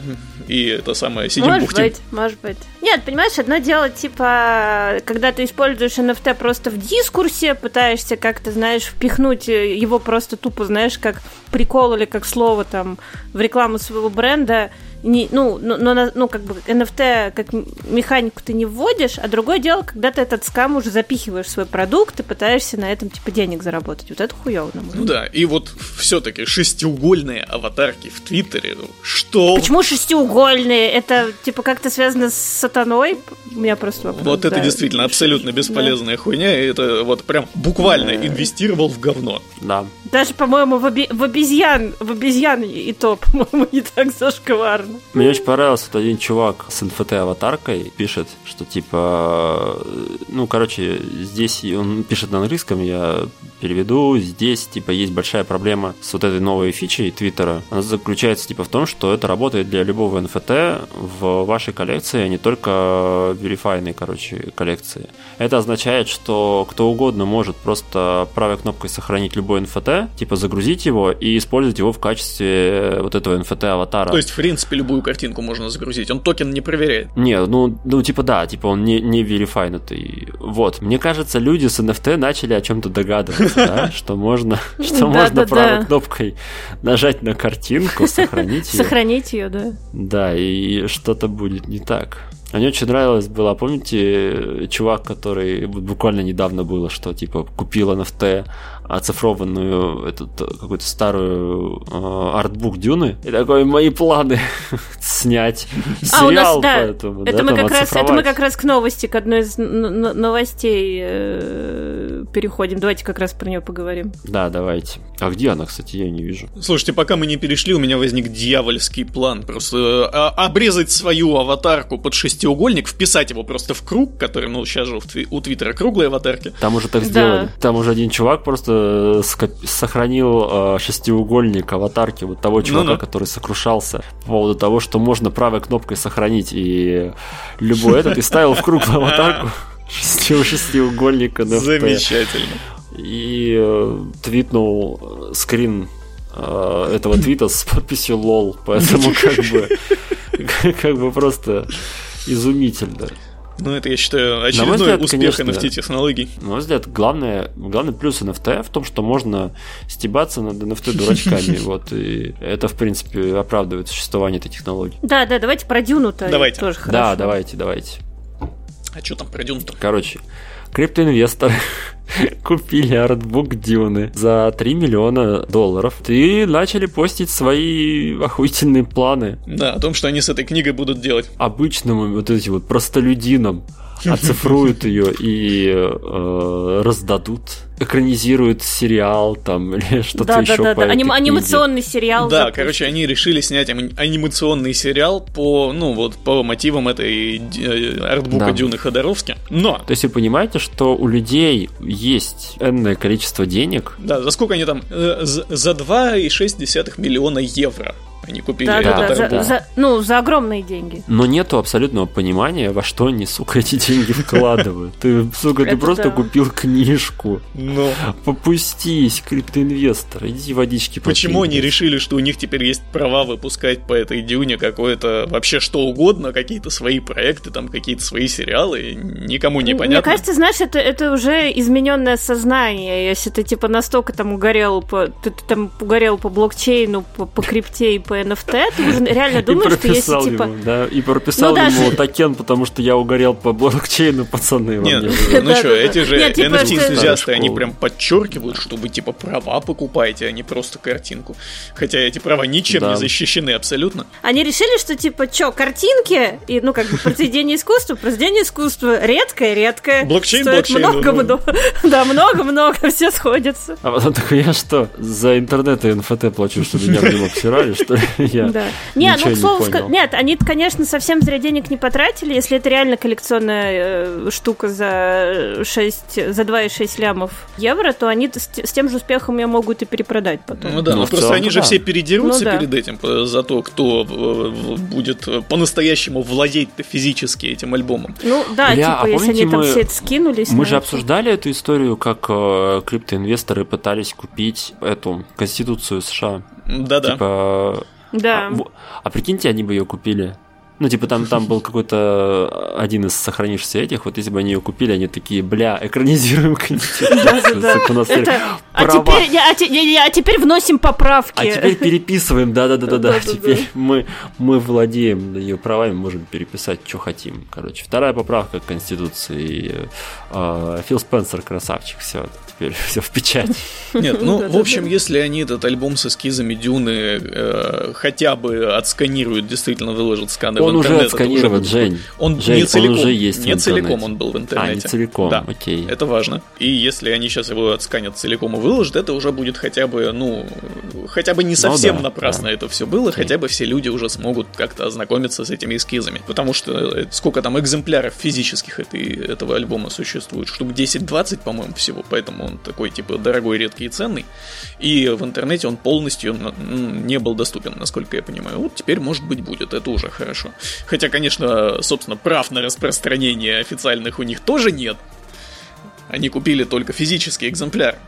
[SPEAKER 2] И это самое, сидим
[SPEAKER 1] Может
[SPEAKER 2] бухтим.
[SPEAKER 1] быть, может быть. Нет, понимаешь, одно дело, типа, когда ты используешь NFT просто в дискурсе, пытаешься как-то, знаешь, впихнуть его просто тупо, знаешь, как прикол или как слово там в рекламу своего бренда, не, ну, но, но, ну, как бы NFT как механику ты не вводишь, а другое дело, когда ты этот скам уже запихиваешь в свой продукт и пытаешься на этом, типа, денег заработать. Вот это хуёво, на
[SPEAKER 2] Ну да, и вот все таки шестиугольные аватарки в Твиттере, ну, что?
[SPEAKER 1] Почему шестиугольные? Это, типа, как-то связано с сатаной? У меня просто
[SPEAKER 2] вопрос. Вот да. это действительно абсолютно бесполезная да. хуйня, и это вот прям буквально да. инвестировал в говно.
[SPEAKER 3] Да.
[SPEAKER 1] Даже, по-моему, в, оби- в обезьян, в обезьян и то, <laughs> по-моему, не так зашкварно. Забавно.
[SPEAKER 3] Мне очень понравился вот один чувак с NFT-аватаркой, пишет, что типа, ну, короче, здесь он пишет на английском, я переведу, здесь типа есть большая проблема с вот этой новой фичей Твиттера. Она заключается типа в том, что это работает для любого NFT в вашей коллекции, а не только верифайной, короче, коллекции. Это означает, что кто угодно может просто правой кнопкой сохранить любой NFT, типа загрузить его и использовать его в качестве вот этого NFT-аватара.
[SPEAKER 2] То есть, в принципе, любую картинку можно загрузить. Он токен не проверяет.
[SPEAKER 3] Не, ну, ну типа да, типа он не, не верифайнутый. Вот. Мне кажется, люди с NFT начали о чем-то догадываться, <laughs> да, что можно, <laughs> что можно правой кнопкой нажать на картинку, <laughs> сохранить ее.
[SPEAKER 1] Сохранить ее, да.
[SPEAKER 3] Да, и что-то будет не так. Мне очень нравилось было, помните, чувак, который буквально недавно было, что типа купил NFT, оцифрованную эту какую-то старую э, артбук Дюны. И такой, мои планы <laughs> снять сериал а, у нас, да, поэтому.
[SPEAKER 1] Это, да, мы как раз, это мы как раз к новости, к одной из новостей э, переходим. Давайте как раз про нее поговорим.
[SPEAKER 3] Да, давайте. А где она, кстати, я не вижу.
[SPEAKER 2] Слушайте, пока мы не перешли, у меня возник дьявольский план. Просто э, обрезать свою аватарку под шестиугольник, вписать его просто в круг, который, ну, сейчас же у Твиттера круглые аватарки.
[SPEAKER 3] Там уже так сделали. Да. Там уже один чувак просто Э, сохранил э, шестиугольник аватарки вот того чувака, ну -ну. который сокрушался по поводу того, что можно правой кнопкой сохранить и любой этот, и ставил в круглую <laughs> аватарку <laughs> шестиугольника.
[SPEAKER 2] Замечательно.
[SPEAKER 3] И э, твитнул скрин этого твита с подписью лол, поэтому <laughs> как бы как бы просто изумительно.
[SPEAKER 2] Ну, это, я считаю, очередной взгляд, успех конечно, NFT-технологий.
[SPEAKER 3] На мой взгляд, главное, главный плюс NFT в том, что можно стебаться над NFT-дурачками. <laughs> Вот, и это, в принципе, оправдывает существование этой технологии.
[SPEAKER 1] Да, да, давайте про Дюну-то
[SPEAKER 2] давайте.
[SPEAKER 1] тоже хорошо.
[SPEAKER 3] Да, давайте, давайте.
[SPEAKER 2] А что там про Дюну-то?
[SPEAKER 3] Короче, криптоинвесторы <laughs> купили артбук Дюны за 3 миллиона долларов и начали постить свои охуительные планы.
[SPEAKER 2] Да, о том, что они с этой книгой будут делать.
[SPEAKER 3] Обычным вот этим вот простолюдинам <laughs> оцифруют ее и э, раздадут экранизируют сериал там <laughs> или что-то да, еще. Да, да,
[SPEAKER 1] да. Аним- анимационный сериал.
[SPEAKER 2] Да, запустить. короче, они решили снять анимационный сериал по, ну вот, по мотивам этой э, артбука да. Дюны Ходоровски. Но.
[SPEAKER 3] То есть вы понимаете, что у людей есть энное количество денег.
[SPEAKER 2] Да, за сколько они там? Э, за 2,6 миллиона евро. Они купили
[SPEAKER 1] да, да, да, за, за, ну, за огромные деньги.
[SPEAKER 3] Но нету абсолютного понимания, во что они, сука, эти деньги вкладывают. Ты, сука, ты просто купил книжку.
[SPEAKER 2] Но.
[SPEAKER 3] Попустись, криптоинвестор, иди водички
[SPEAKER 2] Почему они решили, что у них теперь есть права выпускать по этой дюне какое-то вообще что угодно, какие-то свои проекты, там какие-то свои сериалы, никому не понятно.
[SPEAKER 1] Мне кажется, знаешь, это, это уже измененное сознание. Если ты типа настолько там угорел по, ты, ты там угорел по блокчейну, по, по крипте и по NFT, ты уже <laughs> реально думаешь, что если
[SPEAKER 3] ему,
[SPEAKER 1] типа...
[SPEAKER 3] Да, и прописал ну, ему даже... токен, потому что я угорел по блокчейну, пацаны.
[SPEAKER 2] Нет, ну что, эти же NFT-энтузиасты, они прям подчеркивают, чтобы типа права покупайте, а не просто картинку. Хотя эти права ничем не защищены абсолютно.
[SPEAKER 1] Они решили, что типа, что, картинки и, ну, как бы произведение искусства, произведение искусства редкое, редкое.
[SPEAKER 2] Блокчейн, блокчейн.
[SPEAKER 1] Много, много, да, много-много, <laughs> все сходится.
[SPEAKER 3] А потом такой, я что, за интернет и НФТ плачу, чтобы меня в него обсирали, что ли? <laughs> Я да.
[SPEAKER 1] Нет, ну, к слову, не нет, они, конечно, совсем зря денег не потратили, если это реально коллекционная э, штука за 6, за 2,6 лямов евро, то они с, с тем же успехом ее могут и перепродать потом.
[SPEAKER 2] Ну да, ну, но просто целом, они же да. все передерутся ну, да. перед этим за то, кто будет по-настоящему владеть физически этим альбомом.
[SPEAKER 1] Ну да, Бля, типа, а если они там все это скинулись.
[SPEAKER 3] Мы же это. обсуждали эту историю, как э, криптоинвесторы пытались купить эту Конституцию США.
[SPEAKER 2] Да-да.
[SPEAKER 3] Типа
[SPEAKER 1] да.
[SPEAKER 3] А, а прикиньте, они бы ее купили. Ну, типа, там, там был какой-то один из сохранившихся этих, вот если бы они ее купили, они такие, бля, экранизируем
[SPEAKER 1] Конституцию. А теперь вносим поправки.
[SPEAKER 3] А теперь переписываем, да-да-да-да-да. Теперь мы мы владеем ее правами, можем переписать, что хотим. Короче, вторая поправка к Конституции. А, Фил Спенсер красавчик, все теперь все в печать.
[SPEAKER 2] Нет, ну, в общем, если они этот альбом с эскизами Дюны э, хотя бы отсканируют, действительно выложат сканы
[SPEAKER 3] он
[SPEAKER 2] в интернет.
[SPEAKER 3] уже отсканирован, уже... Жень.
[SPEAKER 2] Он
[SPEAKER 3] Жень,
[SPEAKER 2] не целиком,
[SPEAKER 3] он уже есть
[SPEAKER 2] не целиком он был в интернете.
[SPEAKER 3] А, не целиком,
[SPEAKER 2] да.
[SPEAKER 3] окей.
[SPEAKER 2] Это важно. И если они сейчас его отсканят целиком и выложат, это уже будет хотя бы, ну, хотя бы не совсем ну, да, напрасно да. это все было, окей. хотя бы все люди уже смогут как-то ознакомиться с этими эскизами. Потому что э, сколько там экземпляров физических этой, этого альбома существует? Штук 10-20, по-моему, всего, поэтому он такой, типа, дорогой, редкий и ценный. И в интернете он полностью не был доступен, насколько я понимаю. Вот теперь, может быть, будет, это уже хорошо. Хотя, конечно, собственно, прав на распространение официальных у них тоже нет. Они купили только физический экземпляр.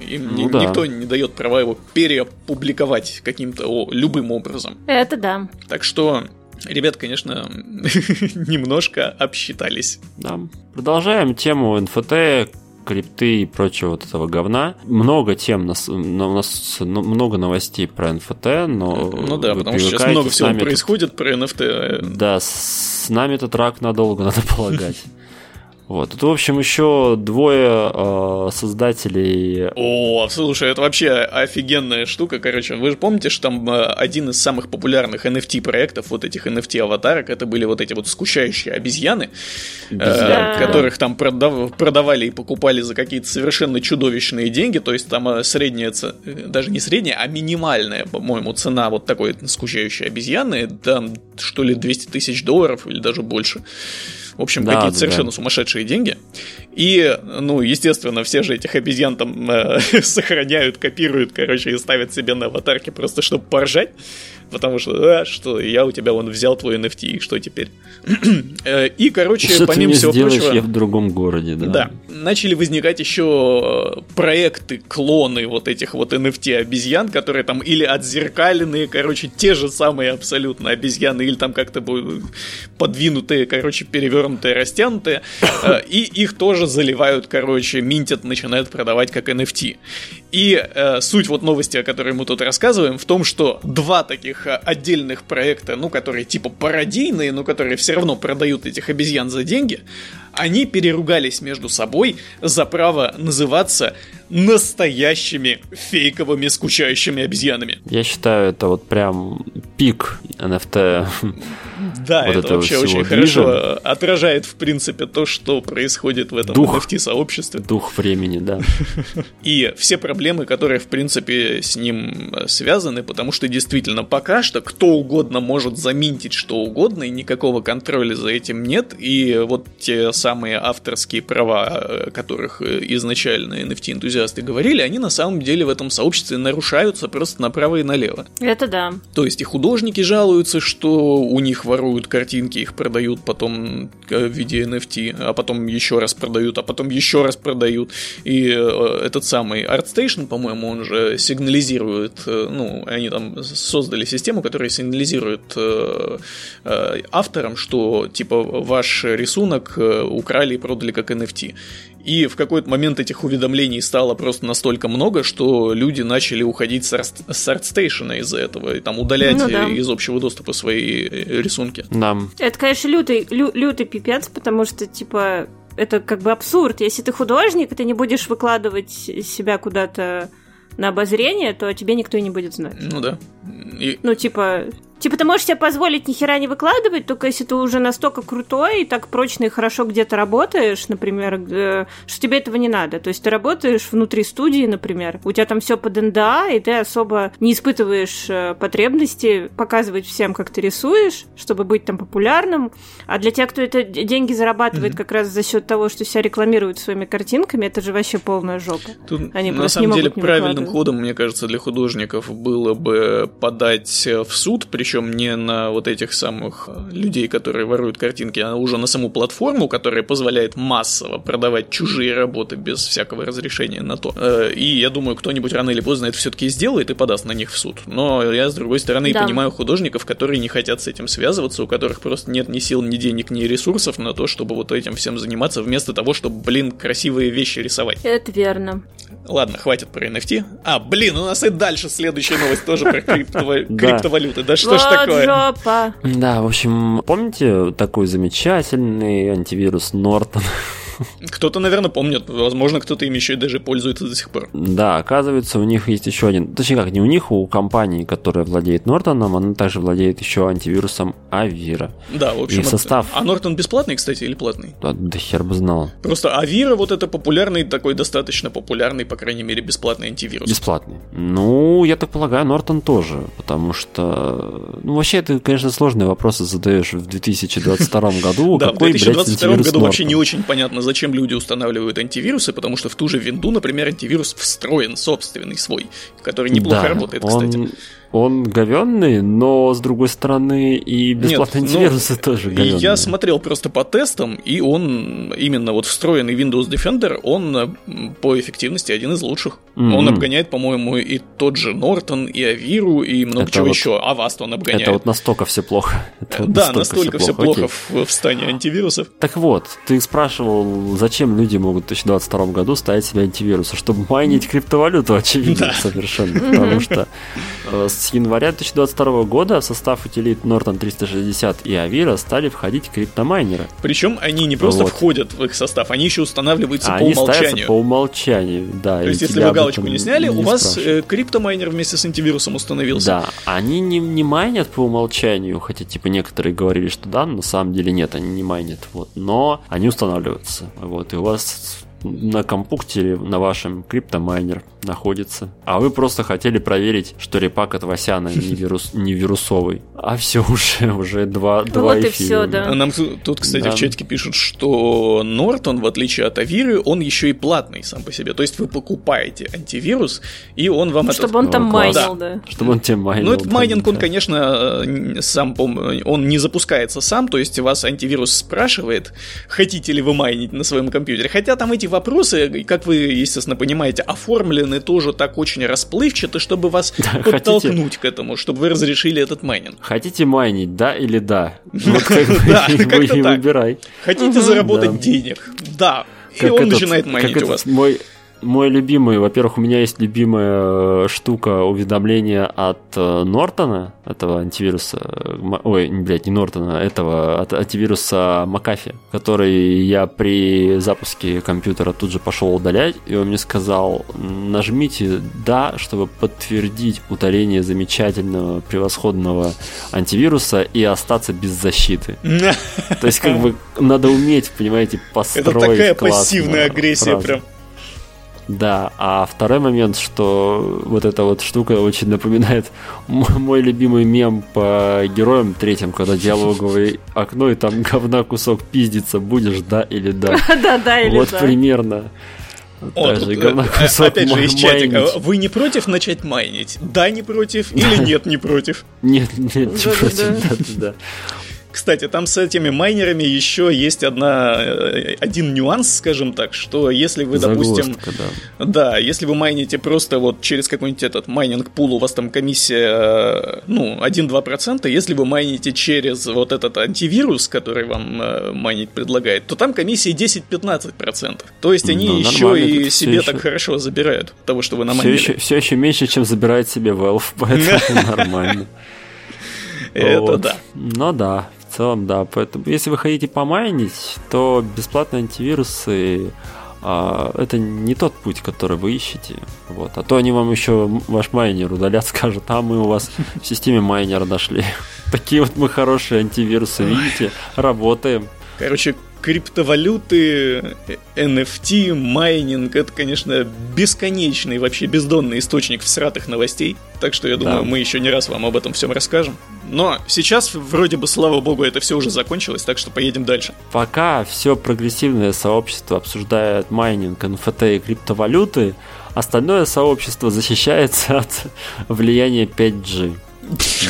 [SPEAKER 2] Им ну, ни, да. никто не дает права его переопубликовать каким-то о, любым образом.
[SPEAKER 1] Это да.
[SPEAKER 2] Так что Ребят, конечно, <laughs> немножко обсчитались.
[SPEAKER 3] Да. Продолжаем тему НФТ, крипты и прочего вот этого говна. Много тем, нас, у нас много новостей про NFT, но...
[SPEAKER 2] Ну да, потому что сейчас много всего происходит тут, про NFT.
[SPEAKER 3] Да, с нами этот рак надолго, надо полагать. Вот. Тут, в общем, еще двое э, создателей.
[SPEAKER 2] О, слушай, это вообще офигенная штука. Короче, вы же помните, что там э, один из самых популярных NFT проектов, вот этих NFT аватарок, это были вот эти вот скучающие обезьяны, э, которых там продав... продавали и покупали за какие-то совершенно чудовищные деньги. То есть там средняя, э, даже не средняя, а минимальная, по-моему, цена вот такой скучающей обезьяны, там что ли 200 тысяч долларов или даже больше. В общем, да, какие-то да, совершенно да. сумасшедшие деньги. И, ну, естественно, все же этих обезьян там э, <laughs> сохраняют, копируют, короче, и ставят себе на аватарке просто чтобы поржать потому что, а, что, я у тебя вон взял твой NFT, и что теперь? <clears throat> Э, и, короче,
[SPEAKER 3] что
[SPEAKER 2] помимо
[SPEAKER 3] ты
[SPEAKER 2] всего
[SPEAKER 3] прочего... я в другом городе, да.
[SPEAKER 2] Да. Начали возникать еще э, проекты, клоны вот этих вот NFT обезьян, которые там или отзеркаленные, короче, те же самые абсолютно обезьяны, или там как-то подвинутые, короче, перевернутые, растянутые, и их тоже заливают, короче, минтят, начинают продавать как NFT. И э, суть вот новости, о которой мы тут рассказываем, в том, что два таких э, отдельных проекта, ну, которые типа пародийные, но которые все равно продают этих обезьян за деньги, они переругались между собой за право называться настоящими фейковыми скучающими обезьянами.
[SPEAKER 3] Я считаю, это вот прям пик NFT.
[SPEAKER 2] Да, вот это вообще очень хорошо отражает, в принципе, то, что происходит в этом NFT-сообществе.
[SPEAKER 3] Дух времени, да. <laughs>
[SPEAKER 2] И все проблемы, которые, в принципе, с ним связаны, потому что действительно пока что кто угодно может заминтить что угодно, и никакого контроля за этим нет, и вот те самые авторские права, которых изначально NFT-энтузиасты говорили, они на самом деле в этом сообществе нарушаются просто направо и налево.
[SPEAKER 1] Это да.
[SPEAKER 2] То есть и художники жалуются, что у них воруют картинки, их продают потом э, в виде NFT, а потом еще раз продают, а потом еще раз продают. И э, этот самый ArtStation, по-моему, он же сигнализирует, э, ну, они там создали систему, которая сигнализирует авторам, что типа ваш рисунок украли и продали как NFT. И в какой-то момент этих уведомлений стало просто настолько много, что люди начали уходить с ArtStation из-за этого и там удалять ну, да. из общего доступа свои э, рисунки.
[SPEAKER 3] Да.
[SPEAKER 1] Это, конечно, лютый, лю, лютый пипец, потому что, типа, это как бы абсурд. Если ты художник, и ты не будешь выкладывать себя куда-то на обозрение, то тебе никто и не будет знать.
[SPEAKER 2] Ну да.
[SPEAKER 1] И... Ну, типа, Типа, ты можешь себе позволить ни хера не выкладывать, только если ты уже настолько крутой и так прочно и хорошо где-то работаешь, например, э, что тебе этого не надо. То есть ты работаешь внутри студии, например, у тебя там все под НДА, и ты особо не испытываешь э, потребности показывать всем, как ты рисуешь, чтобы быть там популярным. А для тех, кто это деньги зарабатывает mm-hmm. как раз за счет того, что себя рекламируют своими картинками, это же вообще полная жопа.
[SPEAKER 2] Тут, Они на самом деле правильным ходом, мне кажется, для художников было бы подать в суд, причем причем не на вот этих самых э, людей, которые воруют картинки, а уже на саму платформу, которая позволяет массово продавать чужие работы без всякого разрешения на то. Э, и я думаю, кто-нибудь рано или поздно это все-таки сделает и подаст на них в суд. Но я, с другой стороны, да. понимаю художников, которые не хотят с этим связываться, у которых просто нет ни сил, ни денег, ни ресурсов на то, чтобы вот этим всем заниматься, вместо того, чтобы, блин, красивые вещи рисовать.
[SPEAKER 1] Это верно.
[SPEAKER 2] Ладно, хватит про NFT. А, блин, у нас и дальше следующая новость тоже про <laughs> криптовалюты. Да что ж такое?
[SPEAKER 3] Да, в общем, помните такой замечательный антивирус Нортон? <laughs>
[SPEAKER 2] Кто-то, наверное, помнит. Возможно, кто-то им еще и даже пользуется до сих пор.
[SPEAKER 3] Да, оказывается, у них есть еще один... Точнее как, не у них, у компании, которая владеет Нортоном, она также владеет еще антивирусом Авира.
[SPEAKER 2] Да, в общем...
[SPEAKER 3] И состав...
[SPEAKER 2] А Нортон бесплатный, кстати, или платный?
[SPEAKER 3] Да, да хер бы знал.
[SPEAKER 2] Просто Авира вот это популярный, такой достаточно популярный, по крайней мере, бесплатный антивирус.
[SPEAKER 3] Бесплатный. Ну, я так полагаю, Нортон тоже, потому что... Ну, вообще, это, конечно, сложные вопросы задаешь в 2022 году.
[SPEAKER 2] Да, в 2022 году вообще не очень понятно, зачем люди устанавливают антивирусы, потому что в ту же винду, например, антивирус встроен собственный свой, который неплохо работает, кстати
[SPEAKER 3] он говенный, но с другой стороны и бесплатные Нет, антивирусы ну, тоже говенные.
[SPEAKER 2] Я смотрел просто по тестам, и он именно вот встроенный Windows Defender, он по эффективности один из лучших. Mm-hmm. Он обгоняет, по-моему, и тот же Нортон, и Авиру, и много это чего вот, еще. Аваст он обгоняет.
[SPEAKER 3] Это вот настолько все плохо. <laughs>
[SPEAKER 2] Это да, настолько, настолько все плохо, все плохо в, в стане антивирусов.
[SPEAKER 3] Так вот, ты спрашивал, зачем люди могут в 2022 году ставить себе антивирусы, чтобы майнить криптовалюту, <laughs> очевидно, да. совершенно. <laughs> Потому что э, с января 2022 года в состав утилит Norton 360 и Avira стали входить криптомайнеры.
[SPEAKER 2] Причем они не просто вот. входят в их состав, они еще устанавливаются
[SPEAKER 3] они
[SPEAKER 2] по умолчанию.
[SPEAKER 3] по умолчанию, да.
[SPEAKER 2] То есть, если вы галочку не сняли, не у вас э, криптомайнер вместе с антивирусом установился.
[SPEAKER 3] Да, они не, не майнят по умолчанию, хотя, типа, некоторые говорили, что да, но на самом деле нет, они не майнят, вот, но они устанавливаются, вот, и у вас на компуктере на вашем криптомайнер находится. А вы просто хотели проверить, что репак от Васяна не, <laughs> вирус, не вирусовый. А все уже, уже два, ну, два
[SPEAKER 1] вот эфира. и все, да.
[SPEAKER 2] А нам тут, кстати, да. в чатике пишут, что Нортон, в отличие от Авиры, он еще и платный сам по себе. То есть вы покупаете антивирус, и он вам...
[SPEAKER 1] Чтобы этот... он там майнил, да.
[SPEAKER 3] Чтобы он тебе майнил.
[SPEAKER 2] Ну, этот майнинг, он, конечно, сам, он не запускается сам, то есть вас антивирус спрашивает, хотите ли вы майнить на своем компьютере. Хотя там эти вопросы, как вы, естественно, понимаете, оформлены тоже так очень расплывчато, чтобы вас да, подтолкнуть хотите... к этому, чтобы вы разрешили этот майнинг.
[SPEAKER 3] Хотите майнить, да или да? <laughs> Да, <laughs> <laughs> как-то
[SPEAKER 2] выбирай. Хотите заработать денег? Да. И он начинает майнить у вас.
[SPEAKER 3] Мой мой любимый, во-первых, у меня есть любимая э, штука уведомления от э, Нортона, этого антивируса, ой, блядь, не Нортона, этого от антивируса Макафи, который я при запуске компьютера тут же пошел удалять, и он мне сказал, нажмите «да», чтобы подтвердить удаление замечательного, превосходного антивируса и остаться без защиты. <laughs> То есть, как бы, надо уметь, понимаете, построить Это такая
[SPEAKER 2] пассивная агрессия прям.
[SPEAKER 3] Да, а второй момент, что вот эта вот штука очень напоминает <laughs> мой любимый мем по героям третьим, когда диалоговое окно, и там говна кусок пиздится, будешь да или да. <laughs>
[SPEAKER 1] Да, да или
[SPEAKER 3] да. Вот примерно.
[SPEAKER 2] О, тут, э, опять же, из чатика. Вы не против начать майнить? Да, не против? Или <laughs> нет, не против?
[SPEAKER 3] Нет, нет, не против. Да, да.
[SPEAKER 2] Кстати, там с этими майнерами еще есть одна, э, один нюанс, скажем так, что если вы, Загвоздка, допустим... Да. да, если вы майните просто вот через какой-нибудь этот майнинг пул, у вас там комиссия, ну, 1-2%, если вы майните через вот этот антивирус, который вам э, майнить предлагает, то там комиссия 10-15%. То есть они ну, еще и себе так хорошо забирают того, что вы намайнили.
[SPEAKER 3] Все еще, все еще меньше, чем забирает себе Valve, <laughs> поэтому <laughs> нормально.
[SPEAKER 2] Это да.
[SPEAKER 3] Ну да, целом, да. Поэтому, если вы хотите помайнить, то бесплатные антивирусы а, это не тот путь, который вы ищете. Вот. А то они вам еще ваш майнер удалят, <laughs> скажут, а мы у вас в системе майнера нашли. <laughs> Такие вот мы хорошие антивирусы, видите, работаем.
[SPEAKER 2] Короче, криптовалюты, NFT, майнинг, это, конечно, бесконечный, вообще бездонный источник всратых новостей. Так что я думаю, да. мы еще не раз вам об этом всем расскажем. Но сейчас, вроде бы, слава богу, это все уже закончилось, так что поедем дальше.
[SPEAKER 3] Пока все прогрессивное сообщество обсуждает майнинг, NFT и криптовалюты, остальное сообщество защищается от <laughs> влияния 5G.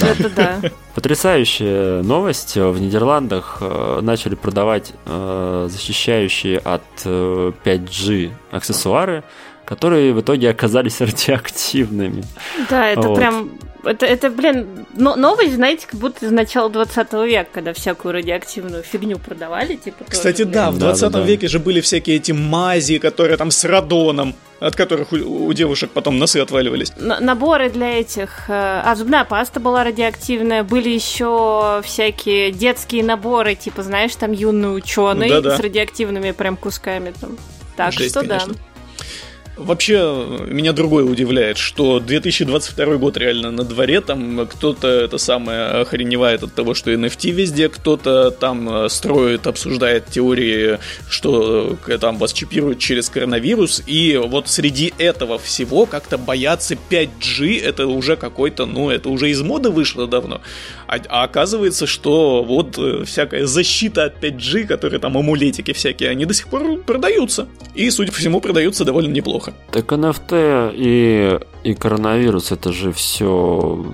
[SPEAKER 1] Это да.
[SPEAKER 3] Потрясающая новость. В Нидерландах э, начали продавать э, защищающие от 5G э, аксессуары, которые в итоге оказались <laughs> радиоактивными.
[SPEAKER 1] Да, это вот. прям это, это, блин, но, новость, знаете, как будто из начала 20 века, когда всякую радиоактивную фигню продавали, типа.
[SPEAKER 2] Кстати, тоже, да, в 20 да, да. веке же были всякие эти мази, которые там с радоном. от которых у, у девушек потом носы отваливались.
[SPEAKER 1] Н- наборы для этих... Э, а, зубная паста была радиоактивная. Были еще всякие детские наборы, типа, знаешь, там юный ученый с радиоактивными прям кусками там. Так Жесть, что конечно. да.
[SPEAKER 2] Вообще, меня другое удивляет, что 2022 год реально на дворе, там кто-то это самое охреневает от того, что NFT везде, кто-то там э, строит, обсуждает теории, что э, там вас чипируют через коронавирус, и вот среди этого всего как-то бояться 5G, это уже какой-то, ну, это уже из моды вышло давно. А, а оказывается, что вот э, всякая защита от 5G, которые там амулетики всякие, они до сих пор продаются. И, судя по всему, продаются довольно неплохо.
[SPEAKER 3] Так NFT и, и коронавирус это же все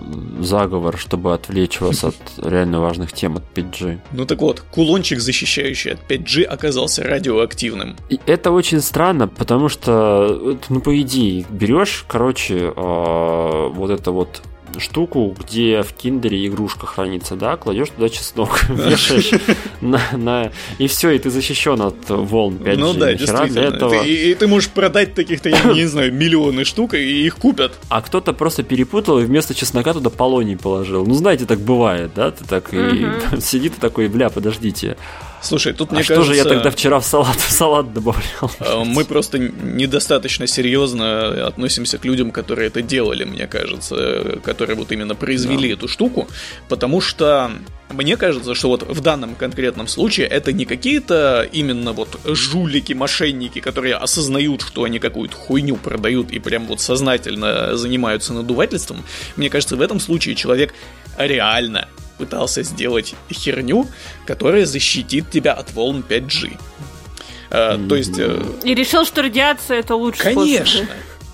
[SPEAKER 3] заговор, чтобы отвлечь вас от реально важных тем от 5G.
[SPEAKER 2] Ну так вот, кулончик, защищающий от 5G, оказался радиоактивным.
[SPEAKER 3] И это очень странно, потому что, ну, по идее, берешь, короче, э, вот это вот штуку, где в киндере игрушка хранится, да, кладешь туда чеснок, <laughs> вешаешь на, на... И все, и ты защищен от волн 5G.
[SPEAKER 2] Ну да, действительно. Этого... и, и ты можешь продать таких-то, я не знаю, миллионы штук, и их купят.
[SPEAKER 3] А кто-то просто перепутал и вместо чеснока туда полоний положил. Ну, знаете, так бывает, да? Ты так и <laughs> сидит и такой, бля, подождите.
[SPEAKER 2] Слушай, тут
[SPEAKER 3] а
[SPEAKER 2] мне
[SPEAKER 3] что
[SPEAKER 2] кажется...
[SPEAKER 3] же я тогда вчера в салат, в салат добавлял?
[SPEAKER 2] Э, мы просто недостаточно серьезно относимся к людям, которые это делали, мне кажется, которые вот именно произвели да. эту штуку, потому что мне кажется, что вот в данном конкретном случае это не какие-то именно вот жулики, мошенники, которые осознают, что они какую-то хуйню продают и прям вот сознательно занимаются надувательством. Мне кажется, в этом случае человек реально пытался сделать херню, которая защитит тебя от волн 5G.
[SPEAKER 1] mm-hmm. То есть... Э, И решил, что радиация это лучше.
[SPEAKER 2] Конечно. Способ.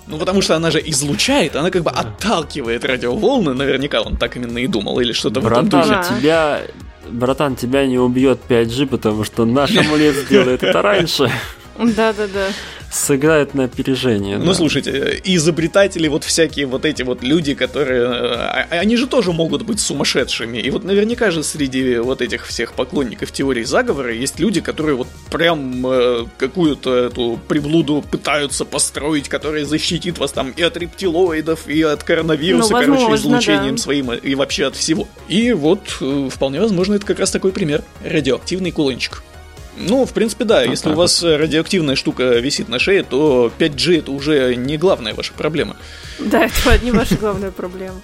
[SPEAKER 2] Ну, потому что она же излучает, она как бы отталкивает радиоволны, наверняка он так именно и думал, или что-то
[SPEAKER 3] в этом духе. тебя, братан, тебя не убьет 5G, потому что наш амулет сделает это раньше.
[SPEAKER 1] Да-да-да
[SPEAKER 3] сыграет на опережение.
[SPEAKER 2] Ну, да. слушайте, изобретатели, вот всякие вот эти вот люди, которые... А, а, они же тоже могут быть сумасшедшими. И вот наверняка же среди вот этих всех поклонников теории заговора есть люди, которые вот прям э, какую-то эту приблуду пытаются построить, которая защитит вас там и от рептилоидов, и от коронавируса, ну, возможно, короче, излучением да. своим, и вообще от всего. И вот, э, вполне возможно, это как раз такой пример. Радиоактивный кулончик. Ну, в принципе, да. Вот Если у вас вот. радиоактивная штука висит на шее, то 5G это уже не главная ваша проблема.
[SPEAKER 1] Да, это не ваша главная проблема.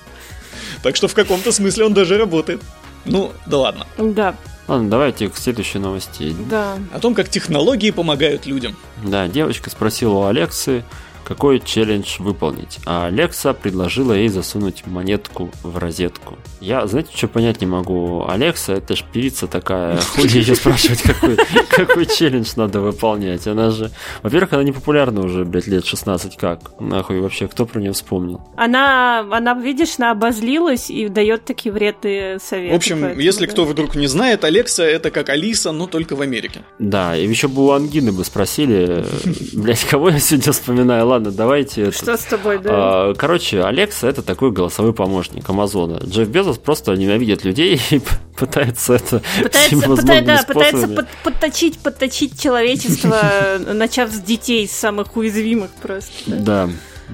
[SPEAKER 2] Так что в каком-то смысле он даже работает. Ну, да ладно.
[SPEAKER 1] Да.
[SPEAKER 3] Ладно, давайте к следующей новости.
[SPEAKER 1] Да.
[SPEAKER 2] О том, как технологии помогают людям.
[SPEAKER 3] Да, девочка спросила у Алексы, какой челлендж выполнить. А Алекса предложила ей засунуть монетку в розетку. Я, знаете, что понять не могу. Алекса, это ж певица такая. Хули ее спрашивать, какой, какой челлендж надо выполнять. Она же... Во-первых, она не популярна уже, блядь, лет 16 как. Нахуй вообще, кто про нее вспомнил?
[SPEAKER 1] Она, она видишь, она обозлилась и дает такие вредные советы.
[SPEAKER 2] В общем, поэтому, если да. кто вдруг не знает, Алекса это как Алиса, но только в Америке.
[SPEAKER 3] Да, и еще бы у Ангины бы спросили, блядь, кого я сегодня вспоминаю? Ладно, давайте...
[SPEAKER 1] Что с тобой, да?
[SPEAKER 3] А, короче, Алекса это такой голосовой помощник Амазона. Джефф Безос просто ненавидит людей и пытается это
[SPEAKER 1] пытается, <laughs> пытается, да, пытается под, подточить, подточить человечество, <laughs> начав с детей, с самых уязвимых просто.
[SPEAKER 3] Да.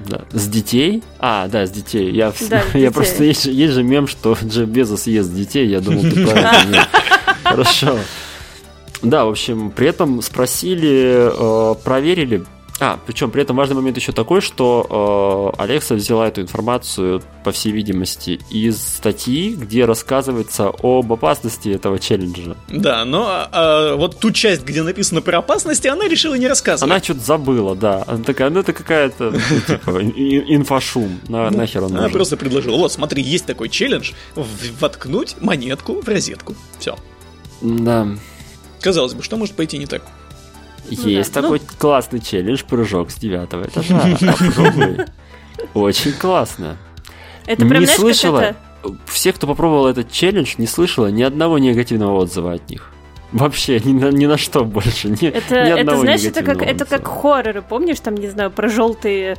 [SPEAKER 3] Да. С детей? А, да, с детей. Я, да, <laughs> я детей. просто есть, есть же мем, что Джефф Безос ест детей. Я думал, ты правильно. Хорошо. Да, в общем, при этом спросили, э, проверили а, причем при этом важный момент еще такой, что э, Алекса взяла эту информацию, по всей видимости, из статьи, где рассказывается об опасности этого челленджа.
[SPEAKER 2] Да, но а, вот ту часть, где написано про опасности, она решила не рассказывать.
[SPEAKER 3] Она что-то забыла, да. Она такая, ну это какая-то ну, типа <laughs> инфошум. На, ну, нахер он
[SPEAKER 2] Она нужен. просто предложила, вот смотри, есть такой челлендж, воткнуть монетку в розетку. Все.
[SPEAKER 3] Да.
[SPEAKER 2] Казалось бы, что может пойти не так?
[SPEAKER 3] Есть да. такой ну... классный челлендж прыжок с девятого этажа. Очень классно.
[SPEAKER 1] Это прям,
[SPEAKER 3] не слышала. Все, кто попробовал этот челлендж, не слышала ни одного негативного отзыва от них. Вообще ни на, ни на что больше. Ни,
[SPEAKER 1] это,
[SPEAKER 3] ни
[SPEAKER 1] это знаешь, это как, это как хорроры, помнишь, там, не знаю, про желтые,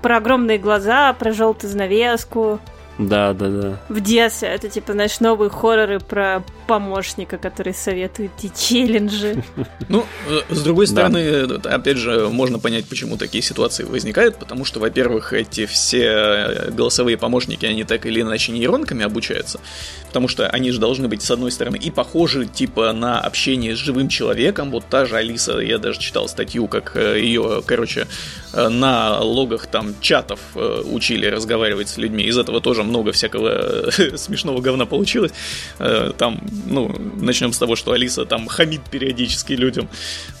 [SPEAKER 1] про огромные глаза, про желтую занавеску.
[SPEAKER 3] Да, да, да.
[SPEAKER 1] В детстве это типа, знаешь, новые хорроры про помощника, который советует эти челленджи. <laughs>
[SPEAKER 2] Ну, э, с другой стороны, опять же, можно понять, почему такие ситуации возникают, потому что, во-первых, эти все голосовые помощники, они так или иначе нейронками обучаются, потому что они же должны быть, с одной стороны, и похожи, типа, на общение с живым человеком. Вот та же Алиса, я даже читал статью, как э, ее, короче, э, на логах там чатов учили разговаривать с людьми. Из этого тоже много всякого <laughs> смешного говна получилось. Там, ну, начнем с того, что Алиса там хамит периодически людям.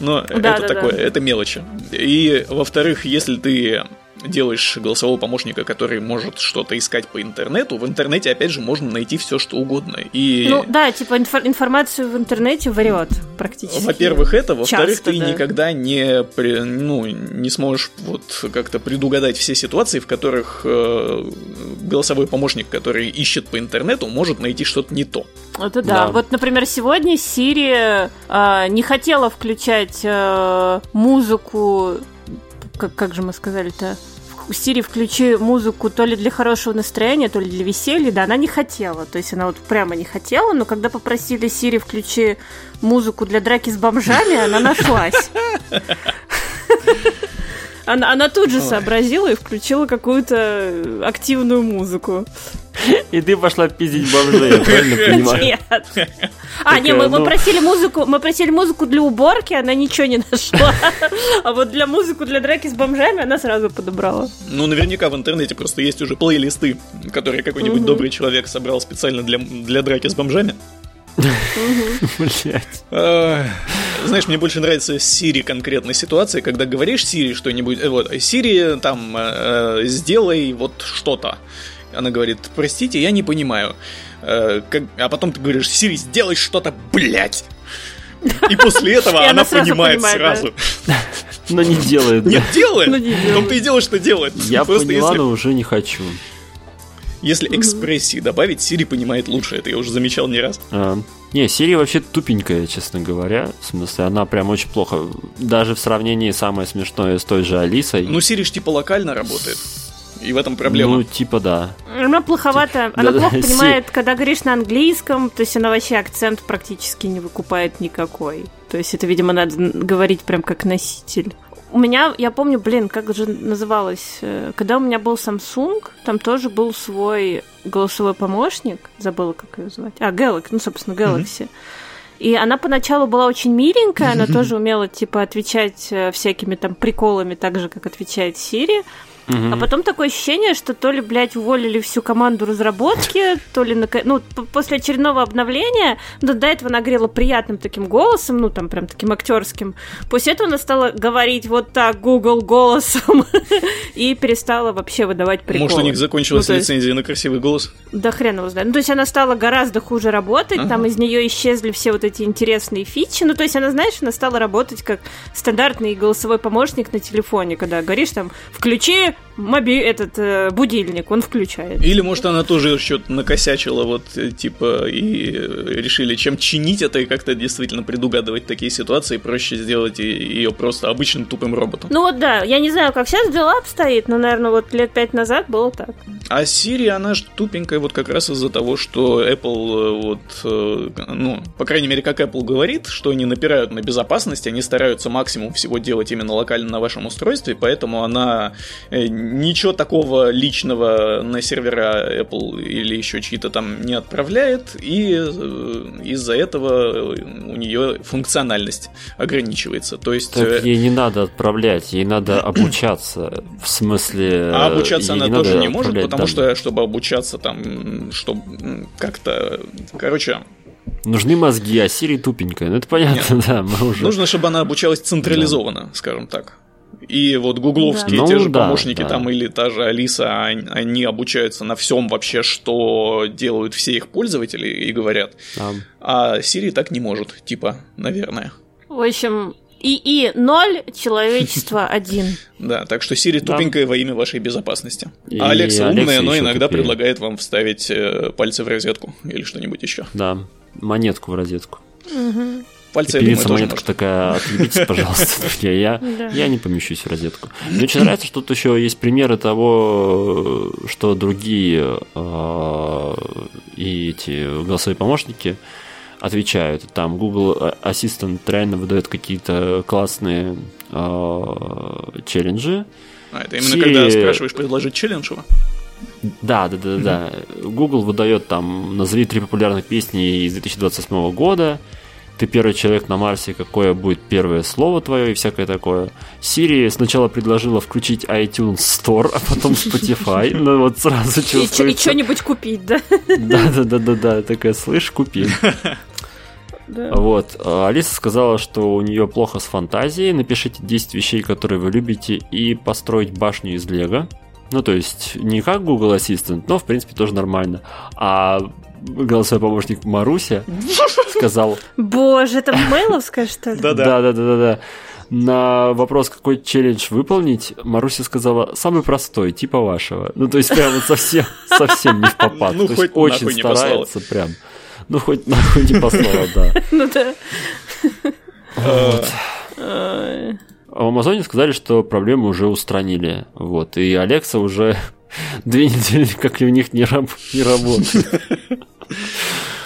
[SPEAKER 2] Но да, это да, такое, да. это мелочи. И, во-вторых, если ты делаешь голосового помощника, который может что-то искать по интернету, в интернете, опять же, можно найти все, что угодно. И...
[SPEAKER 1] Ну да, типа инфор- информацию в интернете врет практически.
[SPEAKER 2] Во-первых, это. Во-вторых, ты да. никогда не, при, ну, не сможешь вот как-то предугадать все ситуации, в которых э, голосовой помощник, который ищет по интернету, может найти что-то не то.
[SPEAKER 1] Это да. да. Вот, например, сегодня Siri э, не хотела включать э, музыку как, как же мы сказали-то, Сири, включи музыку то ли для хорошего настроения, то ли для веселья, да, она не хотела. То есть она вот прямо не хотела, но когда попросили Сири, включи музыку для драки с бомжами, она нашлась. Она, она тут же сообразила и включила какую-то активную музыку.
[SPEAKER 3] И ты пошла пиздить бомжей, я правильно <laughs> понимаю?
[SPEAKER 1] Нет. А, не, мы, мы ну. просили музыку, мы просили музыку для уборки, она ничего не <laughs> нашла. А вот для музыку для драки с бомжами она сразу подобрала.
[SPEAKER 2] Ну, наверняка в интернете просто есть уже плейлисты, которые какой-нибудь добрый человек собрал специально для, для драки с бомжами. Блять. Знаешь, мне больше нравится Siri конкретной ситуации, когда говоришь Siri что-нибудь, э, вот, Siri там, э, сделай вот что-то. Она говорит, простите, я не понимаю. Э, как... А потом ты говоришь, Сири, сделай что-то, блядь! И после <laughs> этого она понимает сразу. <laughs>
[SPEAKER 3] Но не делает.
[SPEAKER 2] Не делает? В том-то и дело, что делает.
[SPEAKER 3] Я поняла, но уже не хочу.
[SPEAKER 2] Если экспрессии добавить, Сири понимает лучше. Это я уже замечал не раз. А,
[SPEAKER 3] не, Сири вообще тупенькая, честно говоря. В смысле, она прям очень плохо. Даже в сравнении самое смешное с той же Алисой.
[SPEAKER 2] Ну, Сири ж типа локально работает. И в этом проблема.
[SPEAKER 3] Ну, типа да.
[SPEAKER 1] Она плоховато, она да, плохо <laughs> да, понимает, си... когда говоришь на английском, то есть она вообще акцент практически не выкупает никакой. То есть это, видимо, надо говорить прям как носитель. У меня, я помню, блин, как же называлось, э, когда у меня был Samsung, там тоже был свой голосовой помощник, забыла, как ее звать. А, Galaxy, ну, собственно, Galaxy. Mm-hmm. И она поначалу была очень миленькая, она тоже умела, типа, отвечать э, всякими там приколами, так же, как отвечает Siri. Угу. А потом такое ощущение, что то ли, блядь, уволили всю команду разработки, <laughs> то ли, ну, после очередного обновления, ну, до этого она говорила приятным таким голосом, ну, там, прям таким актерским. После этого она стала говорить вот так Google голосом <laughs> и перестала вообще выдавать приколы.
[SPEAKER 2] Может, у них закончилась ну, лицензия на красивый голос?
[SPEAKER 1] Да хрен его знает. Ну, то есть она стала гораздо хуже работать, ага. там из нее исчезли все вот эти интересные фичи. Ну, то есть она, знаешь, она стала работать как стандартный голосовой помощник на телефоне, когда говоришь там «включи моби этот э, будильник, он включает.
[SPEAKER 2] Или, может, она тоже что-то накосячила, вот, э, типа, и решили, чем чинить это и как-то действительно предугадывать такие ситуации, проще сделать ее просто обычным тупым роботом.
[SPEAKER 1] Ну вот да, я не знаю, как сейчас дела обстоит, но, наверное, вот лет пять назад было так.
[SPEAKER 2] А Siri, она же тупенькая вот как раз из-за того, что Apple, э, вот, э, ну, по крайней мере, как Apple говорит, что они напирают на безопасность, они стараются максимум всего делать именно локально на вашем устройстве, поэтому она ничего такого личного на сервера Apple или еще чьи-то там не отправляет, и э, из-за этого у нее функциональность ограничивается. То есть...
[SPEAKER 3] Так э, ей не надо отправлять, ей надо <clears throat> обучаться. В смысле...
[SPEAKER 2] А обучаться она не тоже не может, потому данные. что, чтобы обучаться там, чтобы как-то... Короче,
[SPEAKER 3] Нужны мозги, а Siri тупенькая. Ну, это понятно, Нет. <laughs> да, мы уже...
[SPEAKER 2] Нужно, чтобы она обучалась централизованно, да. скажем так. И вот гугловские да. те ну, же да, помощники да. там или та же Алиса, они обучаются на всем вообще, что делают все их пользователи и говорят. Да. А Siri так не может, типа, наверное.
[SPEAKER 1] В общем, ИИ 0, человечество <laughs> 1.
[SPEAKER 2] Да, так что Siri тупенькая во имя вашей безопасности. А Алекса умная, но иногда предлагает вам вставить э, пальцы в розетку или что-нибудь еще.
[SPEAKER 3] Да, монетку в розетку.
[SPEAKER 2] Угу. Пальцы, Певица
[SPEAKER 3] думаю, монетка такая, отъебитесь, <laughs> пожалуйста. <laughs> Я, я, я не помещусь в розетку. Мне очень нравится, что тут еще есть примеры того, что другие э, и эти голосовые помощники отвечают. Там Google Assistant реально выдает какие-то классные э, челленджи.
[SPEAKER 2] А, это именно когда спрашиваешь предложить челлендж его?
[SPEAKER 3] Да, да, да, да. Google выдает там, назови три популярных песни из 2028 года, ты первый человек на Марсе, какое будет первое слово твое и всякое такое. Siri сначала предложила включить iTunes Store, а потом Spotify. <laughs> Ну вот сразу чувствуется.
[SPEAKER 1] И, что-нибудь купить, да?
[SPEAKER 3] Да, да, да, да, да. Такая, слышь, купи. <laughs> Да. Вот. А Алиса сказала, что у нее плохо с фантазией. Напишите 10 вещей, которые вы любите, и построить башню из Лего. Ну, то есть, не как Google Assistant, но, в принципе, тоже нормально. А голосовой помощник Маруся сказал...
[SPEAKER 1] Боже, это мейловская, что ли?
[SPEAKER 3] Да-да. Да-да-да. На вопрос, какой челлендж выполнить, Маруся сказала, самый простой, типа вашего. Ну, то есть, прям вот совсем, совсем не в попад. Ну, хоть очень старается прям. Ну, хоть нахуй не послала, да. Ну, да. Вот. А в Амазоне сказали, что проблему уже устранили. Вот. И Алекса уже две недели как и у них не, раб, не работает.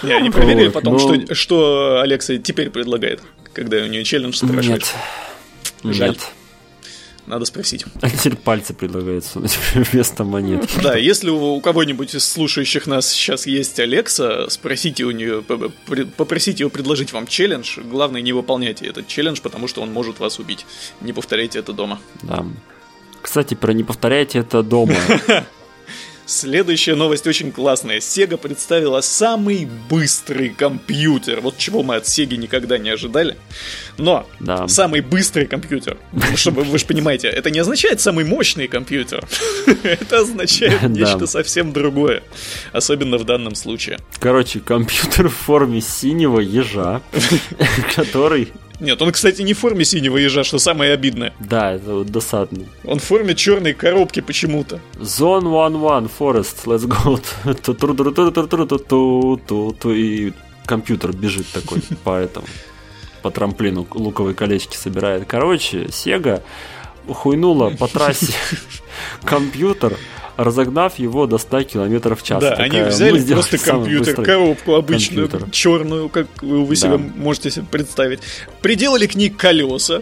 [SPEAKER 2] Не, они проверили потом, что, что Алекса теперь предлагает, когда у нее челлендж спрашивает.
[SPEAKER 3] Нет. Жаль. Нет.
[SPEAKER 2] Надо спросить.
[SPEAKER 3] А теперь пальцы предлагаются <laughs> вместо монет.
[SPEAKER 2] Да, если у кого-нибудь из слушающих нас сейчас есть Алекса, спросите у нее, попросите его предложить вам челлендж. Главное, не выполняйте этот челлендж, потому что он может вас убить. Не повторяйте это дома.
[SPEAKER 3] Да. Кстати, про не повторяйте это дома. <laughs>
[SPEAKER 2] Следующая новость очень классная. Sega представила самый быстрый компьютер. Вот чего мы от Sega никогда не ожидали. Но да. самый быстрый компьютер. Чтобы вы же понимаете, это не означает самый мощный компьютер. <laughs> Это означает нечто совсем другое. Особенно в данном случае.
[SPEAKER 3] Короче, компьютер в форме синего ежа, <laughs> который
[SPEAKER 2] нет, он, кстати, не в форме синего ежа, что самое обидное.
[SPEAKER 3] Да, это вот досадно.
[SPEAKER 2] Он в форме черной коробки почему-то.
[SPEAKER 3] Zone 1-1, Forest, let's go. И компьютер бежит такой по этому, по трамплину, луковые колечки собирает. Короче, Sega хуйнула по трассе компьютер, разогнав его до 100 км в час.
[SPEAKER 2] Да, Такая, они взяли просто компьютер, коробку обычную, компьютер. черную, как вы да. себе можете себе представить, приделали к ней колеса,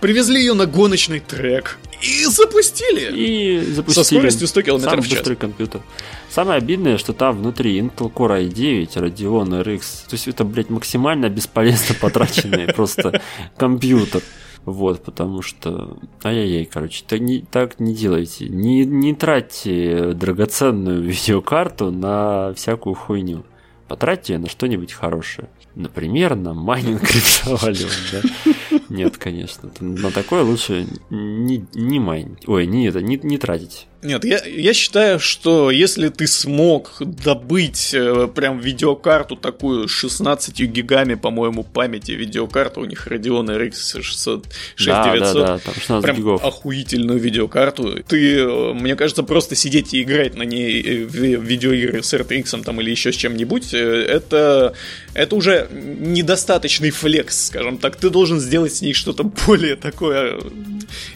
[SPEAKER 2] привезли ее на гоночный трек и запустили.
[SPEAKER 3] И запустили.
[SPEAKER 2] Со скоростью 100 км в час.
[SPEAKER 3] быстрый компьютер. Самое обидное, что там внутри Intel Core i9, Radeon RX. То есть это, блядь, максимально бесполезно потраченный <laughs> просто компьютер. Вот, потому что... Ай-яй-яй, короче, так не, так не делайте. Не, не тратьте драгоценную <laughs> видеокарту на всякую хуйню. Потратьте на что-нибудь хорошее. Например, на майнинг криптовалют, да? <laughs> Нет, конечно. На такое лучше не, не майнить. Ой, не это, не, не тратить.
[SPEAKER 2] Нет, я, я считаю, что если ты смог добыть э, прям видеокарту такую 16 гигами, по-моему, памяти, видеокарту у них Radeon RX 600, 6900, да, да, да, там прям гигов. охуительную видеокарту, ты, э, мне кажется, просто сидеть и играть на ней э, в видеоигры с RTX там или еще с чем-нибудь, это, это уже недостаточный флекс, скажем так. Ты должен сделать с ней что-то <laughs> более такое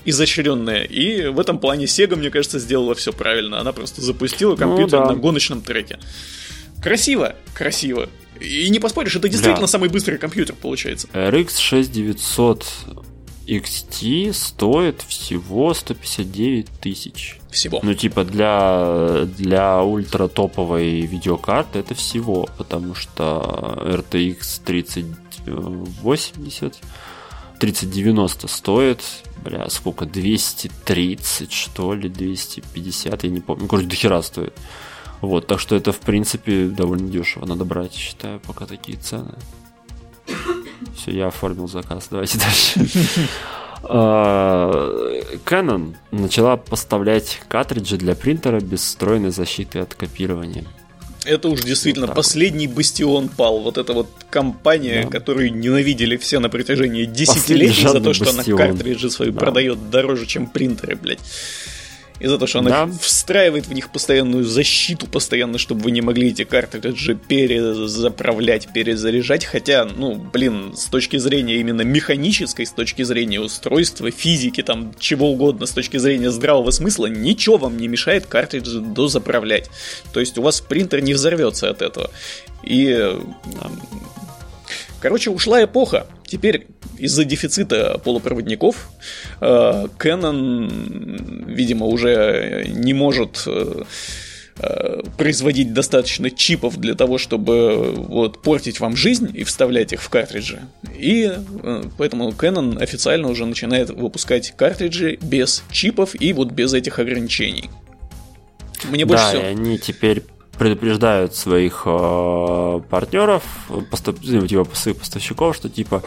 [SPEAKER 2] изощренное. И в этом плане Sega, мне кажется, сделал сделала все правильно. Она просто запустила ну компьютер ну, да. на гоночном треке. Красиво, красиво. И не поспоришь, это действительно да. самый быстрый компьютер получается.
[SPEAKER 3] RX 6900 XT стоит всего 159 тысяч.
[SPEAKER 2] Всего.
[SPEAKER 3] Ну, типа, для, для ультра топовой видеокарты это всего, потому что RTX 3080 3090 стоит, бля, сколько, 230, что ли, 250, я не помню, ну, короче, дохера стоит. Вот, так что это, в принципе, довольно дешево. Надо брать, считаю, пока такие цены. Все, я оформил заказ. Давайте дальше. <laughs> А, Canon начала поставлять картриджи для принтера без встроенной защиты от копирования.
[SPEAKER 2] Это уж действительно вот последний вот. бастион пал. Вот эта вот компания, да. которую ненавидели все на протяжении десятилетий за то, что бастион. она картриджи свои да. продает дороже, чем принтеры, блядь. И за то, что она да. встраивает в них постоянную защиту, постоянно, чтобы вы не могли эти картриджи перезаправлять, перезаряжать. Хотя, ну, блин, с точки зрения именно механической, с точки зрения устройства, физики, там, чего угодно, с точки зрения здравого смысла, ничего вам не мешает картриджи дозаправлять. То есть у вас принтер не взорвется от этого. И Короче, ушла эпоха. Теперь из-за дефицита полупроводников э, Canon, видимо, уже не может э, э, производить достаточно чипов для того, чтобы вот портить вам жизнь и вставлять их в картриджи. И поэтому Canon официально уже начинает выпускать картриджи без чипов и вот без этих ограничений.
[SPEAKER 3] Мне больше да, всего... и они теперь предупреждают своих э, партнеров, постав, ну, типа своих поставщиков, что типа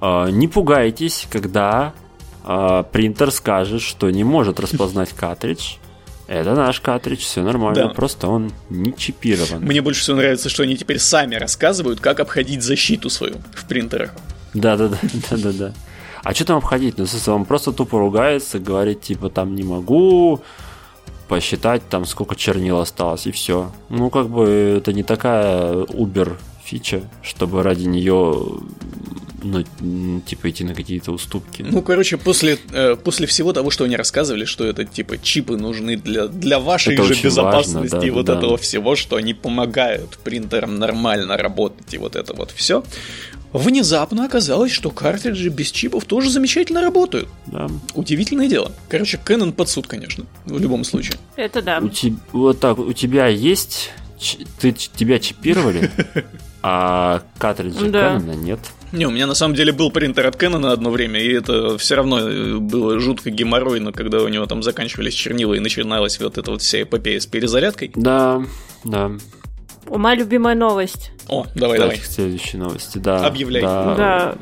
[SPEAKER 3] э, не пугайтесь, когда э, принтер скажет, что не может распознать картридж. Это наш картридж, все нормально, да. просто он не чипирован.
[SPEAKER 2] Мне больше всего нравится, что они теперь сами рассказывают, как обходить защиту свою в принтерах.
[SPEAKER 3] Да-да-да, да-да-да. <laughs> А что там обходить? Ну, он просто тупо ругается, говорит, типа, там не могу, посчитать там, сколько чернил осталось, и все. Ну, как бы это не такая Uber фича, чтобы ради нее ну, типа идти на какие-то уступки.
[SPEAKER 2] Ну, короче, после, э, после всего того, что они рассказывали, что это типа чипы нужны для, для вашей это же безопасности важно, да, и вот да. этого всего, что они помогают принтерам нормально работать и вот это вот все. Внезапно оказалось, что картриджи без чипов тоже замечательно работают. Да. Удивительное дело. Короче, Canon под суд, конечно, в любом случае.
[SPEAKER 1] Это да.
[SPEAKER 3] У te... Вот так, у тебя есть... Ты, тебя чипировали, <laughs> а картриджи. Canon нет.
[SPEAKER 2] Не, у меня на самом деле был принтер от Canon одно время, и это все равно э, было жутко геморройно, когда у него там заканчивались чернила и начиналась вот эта вот вся эпопея с перезарядкой.
[SPEAKER 3] Да, да.
[SPEAKER 1] Моя любимая новость.
[SPEAKER 2] О, давай, Кстати, давай.
[SPEAKER 3] Следующие новости, да.
[SPEAKER 2] Объявляй.
[SPEAKER 3] Да. да.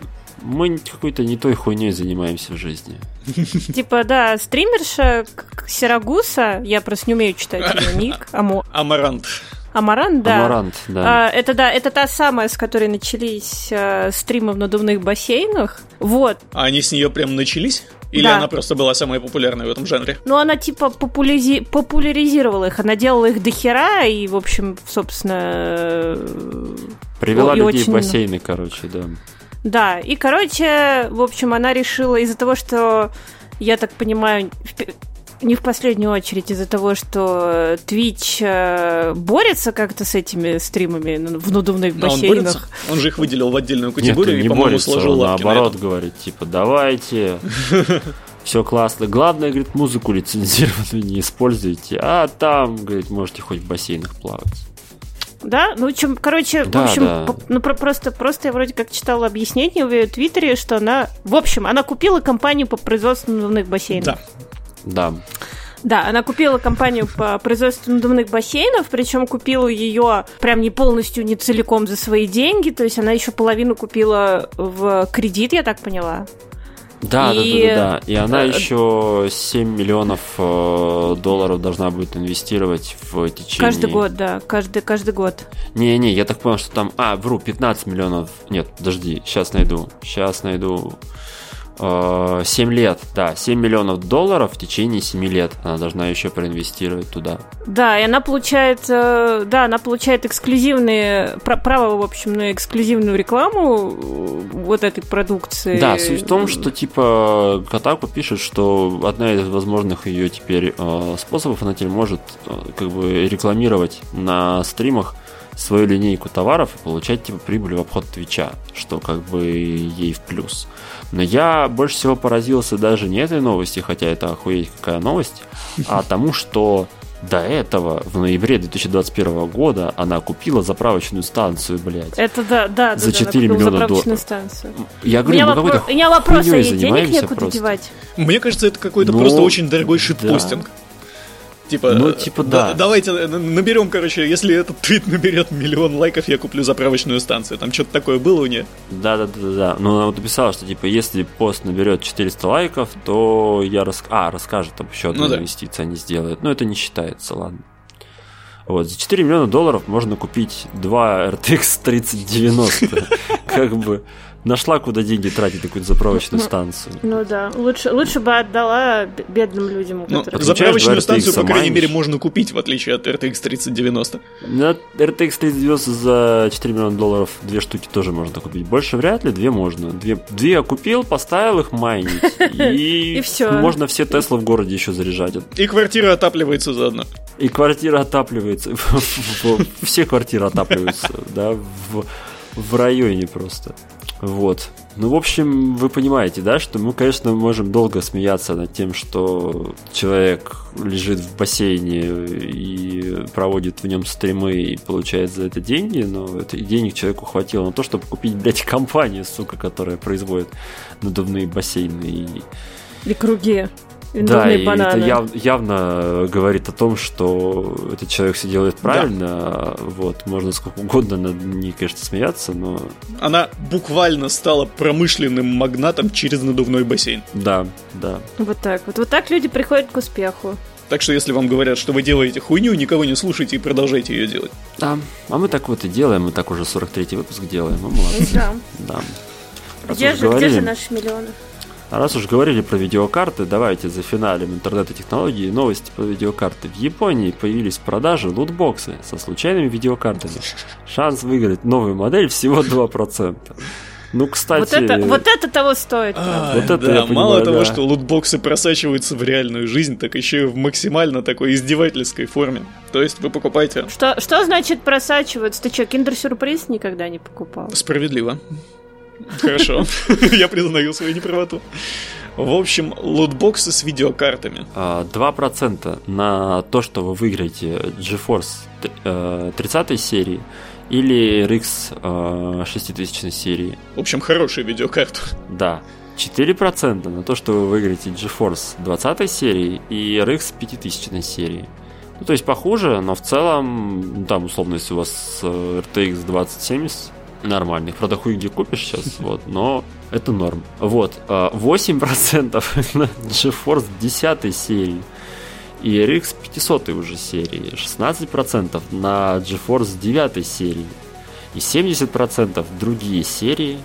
[SPEAKER 3] Мы какой-то не той хуйней занимаемся в жизни. <laughs>
[SPEAKER 1] Типа, да, стримерша Сирагуса, я просто не умею читать ее <laughs> ник.
[SPEAKER 2] Амарант.
[SPEAKER 1] Амарант, да.
[SPEAKER 3] Амарант, да.
[SPEAKER 1] А, это да, это та самая, с которой начались а, стримы в надувных бассейнах. Вот.
[SPEAKER 2] А они с нее прям начались? Или да. она просто была самая популярная в этом жанре?
[SPEAKER 1] Ну, она типа популяри... популяризировала их. Она делала их до хера, и, в общем, собственно...
[SPEAKER 3] Привела людей очень... в бассейны, короче, да.
[SPEAKER 1] Да, и, короче, в общем, она решила из-за того, что, я так понимаю, не в последнюю очередь из-за того, что Twitch э, борется как-то с этими стримами в надувных бассейнах.
[SPEAKER 2] Он, он же их выделил в отдельную категорию Нет, и, по-моему, борется, сложил он
[SPEAKER 3] наоборот на говорит, типа, давайте, все классно. Главное, говорит, музыку лицензированную не используйте, а там, говорит, можете хоть в бассейнах плавать.
[SPEAKER 1] Да, ну, чем, короче, да, в общем, да. По, ну, про, просто, просто я вроде как читала объяснение в ее твиттере, что она, в общем, она купила компанию по производству надувных бассейнов.
[SPEAKER 2] Да.
[SPEAKER 3] Да.
[SPEAKER 1] Да, она купила компанию по производству надувных бассейнов, причем купила ее прям не полностью, не целиком за свои деньги, то есть она еще половину купила в кредит, я так поняла.
[SPEAKER 3] Да, и... да, да, да, да. И она еще 7 миллионов э, долларов должна будет инвестировать в течение...
[SPEAKER 1] Каждый год, да, каждый, каждый год.
[SPEAKER 3] Не-не, я так понял, что там... А, вру, 15 миллионов... Нет, подожди, сейчас найду. Сейчас найду. 7 э, лет, да, 7 миллионов долларов в течение 7 лет она должна еще проинвестировать туда.
[SPEAKER 1] Да, и она получает, э, да, она получает эксклюзивные, право, в общем, на эксклюзивную рекламу э, вот этой продукции.
[SPEAKER 3] Да, суть в том, что, типа, Катаку пишет, что одна из возможных ее теперь способов, она теперь может, как бы, рекламировать на стримах свою линейку товаров и получать, типа, прибыль в обход Твича, что, как бы, ей в плюс. Но я больше всего поразился даже не этой новости, хотя это охуеть какая новость, а <laughs> тому, что до этого, в ноябре 2021 года, она купила заправочную станцию, блядь.
[SPEAKER 1] Это да, да,
[SPEAKER 3] За да, 4 да, миллиона долларов.
[SPEAKER 1] станцию.
[SPEAKER 3] Я говорю, мы
[SPEAKER 1] вопро...
[SPEAKER 3] какой-то
[SPEAKER 1] У меня вопрос, а денег некуда просто. девать?
[SPEAKER 2] Мне кажется, это какой-то ну, просто очень дорогой шитпостинг. Да. Типа,
[SPEAKER 3] ну, типа, да.
[SPEAKER 2] Давайте наберем, короче, если этот твит наберет миллион лайков, я куплю заправочную станцию. Там что-то такое было у нее?
[SPEAKER 3] Да, да, да, да. Ну, она вот написала, что типа, если пост наберет 400 лайков, то я рас... а, расскажет там еще одну ну, инвестицию они сделают. Но это не считается, ладно. Вот, за 4 миллиона долларов можно купить два RTX 3090. <laughs> Как бы нашла, куда деньги тратить, такую заправочную станцию.
[SPEAKER 1] Ну да, лучше, лучше бы отдала бедным людям.
[SPEAKER 2] Ну, заправочную станцию, по крайней мере, можно купить, в отличие от RTX 3090.
[SPEAKER 3] На RTX 3090 за 4 миллиона долларов две штуки тоже можно купить. Больше вряд ли, две можно. Две, две купил, поставил их майнить. <laughs> И, и все. Можно все Теслы в городе еще заряжать.
[SPEAKER 2] И квартира отапливается заодно.
[SPEAKER 3] И квартира отапливается. <laughs> Все квартиры отапливаются, да, в районе просто. Вот. Ну, в общем, вы понимаете, да, что мы, конечно, можем долго смеяться над тем, что человек лежит в бассейне и проводит в нем стримы и получает за это деньги, но это денег человеку хватило на то, чтобы купить, блядь, компанию, сука, которая производит надувные бассейны и...
[SPEAKER 1] И круги.
[SPEAKER 3] Да, и бананы. это яв, явно говорит о том, что этот человек все делает правильно. Да. Вот, можно сколько угодно над ней, конечно, смеяться, но...
[SPEAKER 2] Она буквально стала промышленным магнатом через надувной бассейн.
[SPEAKER 3] Да, да.
[SPEAKER 1] Вот так вот. Вот так люди приходят к успеху.
[SPEAKER 2] Так что если вам говорят, что вы делаете хуйню, никого не слушайте и продолжайте ее делать.
[SPEAKER 3] Да, а мы так вот и делаем, мы так уже 43-й выпуск делаем, мы молодцы.
[SPEAKER 1] Да. да. Где же, говорили, где же наши миллионы?
[SPEAKER 3] А раз уж говорили про видеокарты, давайте за финалем интернет и технологии новости по видеокарты. В Японии появились в продаже лутбоксы со случайными видеокартами. Шанс выиграть новую модель всего 2%. Ну, кстати... Вот
[SPEAKER 1] это, вот это того стоит.
[SPEAKER 2] А, вот это да, понимаю, мало да. того, что лутбоксы просачиваются в реальную жизнь, так еще и в максимально такой издевательской форме. То есть вы покупаете...
[SPEAKER 1] Что, что значит просачиваться? Ты что, киндер-сюрприз никогда не покупал?
[SPEAKER 2] Справедливо. Хорошо, <laughs> я признаю свою неправоту. В общем, лутбоксы с видеокартами.
[SPEAKER 3] 2% а, на то, что вы выиграете GeForce 30 э, серии или RX 6000 э, серии.
[SPEAKER 2] В общем, хорошую видеокарту.
[SPEAKER 3] Да. 4% на то, что вы выиграете GeForce 20 серии и RX 5000 серии. Ну, то есть похуже, но в целом, ну, там, условно, если у вас э, RTX 2070, нормальных. Правда, хуй где купишь сейчас, <laughs> вот, но это норм. Вот, 8% а, <laughs> на GeForce 10 серии и RX 500 уже серии, 16% на GeForce 9 серии и 70% другие серии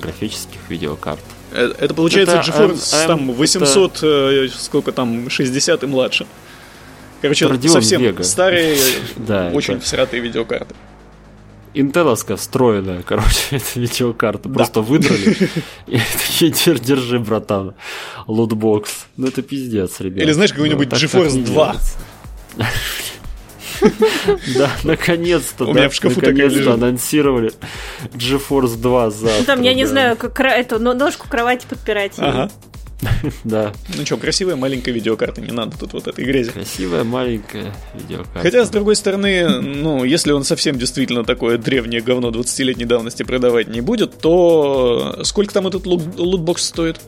[SPEAKER 3] графических видеокарт.
[SPEAKER 2] Э, это получается это, GeForce M, там 800, это... Э, сколько там, 60 и младше. Короче, Radeon совсем Vega. старые, <laughs> да, очень это... всратые видеокарты
[SPEAKER 3] интеловская встроенная, короче, <laughs> эта видеокарта. Да. Просто выдрали. <laughs> И такие, держи, братан, лутбокс. Ну это пиздец, ребят.
[SPEAKER 2] Или знаешь, какой-нибудь ну, GeForce 2. <laughs>
[SPEAKER 3] Да, наконец-то, У меня в шкафу наконец-то анонсировали GeForce 2 за.
[SPEAKER 1] Там, я не знаю, как эту ножку кровати подпирать. Ага. <laughs>
[SPEAKER 3] Да.
[SPEAKER 2] Ну что, красивая маленькая видеокарта, не надо тут вот этой грязи.
[SPEAKER 3] Красивая маленькая видеокарта.
[SPEAKER 2] Хотя, с другой стороны, ну, если он совсем действительно такое древнее говно 20-летней давности продавать не будет, то сколько там этот лутбокс стоит?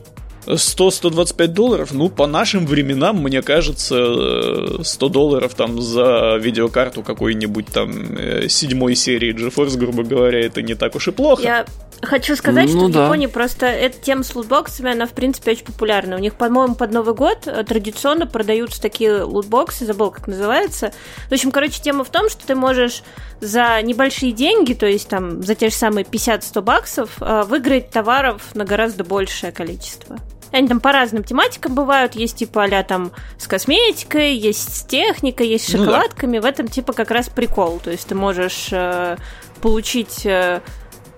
[SPEAKER 2] 100-125 долларов, ну, по нашим временам, мне кажется, 100 долларов там за видеокарту какой-нибудь там э, седьмой серии GeForce, грубо говоря, это не так уж и плохо.
[SPEAKER 1] Я хочу сказать, ну, что да. в Японии просто эта тема с лутбоксами, она, в принципе, очень популярна. У них, по-моему, под Новый год э, традиционно продаются такие лутбоксы, забыл, как называется. В общем, короче, тема в том, что ты можешь за небольшие деньги, то есть там за те же самые 50-100 баксов, э, выиграть товаров на гораздо большее количество. Они там по разным тематикам бывают. Есть типа а там с косметикой, есть с техникой, есть с шоколадками. Ну, да. В этом типа как раз прикол. То есть ты можешь э, получить э,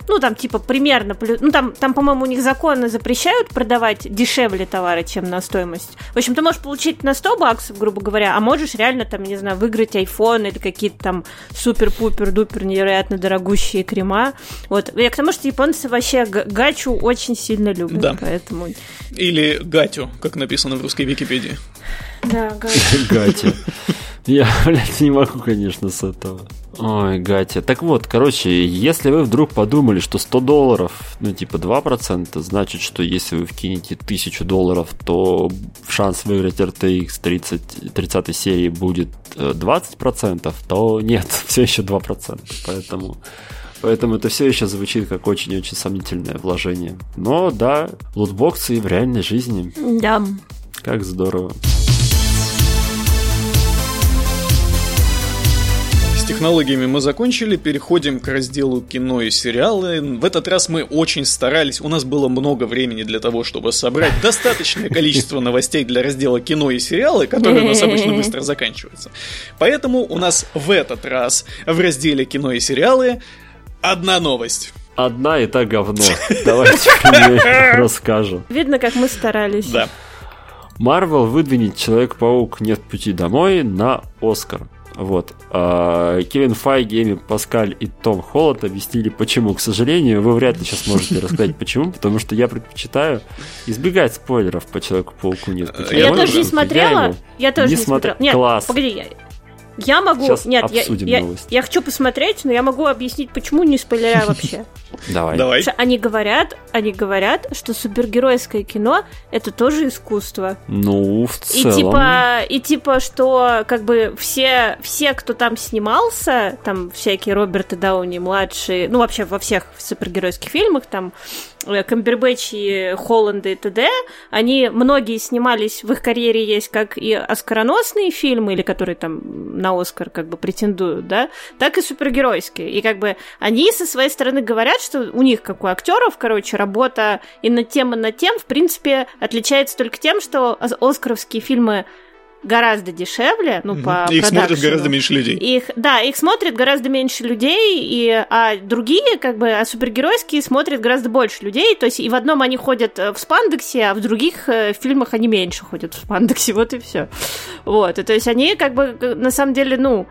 [SPEAKER 1] ну, там, типа, примерно, ну, там, там, по-моему, у них законы запрещают продавать дешевле товары, чем на стоимость. В общем, ты можешь получить на 100 баксов, грубо говоря, а можешь реально, там, не знаю, выиграть iPhone или какие-то там супер-пупер-дупер невероятно дорогущие крема. Вот. Я к тому, что японцы вообще гачу очень сильно любят, да. поэтому...
[SPEAKER 2] Или гатю, как написано в русской Википедии.
[SPEAKER 1] Да, гатю.
[SPEAKER 3] Гатю. Я, <laughs> блядь, не могу, конечно, с этого. Ой, Гатя. Так вот, короче, если вы вдруг подумали, что 100 долларов, ну, типа 2%, значит, что если вы вкинете 1000 долларов, то шанс выиграть RTX 30, 30 серии будет 20%, э, то нет, все еще 2%. Поэтому... Поэтому это все еще звучит как очень-очень сомнительное вложение. Но да, лутбоксы в реальной жизни.
[SPEAKER 1] Да.
[SPEAKER 3] Как здорово.
[SPEAKER 2] Технологиями мы закончили, переходим к разделу кино и сериалы. В этот раз мы очень старались, у нас было много времени для того, чтобы собрать достаточное количество новостей для раздела кино и сериалы, который у нас обычно <laughs> быстро заканчивается. Поэтому у нас в этот раз в разделе кино и сериалы одна новость.
[SPEAKER 3] Одна и та говно. <laughs> Давайте расскажем.
[SPEAKER 1] Видно, как мы старались.
[SPEAKER 2] Да.
[SPEAKER 3] Марвел выдвинет Человек-паук Нет пути домой на Оскар. Вот. А, Кевин Файги, Эми Паскаль и Том Холланд объяснили, почему. К сожалению, вы вряд ли сейчас можете рассказать, почему, потому что я предпочитаю избегать спойлеров по Человеку-пауку. Нет,
[SPEAKER 1] я тоже не смотрела. Я тоже не смотрела. Нет, погоди, я могу...
[SPEAKER 3] Сейчас
[SPEAKER 1] Нет, я,
[SPEAKER 3] я,
[SPEAKER 1] я хочу посмотреть, но я могу объяснить, почему не спойлеря <laughs> вообще.
[SPEAKER 3] Давай.
[SPEAKER 2] Давай.
[SPEAKER 1] Они говорят, они говорят, что супергеройское кино это тоже искусство.
[SPEAKER 3] Ну, в целом.
[SPEAKER 1] И типа, и типа, что как бы все, все, кто там снимался, там всякие Роберты Дауни младшие, ну вообще во всех супергеройских фильмах, там Э, Камбербэтчи, Холланды и т.д., они, многие снимались, в их карьере есть как и оскароносные фильмы, или которые там на Оскар как бы претендуют, да, так и супергеройские. И как бы они со своей стороны говорят, что у них, как у актеров, короче, работа и над тем, и над тем, в принципе, отличается только тем, что оскаровские фильмы гораздо дешевле, ну, по
[SPEAKER 2] Их смотрят гораздо меньше людей.
[SPEAKER 1] Их, да, их смотрят гораздо меньше людей, и, а другие, как бы, а супергеройские смотрят гораздо больше людей, то есть и в одном они ходят э, в спандексе, а в других э, фильмах они меньше ходят в спандексе, <laughs> вот и все. Вот, и, то есть они, как бы, на самом деле, ну,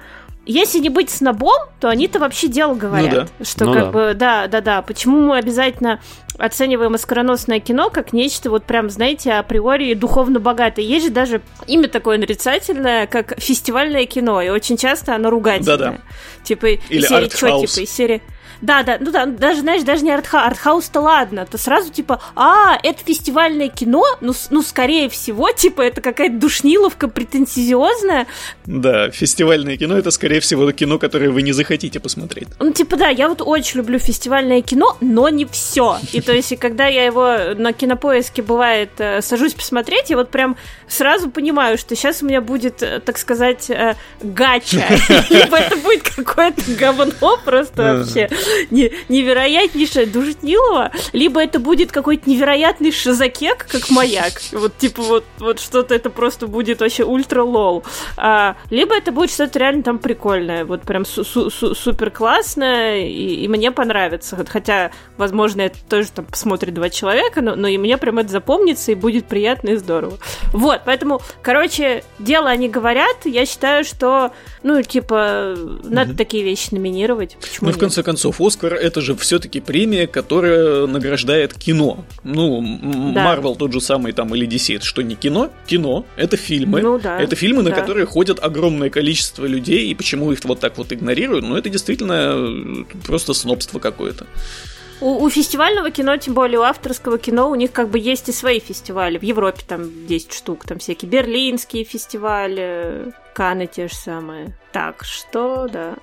[SPEAKER 1] если не быть снобом, то они-то вообще дело говорят. Ну, да. Что
[SPEAKER 3] ну,
[SPEAKER 1] как
[SPEAKER 3] да.
[SPEAKER 1] бы, да, да, да. Почему мы обязательно оцениваем оскароносное кино как нечто вот прям, знаете, априори духовно богатое. Есть же даже имя такое нарицательное, как фестивальное кино, и очень часто оно ругательное.
[SPEAKER 2] Да-да.
[SPEAKER 1] Типа,
[SPEAKER 2] Или
[SPEAKER 1] из серии, что, типа, из серии... Да, да, ну да, даже, знаешь, даже не артха, артхаус-то ладно, то сразу типа, а, это фестивальное кино, ну, ну, скорее всего, типа, это какая-то душниловка претенциозная.
[SPEAKER 2] Да, фестивальное кино это, скорее всего, кино, которое вы не захотите посмотреть.
[SPEAKER 1] Ну, типа, да, я вот очень люблю фестивальное кино, но не все. И то есть, когда я его на кинопоиске, бывает, э, сажусь посмотреть, я вот прям сразу понимаю, что сейчас у меня будет, э, так сказать, э, гача. <laughs> Либо это будет какое-то говно просто вообще невероятнейшее Душнилова, либо это будет какой-то невероятный шизакек, как маяк. Вот типа вот, вот что-то это просто будет вообще ультра лол. А, либо это будет что-то реально там прикольное, вот прям су су су супер классное, и, и мне понравится. Хотя, возможно, это тоже там посмотрит два человека, но, но и мне прям это запомнится, и будет приятно и здорово. Вот, поэтому, короче, дело они говорят, я считаю, что, ну, типа, надо mm-hmm. такие вещи номинировать.
[SPEAKER 2] Почему ну, в конце концов, Оскар это же все-таки премия, которая награждает кино. Ну, Марвел да. тот же самый там или DC, это что не кино? Кино, это фильмы.
[SPEAKER 1] Ну, да.
[SPEAKER 2] Это фильмы,
[SPEAKER 1] да.
[SPEAKER 2] на которые ходят огромное количество людей, и почему их вот так вот игнорируют, ну, это действительно просто снобство какое-то.
[SPEAKER 1] У, у фестивального кино, тем более у авторского кино, у них как бы есть и свои фестивали. В Европе там 10 штук, там всякие берлинские фестивали, Каны те же самые. Так что, да.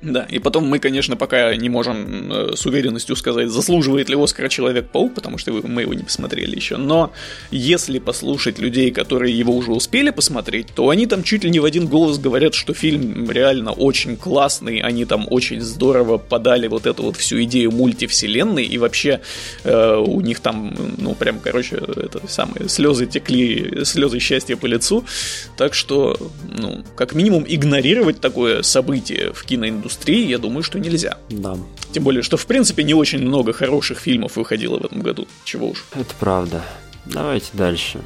[SPEAKER 2] Да, и потом мы, конечно, пока не можем э, с уверенностью сказать, заслуживает ли Оскара Человек-паук, потому что мы его не посмотрели еще. Но если послушать людей, которые его уже успели посмотреть, то они там чуть ли не в один голос говорят, что фильм реально очень классный, они там очень здорово подали вот эту вот всю идею мультивселенной, и вообще э, у них там, ну, прям, короче, это самые слезы текли, слезы счастья по лицу. Так что, ну, как минимум, игнорировать такое событие в киноиндустрии индустрии, я думаю, что нельзя.
[SPEAKER 3] Да.
[SPEAKER 2] Тем более, что в принципе не очень много хороших фильмов выходило в этом году. Чего уж.
[SPEAKER 3] Это правда. Давайте дальше.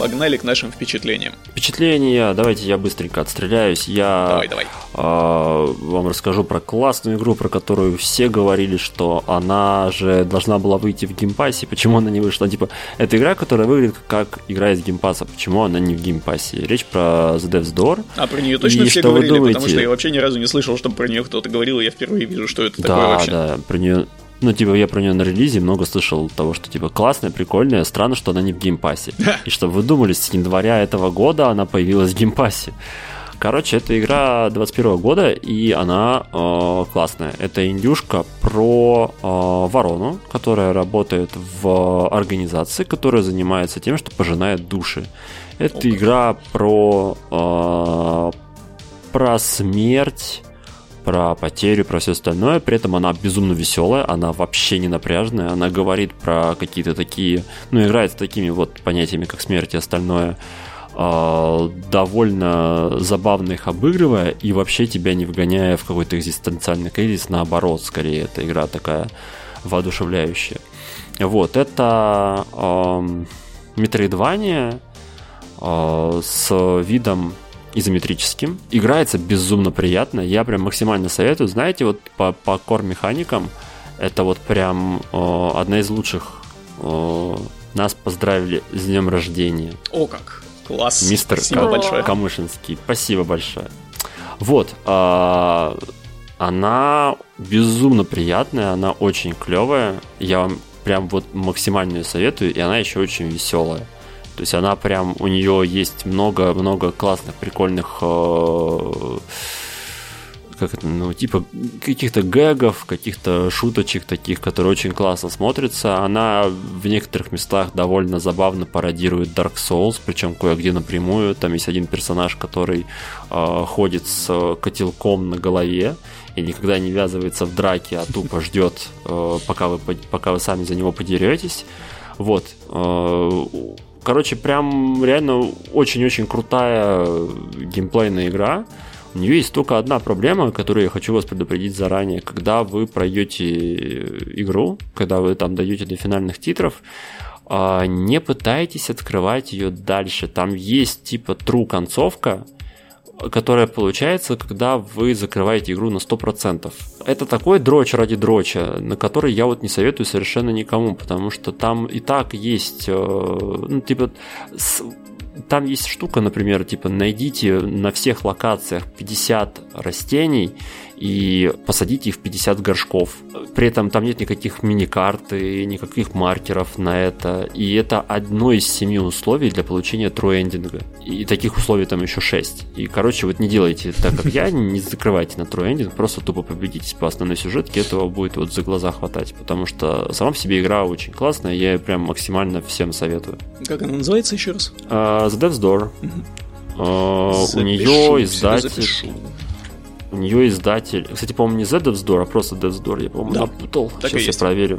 [SPEAKER 2] Погнали к нашим впечатлениям.
[SPEAKER 3] Впечатления, давайте я быстренько отстреляюсь. Я
[SPEAKER 2] давай, давай.
[SPEAKER 3] Э, вам расскажу про классную игру, про которую все говорили, что она же должна была выйти в Game Pass'е. Почему она не вышла? Типа, это игра, которая выглядит как игра из Game Pass'а. Почему она не в Game Pass'е? Речь про The Death's Door.
[SPEAKER 2] А про нее точно и все говорили, потому что я вообще ни разу не слышал, чтобы про нее кто-то говорил, и я впервые вижу, что это
[SPEAKER 3] да,
[SPEAKER 2] такое вообще.
[SPEAKER 3] Да, да, про нее ну, типа, я про нее на релизе много слышал того, что, типа, классная, прикольная, странно, что она не в Game Pass'е. И чтобы вы думали, с января этого года она появилась в Game Pass'е. Короче, это игра 21 года, и она э, классная. Это индюшка про э, ворону, которая работает в организации, которая занимается тем, что пожинает души. Это игра про, э, про смерть про потерю, про все остальное. При этом она безумно веселая, она вообще не напряженная. Она говорит про какие-то такие, ну, играет с такими вот понятиями, как смерть и остальное а, довольно забавно их обыгрывая и вообще тебя не вгоняя в какой-то экзистенциальный кризис, наоборот, скорее, эта игра такая воодушевляющая. Вот, это эм, Metroidvania, э, с видом изометрическим. Играется безумно приятно. Я прям максимально советую. Знаете, вот по, по кор-механикам это вот прям э, одна из лучших. Э, нас поздравили с днем рождения.
[SPEAKER 2] О как! Класс!
[SPEAKER 3] Мистер Спасибо Кам- большое. Камышинский. Спасибо большое. Вот. Э, она безумно приятная, она очень клевая. Я вам прям вот максимально ее советую, и она еще очень веселая. То есть она прям, у нее есть много-много классных, прикольных э, как это, ну, типа каких-то гэгов, каких-то шуточек таких, которые очень классно смотрятся. Она в некоторых местах довольно забавно пародирует Dark Souls, причем кое-где напрямую. Там есть один персонаж, который э, ходит с котелком на голове и никогда не ввязывается в драки, а тупо <laughs> ждет, э, пока, вы, пока вы сами за него подеретесь. Вот. Э, Короче, прям реально очень-очень крутая геймплейная игра. У нее есть только одна проблема, которую я хочу вас предупредить заранее. Когда вы пройдете игру, когда вы там дойдете до финальных титров, а, не пытайтесь открывать ее дальше. Там есть типа true концовка, которая получается, когда вы закрываете игру на 100%. Это такой дрочь ради дроча, на который я вот не советую совершенно никому, потому что там и так есть, э, ну, типа, там есть штука, например, типа, найдите на всех локациях 50 растений, и посадите их в 50 горшков. При этом там нет никаких мини-карт и никаких маркеров на это. И это одно из семи условий для получения тру-эндинга. И таких условий там еще 6. И, короче, вот не делайте так, как я, не закрывайте на тру-эндинг, просто тупо победитесь по основной сюжетке, этого будет вот за глаза хватать, потому что сама в себе игра очень классная, я прям максимально всем советую.
[SPEAKER 2] Как она называется еще раз?
[SPEAKER 3] Uh, The Death's Door. Uh, у нее издатель... Запишу. У нее издатель... Кстати, по-моему, не The Devs Door, а просто Devs Door. Я, по-моему, да. напутал. Так сейчас я проверю.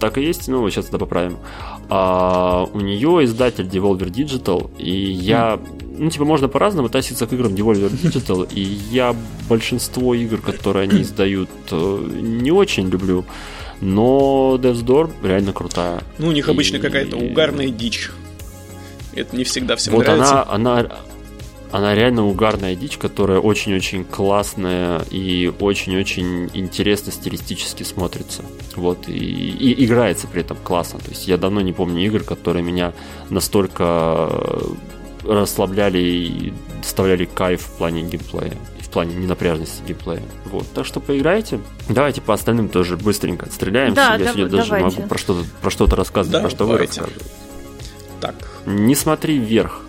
[SPEAKER 3] Так и есть, ну, сейчас это поправим. А, у нее издатель Devolver Digital, и я... Mm. Ну, типа, можно по-разному относиться к играм Devolver Digital, и я большинство игр, которые они издают, э, не очень люблю. Но Death's Door реально крутая.
[SPEAKER 2] Ну, у них и... обычно какая-то угарная дичь. Это не всегда всем вот нравится.
[SPEAKER 3] Она, она, она реально угарная дичь, которая очень-очень классная и очень-очень интересно стилистически смотрится. Вот, и, и играется при этом классно. То есть я давно не помню игр, которые меня настолько расслабляли и доставляли кайф в плане геймплея в плане ненапряжности геймплея. Вот. Так что поиграйте. Давайте по остальным тоже быстренько отстреляемся. Да, Я да, сегодня даже могу про что-то, про что-то рассказывать, да, про что давайте. вы рассказываете. Так. Не смотри вверх.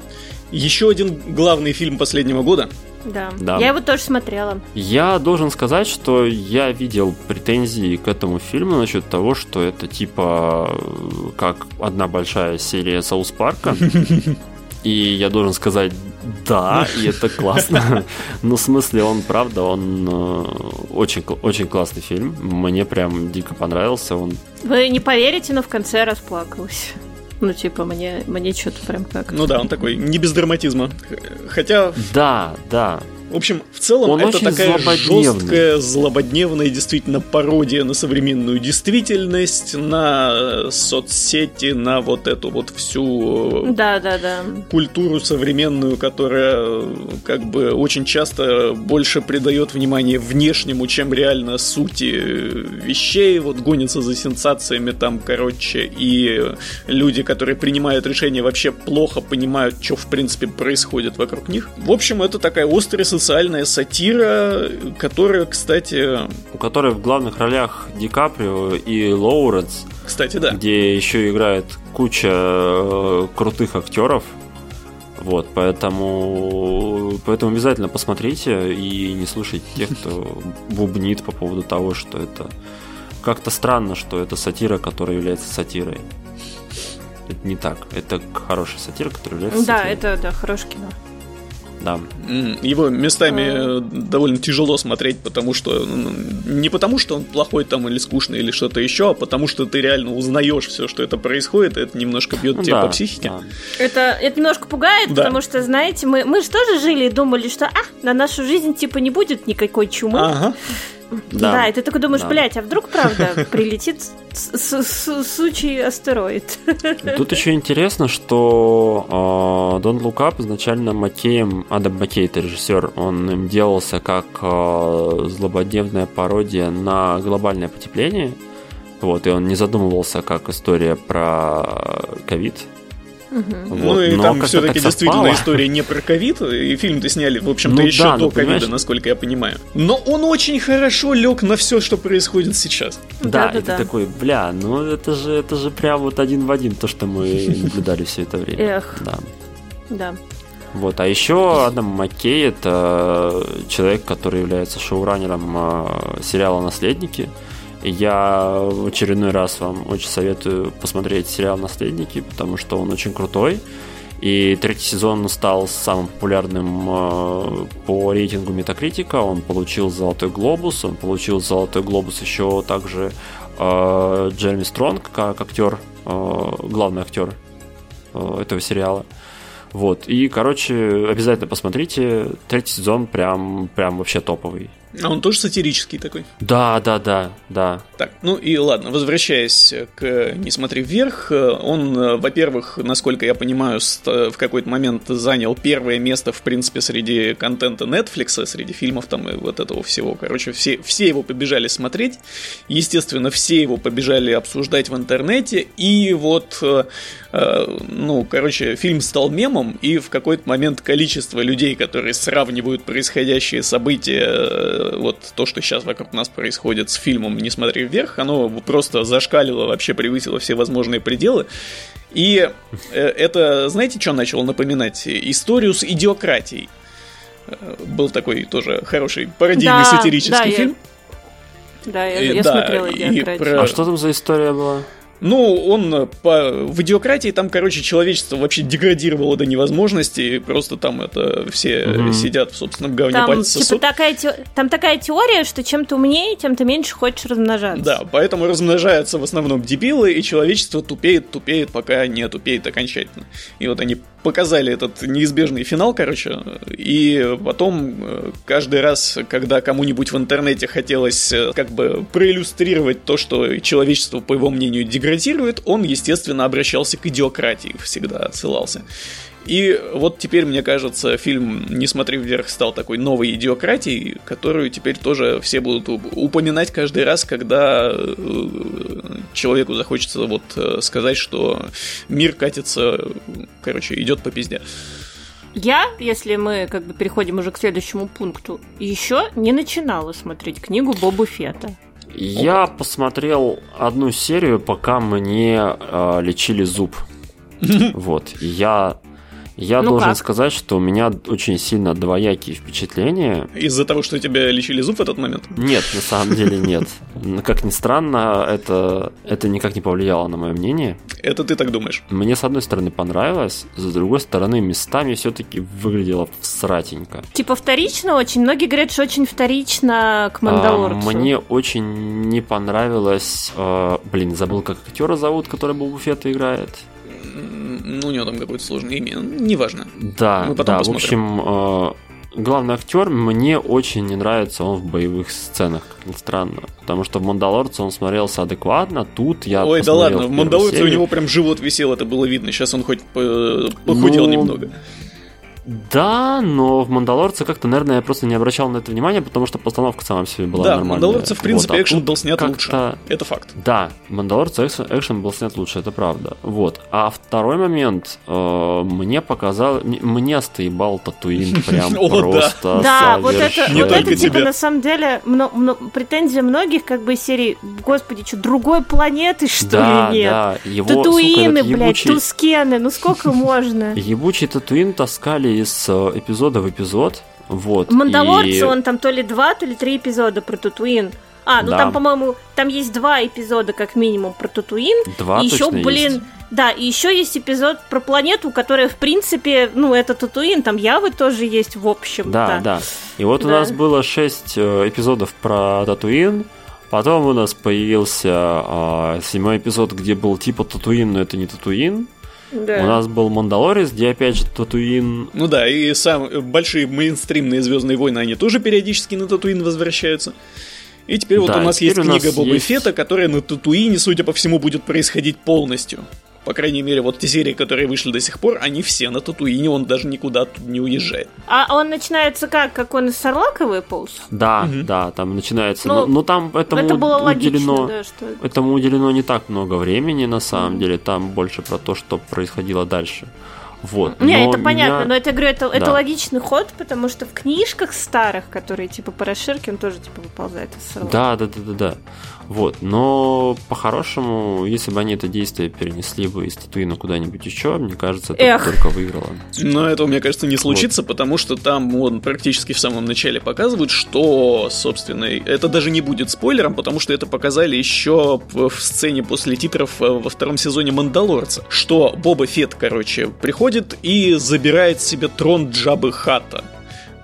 [SPEAKER 2] Еще один главный фильм последнего года.
[SPEAKER 1] Да. да. Я его тоже смотрела.
[SPEAKER 3] Я должен сказать, что я видел претензии к этому фильму насчет того, что это типа как одна большая серия Саус Парка. <laughs> И я должен сказать, да, и это классно. <laughs> Ну, в смысле, он, правда, он э, очень, очень классный фильм. Мне прям дико понравился. Он...
[SPEAKER 1] Вы не поверите, но в конце расплакалась. Ну, типа, мне, мне что-то прям как
[SPEAKER 2] Ну да, он такой, не без драматизма. Хотя...
[SPEAKER 3] Да, да.
[SPEAKER 2] В общем, в целом Он это такая жесткая, злободневная действительно пародия на современную действительность, на соцсети, на вот эту вот всю
[SPEAKER 1] да, да, да.
[SPEAKER 2] культуру современную, которая как бы очень часто больше придает внимание внешнему, чем реально сути вещей, вот гонится за сенсациями там, короче, и люди, которые принимают решения, вообще плохо понимают, что в принципе происходит вокруг них. В общем, это такая острая социальная сатира, которая, кстати...
[SPEAKER 3] У которой в главных ролях Ди Каприо и Лоуренс.
[SPEAKER 2] Кстати, да.
[SPEAKER 3] Где еще играет куча э, крутых актеров. Вот, поэтому, поэтому обязательно посмотрите и не слушайте тех, кто <laughs> бубнит по поводу того, что это как-то странно, что это сатира, которая является сатирой. Это не так. Это хорошая сатира, которая является
[SPEAKER 1] да,
[SPEAKER 3] сатирой.
[SPEAKER 1] Да, это да, хорошее кино
[SPEAKER 3] да.
[SPEAKER 2] Его местами а... довольно тяжело смотреть, потому что не потому, что он плохой там или скучный или что-то еще, а потому что ты реально узнаешь все, что это происходит, и это немножко бьет ну, тебя да, по психике. Да.
[SPEAKER 1] Это, это немножко пугает, да. потому что, знаете, мы, мы же тоже жили и думали, что а, на нашу жизнь типа не будет никакой чумы. Ага. Да, да и ты такой думаешь, да. блядь, а вдруг правда <laughs> прилетит сучий астероид?
[SPEAKER 3] Тут еще интересно, что Дон uh, Лукап изначально Макеем, Адам Маккей, это режиссер, он им делался как uh, злободневная пародия на глобальное потепление. Вот, и он не задумывался как история про ковид,
[SPEAKER 2] Угу. Вот. Ну и Но там все-таки действительно история не про ковид, и фильм-то сняли, в общем-то, ну, еще да, до ну, ковида, насколько я понимаю. Но он очень хорошо лег на все, что происходит сейчас.
[SPEAKER 3] Да, да и да, ты такой, бля, ну это же, это же прям вот один в один то, что мы <laughs> наблюдали все это время.
[SPEAKER 1] Эх.
[SPEAKER 3] Да.
[SPEAKER 1] Да.
[SPEAKER 3] Вот, а еще Адам Маккей это человек, который является шоураннером а, сериала Наследники. Я в очередной раз вам очень советую посмотреть сериал «Наследники», потому что он очень крутой. И третий сезон стал самым популярным э, по рейтингу Метакритика. Он получил Золотой Глобус. Он получил Золотой Глобус еще также э, Джереми Стронг, как актер, э, главный актер этого сериала. Вот. И, короче, обязательно посмотрите. Третий сезон прям, прям вообще топовый.
[SPEAKER 2] А он тоже сатирический такой?
[SPEAKER 3] Да, да, да, да.
[SPEAKER 2] Так, ну и ладно, возвращаясь к «Не смотри вверх», он, во-первых, насколько я понимаю, в какой-то момент занял первое место, в принципе, среди контента Netflix, среди фильмов там и вот этого всего. Короче, все, все его побежали смотреть, естественно, все его побежали обсуждать в интернете, и вот, э, э, ну, короче, фильм стал мемом, и в какой-то момент количество людей, которые сравнивают происходящие события э, вот то, что сейчас вокруг нас происходит с фильмом «Не смотри вверх», оно просто зашкалило, вообще превысило все возможные пределы. И э, это, знаете, что начало напоминать? Историю с идиократией. Э, был такой тоже хороший пародийный да, сатирический
[SPEAKER 1] да,
[SPEAKER 2] фильм.
[SPEAKER 1] Я... Да, я, я да, смотрела
[SPEAKER 3] идиократию. Про... А что там за история была?
[SPEAKER 2] Ну, он э, по... в идиократии там, короче, человечество вообще деградировало до невозможности, и просто там это все угу. сидят в собственном говне
[SPEAKER 1] там,
[SPEAKER 2] пальцы
[SPEAKER 1] типа, такая те... Там такая теория, что чем ты умнее, тем ты меньше хочешь размножаться.
[SPEAKER 2] Да, поэтому размножаются в основном дебилы, и человечество тупеет, тупеет, пока не тупеет окончательно. И вот они показали этот неизбежный финал, короче, и потом э, каждый раз, когда кому-нибудь в интернете хотелось как бы проиллюстрировать то, что человечество, по его мнению, деградирует, он, естественно, обращался к идиократии, всегда отсылался. И вот теперь, мне кажется, фильм «Не смотри вверх» стал такой новой идиократией, которую теперь тоже все будут упоминать каждый раз, когда э, человеку захочется вот э, сказать, что мир катится, короче, идет по пизде.
[SPEAKER 1] Я, если мы как бы переходим уже к следующему пункту, еще не начинала смотреть книгу Бобу Фета.
[SPEAKER 3] Я посмотрел одну серию, пока мне э, лечили зуб. <laughs> Вот. Я я ну должен как? сказать, что у меня очень сильно двоякие впечатления.
[SPEAKER 2] Из-за того, что тебя лечили зуб в этот момент?
[SPEAKER 3] Нет, на самом деле нет. <laughs> Как ни странно, это, это никак не повлияло на мое мнение.
[SPEAKER 2] Это ты так думаешь?
[SPEAKER 3] Мне, с одной стороны, понравилось, с другой стороны, местами все-таки выглядело сратенько.
[SPEAKER 1] Типа вторично очень? Многие говорят, что очень вторично к Мандалорцу.
[SPEAKER 3] А, мне очень не понравилось... Э, блин, забыл, как актера зовут, который был буфета играет
[SPEAKER 2] ну, у него там какое-то сложное имя, неважно.
[SPEAKER 3] Да, Мы потом да, посмотрим. в общем, э, главный актер мне очень не нравится он в боевых сценах, как ни странно. Потому что в Мандалорце он смотрелся адекватно, тут я
[SPEAKER 2] Ой, да ладно, в Мандалорце у него прям живот висел, это было видно. Сейчас он хоть похудел ну, немного.
[SPEAKER 3] Да, но в Мандалорце как-то, наверное, я просто не обращал на это внимания, потому что постановка сама себе была да, нормальная.
[SPEAKER 2] Да, Мандалорце, в принципе, вот, а экшен был снят лучше. Это факт.
[SPEAKER 3] Да, Мандалорце экшен, экшен был снят лучше, это правда. Вот. А второй момент, э, мне показал, мне остоебал Татуин <laughs> прям просто
[SPEAKER 1] Да, вот это, вот это типа, на самом деле, претензия многих, как бы, серии, господи, что, другой планеты, что ли, нет? Да,
[SPEAKER 3] его,
[SPEAKER 1] Татуины, блядь, Тускены, ну сколько можно? <laughs>
[SPEAKER 3] Ебучий Татуин таскали из э, эпизода в эпизод. Вот.
[SPEAKER 1] Мандалорцы, и... он там то ли два, то ли три эпизода про Татуин. А, ну да. там, по-моему, там есть два эпизода, как минимум, про Татуин.
[SPEAKER 3] Два
[SPEAKER 1] и еще, блин,
[SPEAKER 3] есть.
[SPEAKER 1] да, и еще есть эпизод про планету, которая, в принципе, ну, это Татуин, там Явы тоже есть, в общем.
[SPEAKER 3] Да, да. И вот да. у нас было шесть э, эпизодов про Татуин. Потом у нас появился э, седьмой эпизод, где был типа Татуин, но это не Татуин. Да. У нас был Мандалорис, где опять же Татуин.
[SPEAKER 2] Ну да, и сам большие мейнстримные Звездные войны, они тоже периодически на Татуин возвращаются. И теперь да, вот у нас есть книга Боба есть... Фета, которая на Татуине, судя по всему, будет происходить полностью. По крайней мере, вот те серии, которые вышли до сих пор, они все на Татуине, он даже никуда тут не уезжает.
[SPEAKER 1] А он начинается как? Как он из Сарлака выполз?
[SPEAKER 3] Да, угу. да, там начинается. Ну, но, но там этому это было уделено, логично, да, что... этому уделено не так много времени, на самом деле. Там больше про то, что происходило дальше. Вот.
[SPEAKER 1] Не, но это понятно, меня... но это, говорю, это, да. это логичный ход, потому что в книжках старых, которые типа по расширке, он тоже типа выползает из Сарлака.
[SPEAKER 3] Да, да, да, да, да. Вот, но по-хорошему, если бы они это действие перенесли бы из Татуина куда-нибудь еще, мне кажется, это Эх. только выиграло.
[SPEAKER 2] Но этого, мне кажется, не случится, вот. потому что там он практически в самом начале показывает, что, собственно, это даже не будет спойлером, потому что это показали еще в сцене после титров э, во втором сезоне Мандалорца, что Боба Фет, короче, приходит и забирает себе трон Джабы Хата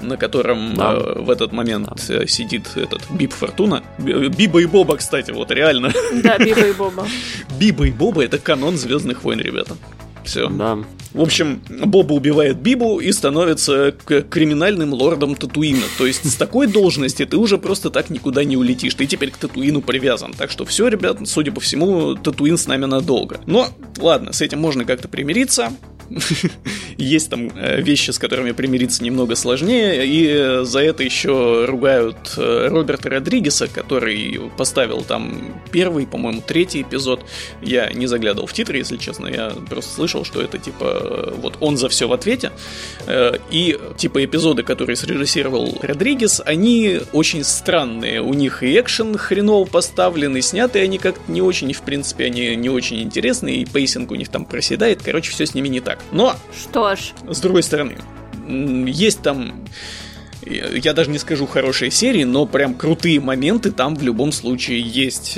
[SPEAKER 2] на котором да. э, в этот момент да. Э, сидит этот Биб Фортуна. Биба и Боба, кстати, вот реально.
[SPEAKER 1] Да, Биба и Боба. <laughs>
[SPEAKER 2] Биба и Боба это канон Звездных войн, ребята. Все.
[SPEAKER 3] Да.
[SPEAKER 2] В общем, Боба убивает Бибу и становится криминальным лордом Татуина. То есть с такой должности ты уже просто так никуда не улетишь. Ты теперь к Татуину привязан. Так что все, ребят, судя по всему, Татуин с нами надолго. Но, ладно, с этим можно как-то примириться. <laughs> Есть там э, вещи, с которыми примириться немного сложнее, и за это еще ругают э, Роберта Родригеса, который поставил там первый, по-моему, третий эпизод. Я не заглядывал в титры, если честно, я просто слышал, что это типа вот он за все в ответе. Э, и типа эпизоды, которые срежиссировал Родригес, они очень странные. У них и экшен хреново поставлен, и сняты они как-то не очень, и в принципе они не очень интересные, и pacing у них там проседает. Короче, все с ними не так так. Но...
[SPEAKER 1] Что ж.
[SPEAKER 2] С другой стороны, есть там я даже не скажу хорошие серии, но прям крутые моменты там в любом случае есть.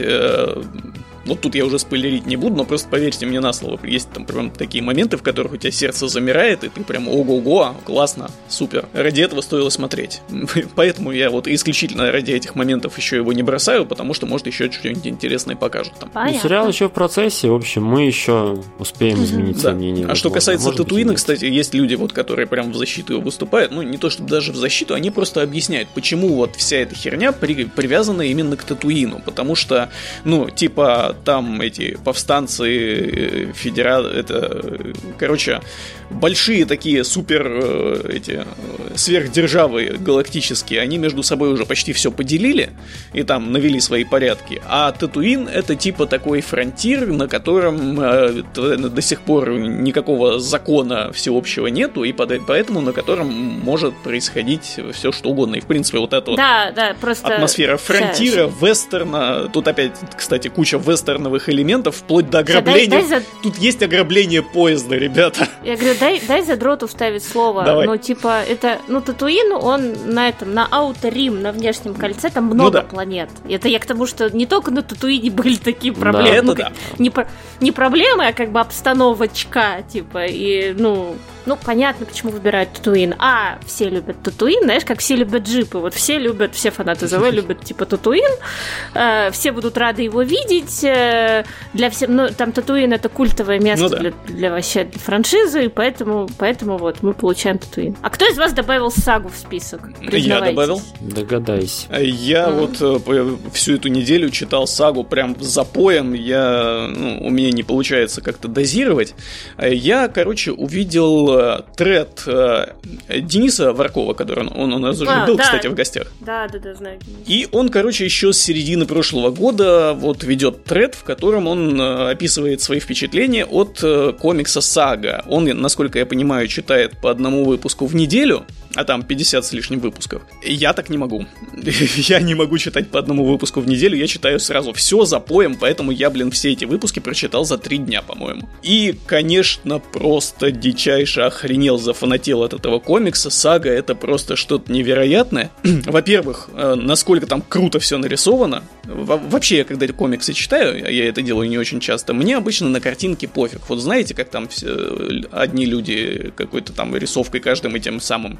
[SPEAKER 2] Вот тут я уже спойлерить не буду, но просто поверьте мне на слово. Есть там прям такие моменты, в которых у тебя сердце замирает, и ты прям ого-го, классно, супер. Ради этого стоило смотреть. <laughs> Поэтому я вот исключительно ради этих моментов еще его не бросаю, потому что, может, еще что-нибудь интересное покажут там.
[SPEAKER 3] Ну, сериал еще в процессе, в общем, мы еще успеем изменить да. мнение.
[SPEAKER 2] А что касается Татуина, кстати, есть люди, вот, которые прям в защиту его выступают, ну, не то чтобы даже в защиту, они просто объясняют, почему вот вся эта херня при, привязана именно к Татуину, потому что, ну, типа, там эти повстанцы, э, федера... это, короче, большие такие супер э, эти сверхдержавы галактические, они между собой уже почти все поделили и там навели свои порядки. А Татуин это типа такой фронтир, на котором э, до сих пор никакого закона всеобщего нету, и поэтому на котором может происходить все что угодно. И в принципе вот эта
[SPEAKER 1] да, вот да, просто
[SPEAKER 2] атмосфера фронтира, вестерна, тут опять, кстати, куча вестерновых элементов, вплоть до ограбления. Дай, дай за... Тут есть ограбление поезда, ребята.
[SPEAKER 1] Я говорю, дай, дай за дроту вставить слово. Давай. Ну, типа, это, ну, Татуин, он на этом, на Ауто-Рим, на внешнем кольце, там много ну, да. планет. Это я к тому, что не только на Татуине <laughs> были такие проблемы. Да, ну, это да. Не, не проблемы, а как бы обстановочка, типа, и, ну, ну, понятно, почему выбирают Татуин. А, все любят Татуин, знаешь, как все любят джипы. Вот все любят, все фанаты ЗВ любят типа Татуин. Э, все будут рады его видеть. Э, для всех, ну, там Татуин это культовое место ну, да. для, для вообще для франшизы, и поэтому, поэтому вот мы получаем Татуин. А кто из вас добавил сагу в список?
[SPEAKER 2] Я добавил.
[SPEAKER 3] Догадайся.
[SPEAKER 2] Я mm-hmm. вот э, всю эту неделю читал сагу прям с запоем. Я, ну, у меня не получается как-то дозировать. Я, короче, увидел э, тред э, Дениса Варкова, который он, он у нас уже а, был, да. кстати, в гостях.
[SPEAKER 1] Да, да, да, знаю.
[SPEAKER 2] И он, короче, еще с середины прошлого года вот ведет тред, в котором он э, описывает свои впечатления от э, комикса Сага. Он, насколько я понимаю, читает по одному выпуску в неделю а там 50 с лишним выпусков. Я так не могу. <laughs> я не могу читать по одному выпуску в неделю, я читаю сразу все за поем, поэтому я, блин, все эти выпуски прочитал за три дня, по-моему. И, конечно, просто дичайше охренел, зафанател от этого комикса. Сага это просто что-то невероятное. <clears throat> Во-первых, э, насколько там круто все нарисовано. Во вообще, я когда комиксы читаю, а я это делаю не очень часто, мне обычно на картинке пофиг. Вот знаете, как там все, одни люди какой-то там рисовкой каждым этим самым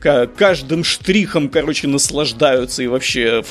[SPEAKER 2] каждым штрихом, короче, наслаждаются и вообще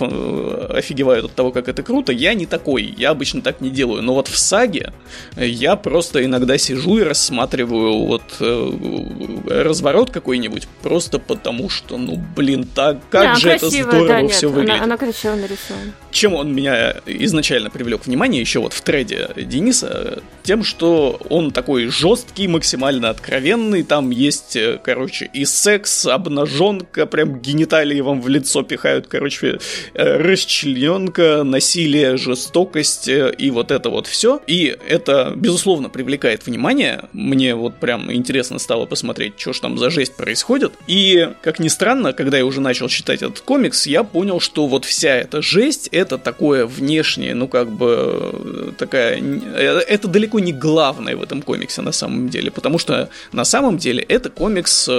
[SPEAKER 2] офигевают от того, как это круто. Я не такой, я обычно так не делаю. Но вот в саге я просто иногда сижу и рассматриваю вот э, разворот какой-нибудь, просто потому что, ну, блин, так, как да, же красиво, это здорово да, все выглядит.
[SPEAKER 1] Она, она красиво нарисована.
[SPEAKER 2] Чем он меня изначально привлек внимание, еще вот в треде Дениса, тем, что он такой жесткий, максимально откровенный, там есть, э, короче, и секс, обнаженка, прям гениталии вам в лицо пихают, короче, э, расчлененка, насилие, жестокость э, и вот это вот все. И это, безусловно, привлекает внимание. Мне вот прям интересно стало посмотреть, что ж там за жесть происходит. И, как ни странно, когда я уже начал читать этот комикс, я понял, что вот вся эта жесть, это такое внешнее, ну как бы такая... Это далеко не главное в этом комиксе на самом деле, потому что на самом деле это комикс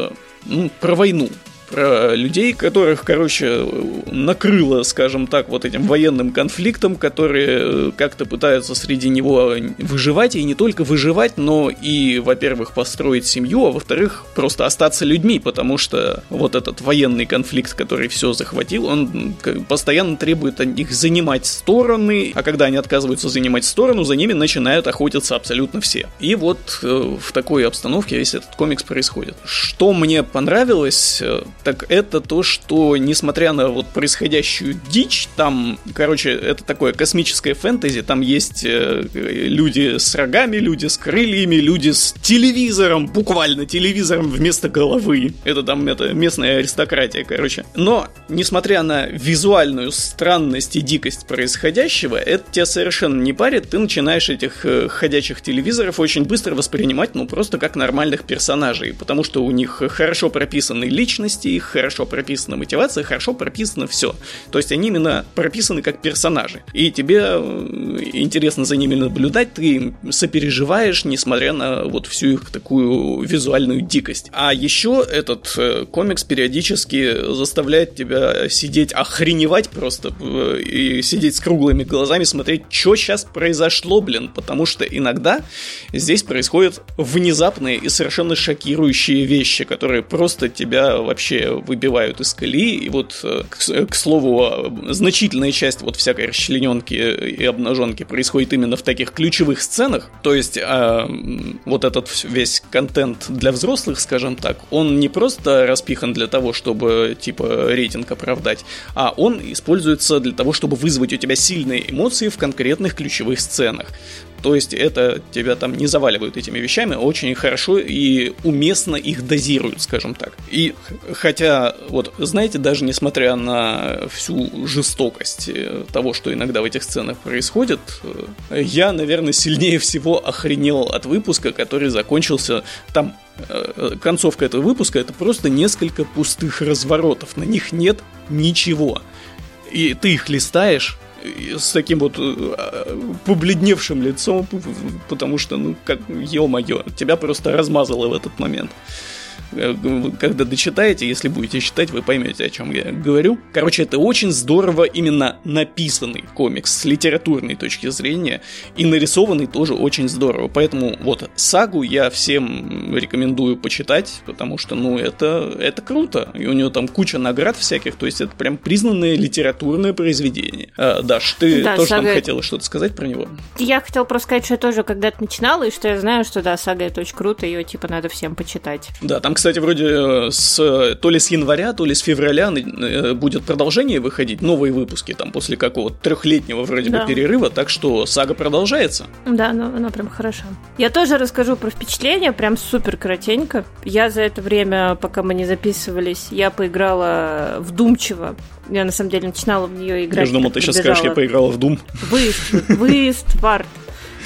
[SPEAKER 2] ну, про войну про людей, которых, короче, накрыло, скажем так, вот этим военным конфликтом, которые э, как-то пытаются среди него выживать, и не только выживать, но и, во-первых, построить семью, а во-вторых, просто остаться людьми, потому что вот этот военный конфликт, который все захватил, он постоянно требует от них занимать стороны, а когда они отказываются занимать сторону, за ними начинают охотиться абсолютно все. И вот э, в такой обстановке весь этот комикс происходит. Что мне понравилось, э, так это то, что, несмотря на вот происходящую дичь, там, короче, это такое космическое фэнтези, там есть э, люди с рогами, люди с крыльями, люди с телевизором, буквально телевизором вместо головы. Это там это местная аристократия, короче. Но, несмотря на визуальную странность и дикость происходящего, это тебя совершенно не парит, ты начинаешь этих э, ходячих телевизоров очень быстро воспринимать, ну, просто как нормальных персонажей, потому что у них хорошо прописаны личности, их хорошо прописана мотивация, хорошо прописано все. То есть они именно прописаны как персонажи. И тебе э, интересно за ними наблюдать, ты сопереживаешь, несмотря на вот всю их такую визуальную дикость. А еще этот э, комикс периодически заставляет тебя сидеть, охреневать просто э, и сидеть с круглыми глазами, смотреть, что сейчас произошло, блин, потому что иногда здесь происходят внезапные и совершенно шокирующие вещи, которые просто тебя вообще выбивают из колеи. И вот, э, к, к слову, значительная часть вот всякой расчлененки и обнаженки происходит именно в таких ключевых сценах. То есть а, вот этот весь контент для взрослых, скажем так, он не просто распихан для того, чтобы типа рейтинг оправдать, а он используется для того, чтобы вызвать у тебя сильные эмоции в конкретных ключевых сценах. То есть это тебя там не заваливают этими вещами, очень хорошо и уместно их дозируют, скажем так. И хотя, вот, знаете, даже несмотря на всю жестокость э, того, что иногда в этих сценах происходит, э, я, наверное, сильнее всего охренел от выпуска, который закончился там э, концовка этого выпуска это просто несколько пустых разворотов, на них нет ничего. И ты их листаешь, с таким вот э, побледневшим лицом, потому что, ну, как, ё-моё, тебя просто размазало в этот момент. Э, когда дочитаете, если будете читать, вы поймете, о чем я говорю. Короче, это очень здорово именно написанный комикс с литературной точки зрения, и нарисованный тоже очень здорово. Поэтому вот сагу я всем рекомендую почитать, потому что, ну, это, это круто. И у него там куча наград всяких, то есть это прям признанное литературное произведение. А, Даш, ты да, тоже сага... там хотела что-то сказать про него?
[SPEAKER 1] Я хотела просто сказать, что я тоже когда-то начинала, и что я знаю, что да, сага это очень круто, ее типа надо всем почитать.
[SPEAKER 2] Да, там кстати, вроде э, с, то ли с января, то ли с февраля э, будет продолжение выходить, новые выпуски, там, после какого-то трехлетнего вроде да. бы перерыва, так что сага продолжается.
[SPEAKER 1] Да, она, она прям хороша. Я тоже расскажу про впечатления, прям супер коротенько. Я за это время, пока мы не записывались, я поиграла вдумчиво я на самом деле начинала в нее играть.
[SPEAKER 2] Я думал, ты сейчас скажешь, я поиграла в Doom.
[SPEAKER 1] Выезд, выезд, вард.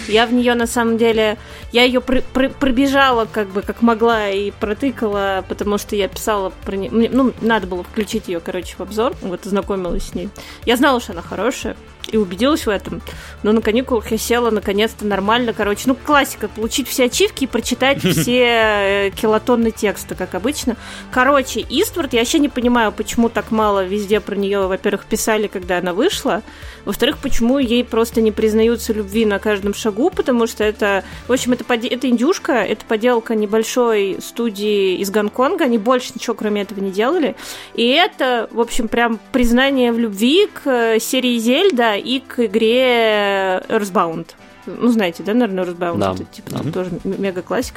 [SPEAKER 1] Я в нее на самом деле, я ее пр- пр- пробежала как бы как могла и протыкала, потому что я писала про нее, ну надо было включить ее, короче, в обзор, вот знакомилась с ней. Я знала, что она хорошая, и убедилась в этом. Но на каникулах я села наконец-то нормально, короче, ну, классика, получить все ачивки и прочитать <laughs> все э, килотонны текста, как обычно. Короче, Иствард, я вообще не понимаю, почему так мало везде про нее, во-первых, писали, когда она вышла, во-вторых, почему ей просто не признаются любви на каждом шагу, потому что это, в общем, это, поде... это индюшка, это поделка небольшой студии из Гонконга, они больше ничего кроме этого не делали, и это, в общем, прям признание в любви к э, серии Зельда и к игре Earthbound. Ну, знаете, да, наверное, Earthbound? Да. Это, типа, там тоже мега-классик.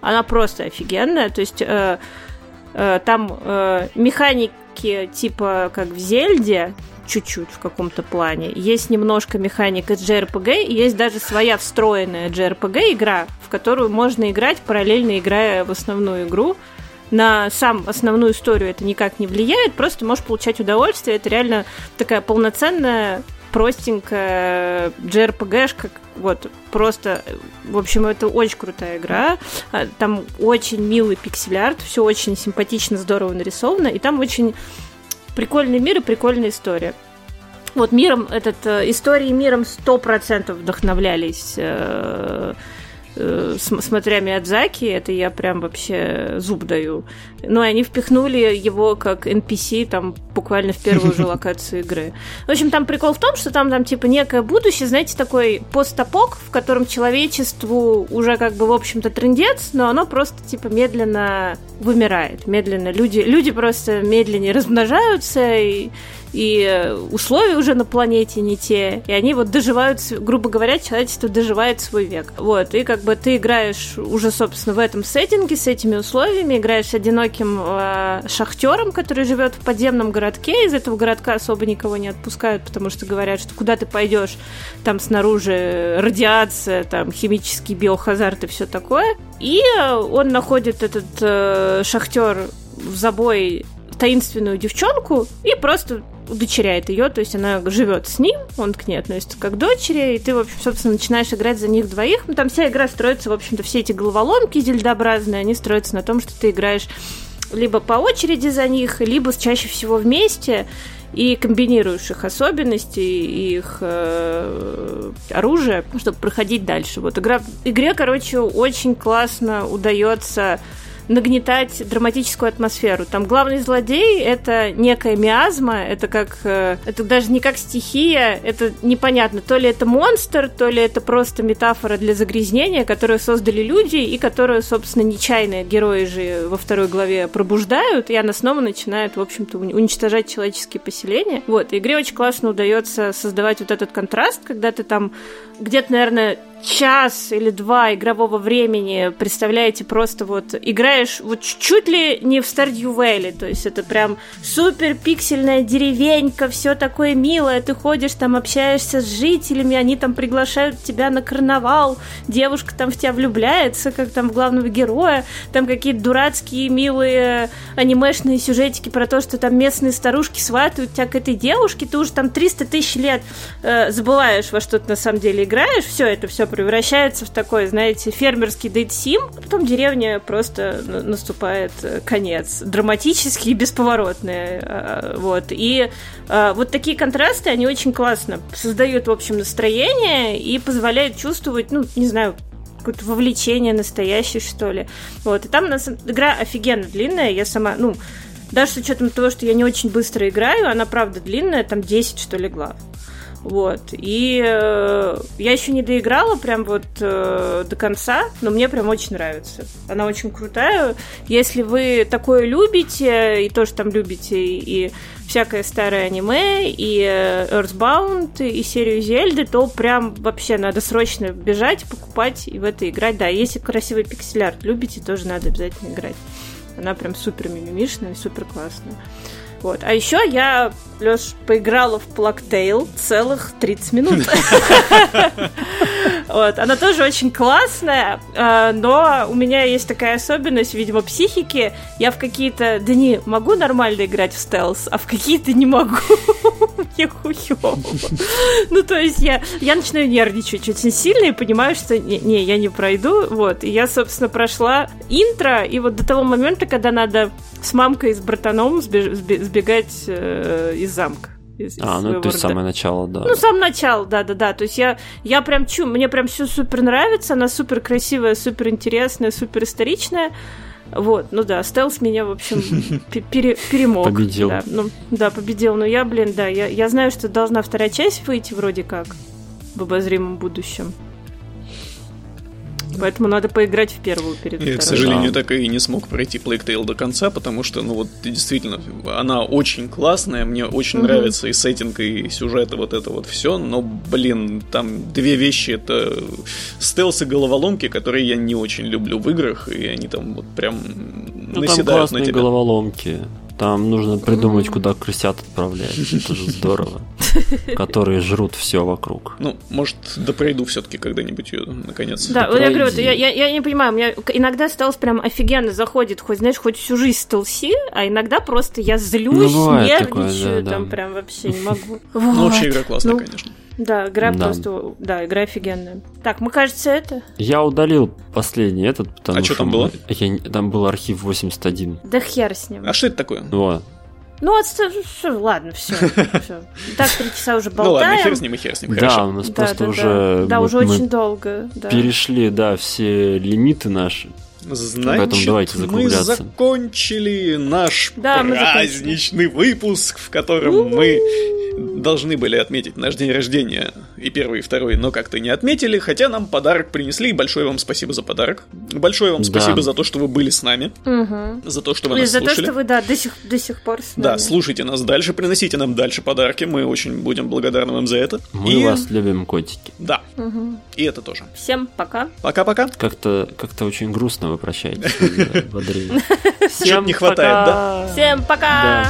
[SPEAKER 1] Она просто офигенная, то есть э, э, там э, механики типа как в Зельде, чуть-чуть в каком-то плане. Есть немножко механика JRPG, есть даже своя встроенная JRPG игра, в которую можно играть, параллельно играя в основную игру. На сам основную историю это никак не влияет, просто можешь получать удовольствие. Это реально такая полноценная простенькая JRPG-шка, вот, просто, в общем, это очень крутая игра, там очень милый пиксель-арт, все очень симпатично, здорово нарисовано, и там очень прикольный мир и прикольная история. Вот миром, этот, э, истории миром сто процентов вдохновлялись э, смотря Миядзаки, это я прям вообще зуб даю. Ну, и они впихнули его как NPC там буквально в первую же <laughs> локацию игры. В общем, там прикол в том, что там, там типа некое будущее, знаете, такой постапок, в котором человечеству уже как бы, в общем-то, трендец, но оно просто типа медленно вымирает, медленно. Люди, люди просто медленнее размножаются, и и условия уже на планете не те, и они вот доживают, грубо говоря, человечество доживает свой век. Вот, и как бы ты играешь уже, собственно, в этом сеттинге, с этими условиями, играешь одиноким э, шахтером, который живет в подземном городке, из этого городка особо никого не отпускают, потому что говорят, что куда ты пойдешь, там снаружи радиация, там химический биохазард и все такое. И он находит этот э, шахтер в забой таинственную девчонку и просто удочеряет ее, то есть она живет с ним, он к ней относится как дочери, и ты, в общем, собственно, начинаешь играть за них двоих. Ну, там вся игра строится, в общем-то, все эти головоломки зельдообразные, они строятся на том, что ты играешь либо по очереди за них, либо чаще всего вместе и комбинируешь их особенности их э, оружие, чтобы проходить дальше. Вот игра, игре, короче, очень классно удается нагнетать драматическую атмосферу. Там главный злодей — это некая миазма, это как... Э, это даже не как стихия, это непонятно. То ли это монстр, то ли это просто метафора для загрязнения, которую создали люди и которую, собственно, нечаянные герои же во второй главе пробуждают, и она снова начинает, в общем-то, уничтожать человеческие поселения. Вот, игре очень классно удается создавать вот этот контраст, когда ты там где-то, наверное, час или два игрового времени, представляете, просто вот играешь вот чуть ли не в Stardew Valley, то есть это прям супер пиксельная деревенька, все такое милое, ты ходишь там, общаешься с жителями, они там приглашают тебя на карнавал, девушка там в тебя влюбляется, как там в главного героя, там какие-то дурацкие милые анимешные сюжетики про то, что там местные старушки сватают тебя к этой девушке, ты уже там 300 тысяч лет э, забываешь, во что ты на самом деле играешь, все это все превращается в такой, знаете, фермерский дейт-сим, а потом деревня просто наступает э, конец. Драматический и бесповоротный. Э, вот. И э, вот такие контрасты, они очень классно создают, в общем, настроение и позволяют чувствовать, ну, не знаю, какое-то вовлечение настоящее, что ли. Вот. И там нас игра офигенно длинная. Я сама, ну, даже с учетом того, что я не очень быстро играю, она правда длинная, там 10, что ли, глав. Вот. И э, я еще не доиграла прям вот э, до конца, но мне прям очень нравится. Она очень крутая. Если вы такое любите, и тоже там любите, и всякое старое аниме, и э, Earthbound, и серию Зельды, то прям вообще надо срочно бежать, покупать и в это играть. Да, если красивый пиксель-арт любите, тоже надо обязательно играть. Она прям супер мимимишная, супер классная. Вот. А еще я, Леш, поиграла в Плактейл целых 30 минут. <laughs> Вот. Она тоже очень классная, а, но у меня есть такая особенность, видимо, психики. Я в какие-то дни могу нормально играть в стелс, а в какие-то не могу. <laughs> Мне хуёво. Ну, то есть я, я начинаю нервничать очень сильно и понимаю, что не, не, я не пройду. Вот. И я, собственно, прошла интро, и вот до того момента, когда надо с мамкой и с братаном сбегать э, из замка. Из,
[SPEAKER 3] а, ну то есть самое начало, да.
[SPEAKER 1] Ну, самое начало, да-да-да. То есть я, я прям чу, мне прям все супер нравится, она супер красивая, супер интересная, супер историчная. Вот, ну да, стелс меня, в общем, <laughs> пере, перемог.
[SPEAKER 3] Победил.
[SPEAKER 1] Да, ну, да, победил. Но я, блин, да, я, я знаю, что должна вторая часть выйти вроде как в обозримом будущем. Поэтому надо поиграть в первую перед
[SPEAKER 2] Я, к сожалению, так и не смог пройти Plague Tale до конца, потому что, ну вот, действительно, она очень классная, мне очень mm-hmm. нравится и сеттинг, и сюжет, и вот это вот все, но, блин, там две вещи, это стелс и головоломки, которые я не очень люблю в играх, и они там вот прям ну, наседают
[SPEAKER 3] там
[SPEAKER 2] на тебя.
[SPEAKER 3] головоломки. Там нужно придумать, куда крысят отправлять. Это же здорово. Которые жрут все вокруг.
[SPEAKER 2] Ну, может, да пройду все-таки когда-нибудь ее, наконец.
[SPEAKER 1] Да, вот я говорю, я, я, я не понимаю, у меня иногда стелс прям офигенно заходит, хоть, знаешь, хоть всю жизнь стелси, а иногда просто я злюсь, ну, нервничаю, такое, да, там да. прям вообще не могу.
[SPEAKER 2] Ну, вообще игра классная, ну, конечно.
[SPEAKER 1] Да, игра да. просто, да, игра офигенная. Так, мы, кажется, это...
[SPEAKER 3] Я удалил последний этот, потому
[SPEAKER 2] а что там было?
[SPEAKER 3] Я, там был архив 81.
[SPEAKER 1] Да хер с ним.
[SPEAKER 2] А что это такое?
[SPEAKER 3] Вот.
[SPEAKER 1] Ну, отстав... ладно, все. <laughs> Так, три часа уже болтаем. Ну ладно,
[SPEAKER 2] хер с ним и хер с ним,
[SPEAKER 3] Да, у нас просто уже...
[SPEAKER 1] Да, уже очень долго.
[SPEAKER 3] Перешли, да, все лимиты наши.
[SPEAKER 2] Значит, Поэтому давайте мы закончили наш да, праздничный выпуск, в котором мы должны были отметить наш день рождения и первый, и второй, но как-то не отметили, хотя нам подарок принесли, и большое вам спасибо за подарок. Большое вам спасибо да. за то, что вы были с нами,
[SPEAKER 1] угу.
[SPEAKER 2] за то, что вы и
[SPEAKER 1] нас
[SPEAKER 2] за
[SPEAKER 1] слушали. за то, что вы, да, до сих, до сих пор с
[SPEAKER 2] нами. Да, слушайте нас дальше, приносите нам дальше подарки, мы очень будем благодарны вам за это.
[SPEAKER 3] Мы и... вас любим, котики.
[SPEAKER 2] Да,
[SPEAKER 1] угу.
[SPEAKER 2] и это тоже.
[SPEAKER 1] Всем пока.
[SPEAKER 2] Пока-пока.
[SPEAKER 3] Как-то как очень грустно вы прощаетесь, <laughs>
[SPEAKER 2] Всем не хватает, да?
[SPEAKER 1] Всем пока!